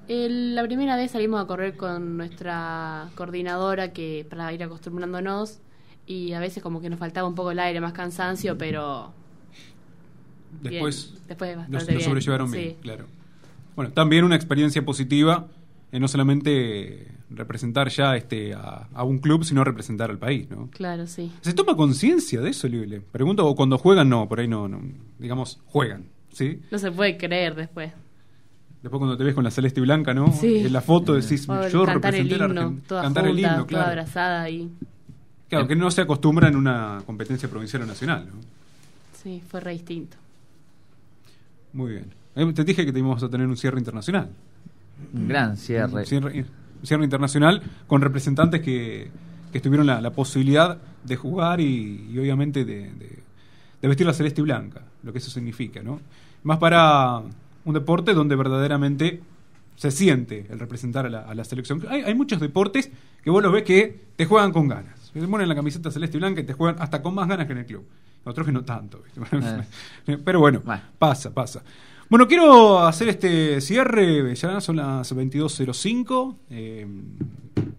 El- la primera vez salimos a correr con nuestra coordinadora que para ir acostumbrándonos y a veces como que nos faltaba un poco el aire, más cansancio, pero bien. Después después lo, bastante lo bien. sobrellevaron Sí. bien, claro. Bueno, también una experiencia positiva en no solamente representar ya este a, a un club, sino representar al país, ¿no? Claro, sí. ¿Se toma conciencia de eso, Libre? Pregunto, o cuando juegan, no, por ahí no, no digamos, juegan, ¿sí? No se puede creer después. Después cuando te ves con la celeste y blanca, ¿no? Sí. En la foto decís, O yo cantar el representé la himno, Argen- toda cantar el junta, himno, toda claro. abrazada y Claro, que no se acostumbra en una competencia provincial o nacional, ¿no? sí, fue re distinto. Muy bien. Eh, Te dije que te íbamos a tener un cierre internacional. Un gran cierre. Un cierre, un cierre internacional con representantes que, que tuvieron la, la posibilidad de jugar y, y obviamente de, de- de vestir la celeste y blanca, lo que eso significa, ¿no? Más para un deporte donde verdaderamente se siente el representar a la, a la selección. Hay, hay muchos deportes que vos los ves que te juegan con ganas. Te ponen la camiseta celeste y blanca y te juegan hasta con más ganas que en el club. Otros que no tanto. ¿viste? *laughs* Pero bueno, pasa, pasa. Bueno, quiero hacer este cierre, ya son las 22.05. Eh,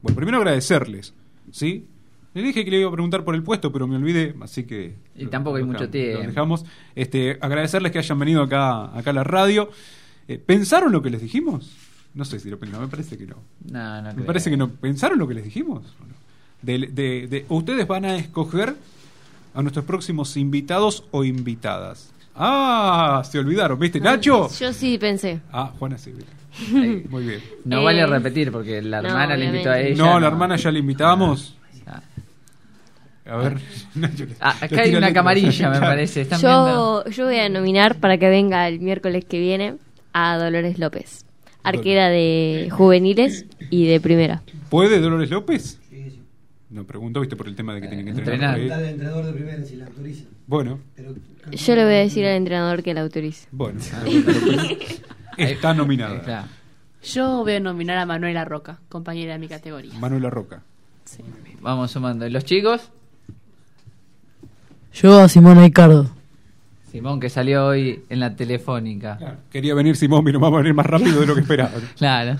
bueno, primero agradecerles, ¿sí? Le dije que le iba a preguntar por el puesto, pero me olvidé, así que... Y lo- tampoco hay mucho tiempo. lo dejamos. Este, agradecerles que hayan venido acá, acá a la radio. Eh, ¿Pensaron lo que les dijimos? No sé si lo pensaron, me parece que no. No, no Me creo. parece que no. ¿Pensaron lo que les dijimos? ¿O no? De, de- de- ustedes van a escoger a nuestros próximos invitados o invitadas. Ah, se olvidaron, ¿viste, Nacho? Yo sí pensé. Ah, Juana sí. Muy bien. No Eh, vale repetir porque la no, hermana le invitó a ella. No, la hermana ya la invitamos. Ah. A ver, *laughs* Ah, acá hay una camarilla, me *laughs* parece. ¿Están viendo? Yo, yo voy a nominar para que venga el miércoles que viene a Dolores López, arquera de juveniles y de primera. ¿Puede Dolores López? No, pregunto, viste, por el tema de que tiene que entrenar. entrenar. el entrenador de primera si la autoriza. Bueno, Yo le voy a decir al entrenador que la autorice. bueno. *laughs* Está nominada. Claro. Yo voy a nominar a Manuela Roca, compañera de mi categoría. Manuela Roca. Vamos sumando. ¿Y los chicos? Yo a Simón Ricardo. Simón, que salió hoy en la telefónica. Quería venir Simón, pero va a venir más rápido de lo que esperaba. *laughs* Claro.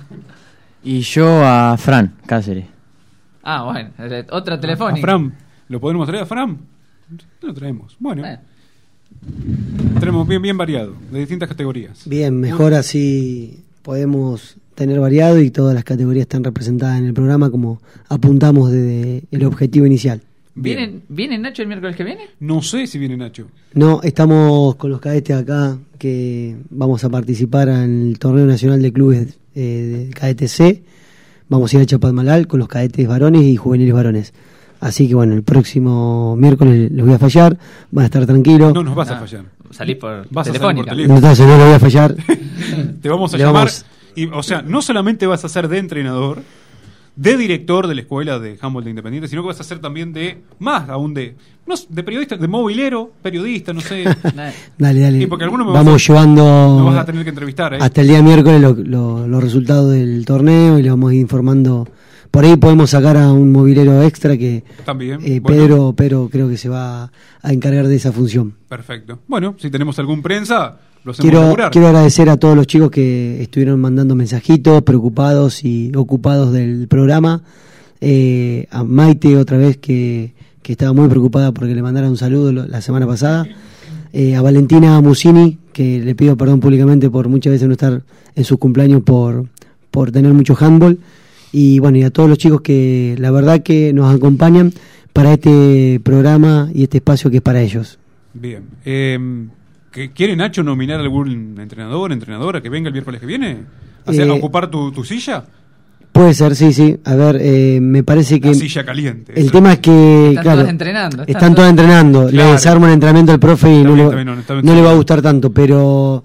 Y yo a Fran Cáceres. Ah, bueno. eh, Otra A telefónica. Fran. ¿Lo podemos traer a Fran? Lo traemos. Bueno. Tenemos bien, bien variado, de distintas categorías. Bien, mejor así podemos tener variado y todas las categorías están representadas en el programa como apuntamos desde el objetivo inicial. ¿Viene, ¿Viene Nacho el miércoles que viene? No sé si viene Nacho. No, estamos con los cadetes acá que vamos a participar en el torneo nacional de clubes eh, del cadete C. Vamos a ir a Chapadmalal con los cadetes varones y juveniles varones. Así que bueno, el próximo miércoles les voy a fallar, van a estar tranquilos. No nos vas a fallar. Salís por Vas a salir telefónica. por teléfono. No lo voy a fallar. *laughs* Te vamos a Le llamar. vamos- Y, o sea, no solamente vas a ser de entrenador, de director de la escuela de handball de Independiente, sino que vas a ser también de, más aún de, no, de periodista, de movilero, periodista, no sé. *laughs* Dale, dale. Sí, porque alguno me Vamos vas a- llevando me vas a tener que entrevistar, ¿eh? hasta el día miércoles lo- lo- los resultados del torneo y le vamos a ir informando. Por ahí podemos sacar a un movilero extra que También. eh, bueno, Pedro, Pedro creo que se va a encargar de esa función. Perfecto. Bueno, si tenemos algún prensa, Quiero, quiero agradecer a todos los chicos que estuvieron mandando mensajitos, preocupados y ocupados del programa. Eh, a Maite otra vez que, que estaba muy preocupada porque le mandara un saludo la semana pasada. Eh, a Valentina Musini, que le pido perdón públicamente por muchas veces no estar en sus cumpleaños por, por tener mucho handball. Y bueno, y a todos los chicos que la verdad que nos acompañan para este programa y este espacio que es para ellos. Bien. Eh, ¿que- ¿Quiere Nacho nominar algún entrenador, entrenadora que venga el miércoles que viene? ¿A, hacer- Eh, a ocupar tu, tu silla? Puede ser, sí, sí. A ver, eh, me parece que... La silla caliente. El eso. tema es que, Están claro, todas entrenando, están están todas entrenando. Claro. Le desarmo el entrenamiento al profe y Está no, bien, le, no, está bien, no le va a gustar tanto, pero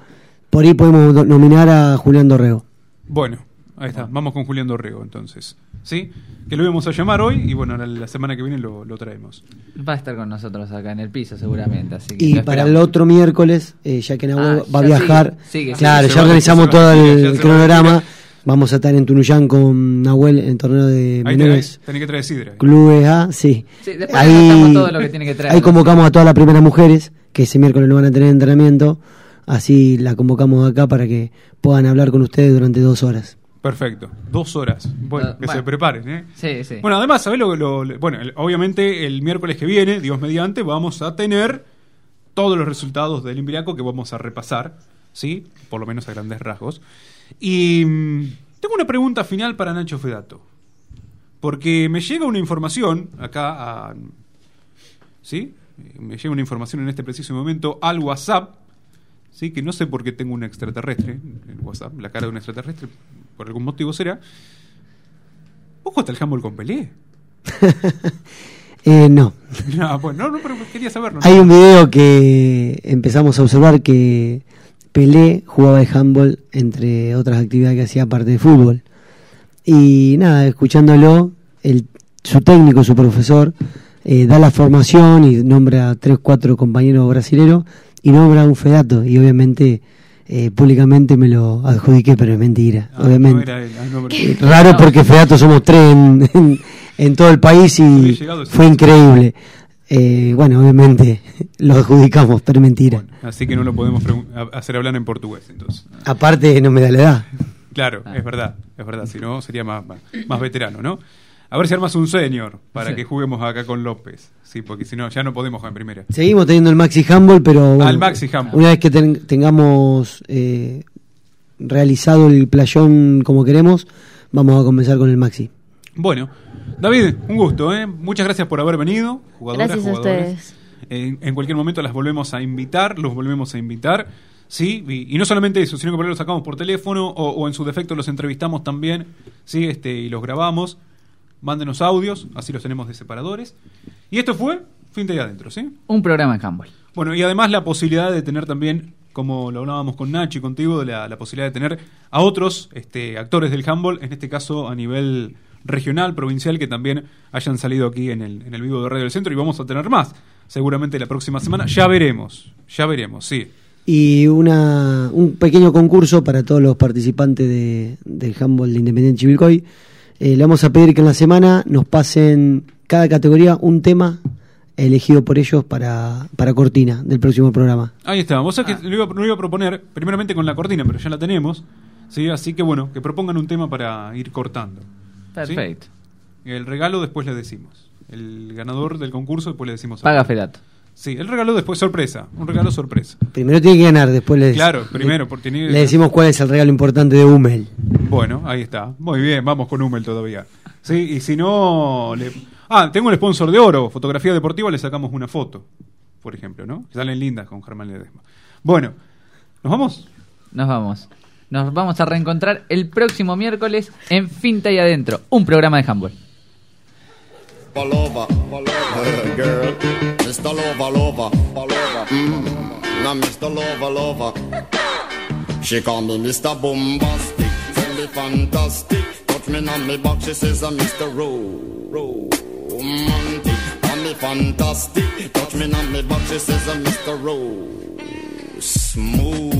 por ahí podemos nominar a Julián Dorrego. Bueno, ahí está. Vamos con Julián Dorrego entonces. ¿Sí? Que lo íbamos a llamar hoy y bueno, la, la semana que viene lo, lo traemos. Va a estar con nosotros acá en el piso seguramente. Así que Y para el otro miércoles, eh, ya que Nahuel Ah, va a viajar, sigue, sigue, claro, sigue, ya organizamos va, todo sigue, el cronograma. Vamos a estar en Tunuyán con Nahuel en el torneo de Ahí menores. tenés, tenés que traer sidra. Clubes A, sí. Sí, después ahí, todo lo que tiene que traer. ahí convocamos a todas las primeras mujeres, que ese miércoles no van a tener entrenamiento. Así la convocamos acá para que puedan hablar con ustedes durante dos horas. Perfecto. Dos horas. Bueno, Ah, que bueno. se preparen, ¿eh? Sí, sí. Bueno, además, ¿sabés lo, lo- lo- Bueno, el- obviamente el miércoles que viene, Dios mediante, vamos a tener todos los resultados del Imbriaco que vamos a repasar, ¿sí? Por lo menos a grandes rasgos. Y mm, tengo una pregunta final para Nacho Fedato. Porque me llega una información acá a... ¿Sí? Me llega una información en este preciso momento al WhatsApp sí, que no sé por qué tengo un extraterrestre en WhatsApp, la cara de un extraterrestre, por algún motivo será. ¿Vos jugaste el handball con Pelé? *laughs* Eh, no. No, *laughs* bueno, no, no, pero quería saberlo. Hay un video que empezamos a observar que Pelé jugaba de handball entre otras actividades que hacía aparte de fútbol. Y nada, escuchándolo, el, su técnico, su profesor, eh, da la formación y nombra a tres, cuatro compañeros brasileños y nombra a un fedato. Y obviamente, eh, públicamente me lo adjudiqué, pero es mentira. Ah, obviamente. no era él, ah, no, Eh, Raro porque fedato somos tres en, en- en todo el país y llegado fue increíble. Eh, bueno, obviamente *laughs* lo adjudicamos, pero es mentira. Así que no lo podemos hacer hablar en portugués, entonces. Aparte, no me da la edad. *laughs* Claro, es verdad, es verdad, si no sería más, más, más veterano, ¿no? A ver si armas un senior para Sí. que juguemos acá con López, sí, porque si no, ya no podemos jugar en primera. Seguimos teniendo el Maxi Handball, pero bueno, el Maxi Handball. una vez que ten- tengamos eh, realizado el playón como queremos, vamos a comenzar con el Maxi. Bueno, David, un gusto, ¿eh? Muchas gracias por haber venido, jugadoras, Gracias a jugadores. ustedes. En, en cualquier momento las volvemos a invitar, los volvemos a invitar, ¿sí? Y, y no solamente eso, sino que por ahí los sacamos por teléfono o, o en su defecto los entrevistamos también, ¿sí? Este, y los grabamos. Mándenos audios, así los tenemos de separadores. Y esto fue Fin de ahí adentro, ¿sí? Un programa de handball. Bueno, y además la posibilidad de tener también, como lo hablábamos con Nacho y contigo, de la, la posibilidad de tener a otros este, actores del handball, en este caso a nivel regional, provincial, que también hayan salido aquí en el, en el vivo de Radio del Centro y vamos a tener más, seguramente la próxima semana. Ya veremos, ya veremos, sí. Y una, un pequeño concurso para todos los participantes de, del handball de Independiente Chivilcoy. Eh, le vamos a pedir que en la semana nos pasen cada categoría un tema elegido por ellos para, para cortina del próximo programa. Ahí está, vos sabés que lo iba, lo iba a proponer primeramente con la cortina, pero ya la tenemos, ¿sí? Así que bueno, que propongan un tema para ir cortando. ¿sí? Perfecto. El regalo después le decimos. El ganador del concurso después le decimos. Paga Fedato. Sí, el regalo después sorpresa. Un regalo sorpresa. Primero tiene que ganar, después le, Claro, primero, porque tiene- le decimos cuál es el regalo importante de Hummel. Bueno, ahí está. Muy bien, vamos con Hummel todavía. Sí, y si no... le- Ah, tengo el sponsor de oro. Fotografía deportiva, le sacamos una foto, por ejemplo, ¿no? Que Salen lindas con Germán Ledesma. Bueno, ¿nos vamos? Nos vamos. Nos vamos a reencontrar el próximo miércoles en Finta y Adentro, un programa de handball. Lover, lover, girl. Mr. Lover, lover, lover. Mm. Now, Mr. Lover, lover. She call me Mr. Bombastic, tell me fantastic. Touch me on me back, she says I'm Mr. Ro, romantic. Call me fantastic, touch me on me back, she says I'm Mr. Ro, smooth.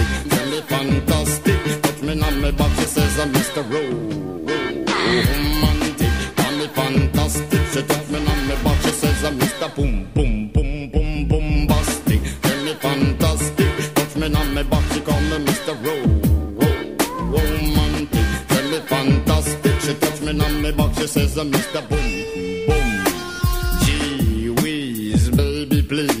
Me fantastic. Touch me on my back, she says I'm Mr. Ro- Romantic. Call me fantastic. She touch me on my back, she says I'm Mr. Boom, boom, boom, boom, bombastic. Tell me fantastic. Touch me on my back, she call me Mr. Ro- Ro- Romantic. Tell me fantastic. She touch me on my back, she says I'm Mr. Boom, boom. Gee whiz, baby, please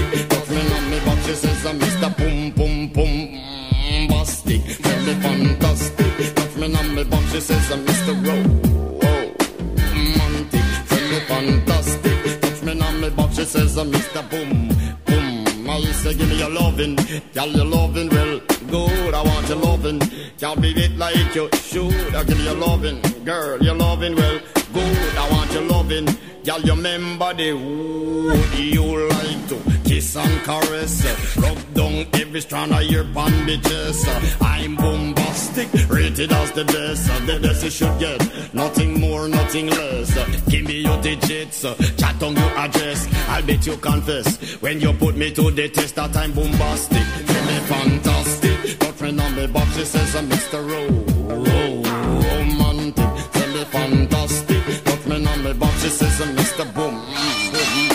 I'm Mr. Boom Pum Pum Bastic. Me fantastic. Touch me on me back, she says I'm Mr. Mm, Romantic. Tell me fantastic. Touch me on me back, she says uh, I'm Mr. Oh, oh, uh, boom Boom. I say give me your loving, girl your loving well good. I want your loving, can't be it like you should. I give you your loving, girl your loving well Good, I want your loving. Girl, you remember the who you like to kiss and caress. Rub down every strand of your bandages. I'm bombastic, rated as the best. The best you should get, nothing more, nothing less. Give me your digits, chat on your address. I'll bet you confess when you put me to the test that I'm bombastic. Feel me fantastic. Girlfriend on me box, she says I'm Mr. Ro- Ro- Romantic. Tell me fantastic. Girlfriend on me box, she says I'm Mr. Boom. Boom.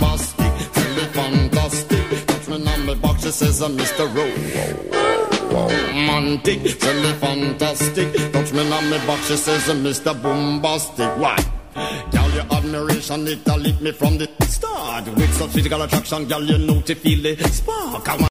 Bastic. Tell me fantastic. Girlfriend on me box, she says I'm Mr. Ro- Romantic. Tell me fantastic. Touch me on me box, she says Mr. Bombastic. Why? Girl, your admiration, it lit me from the start. With such physical attraction, girl, you know to feel the spark.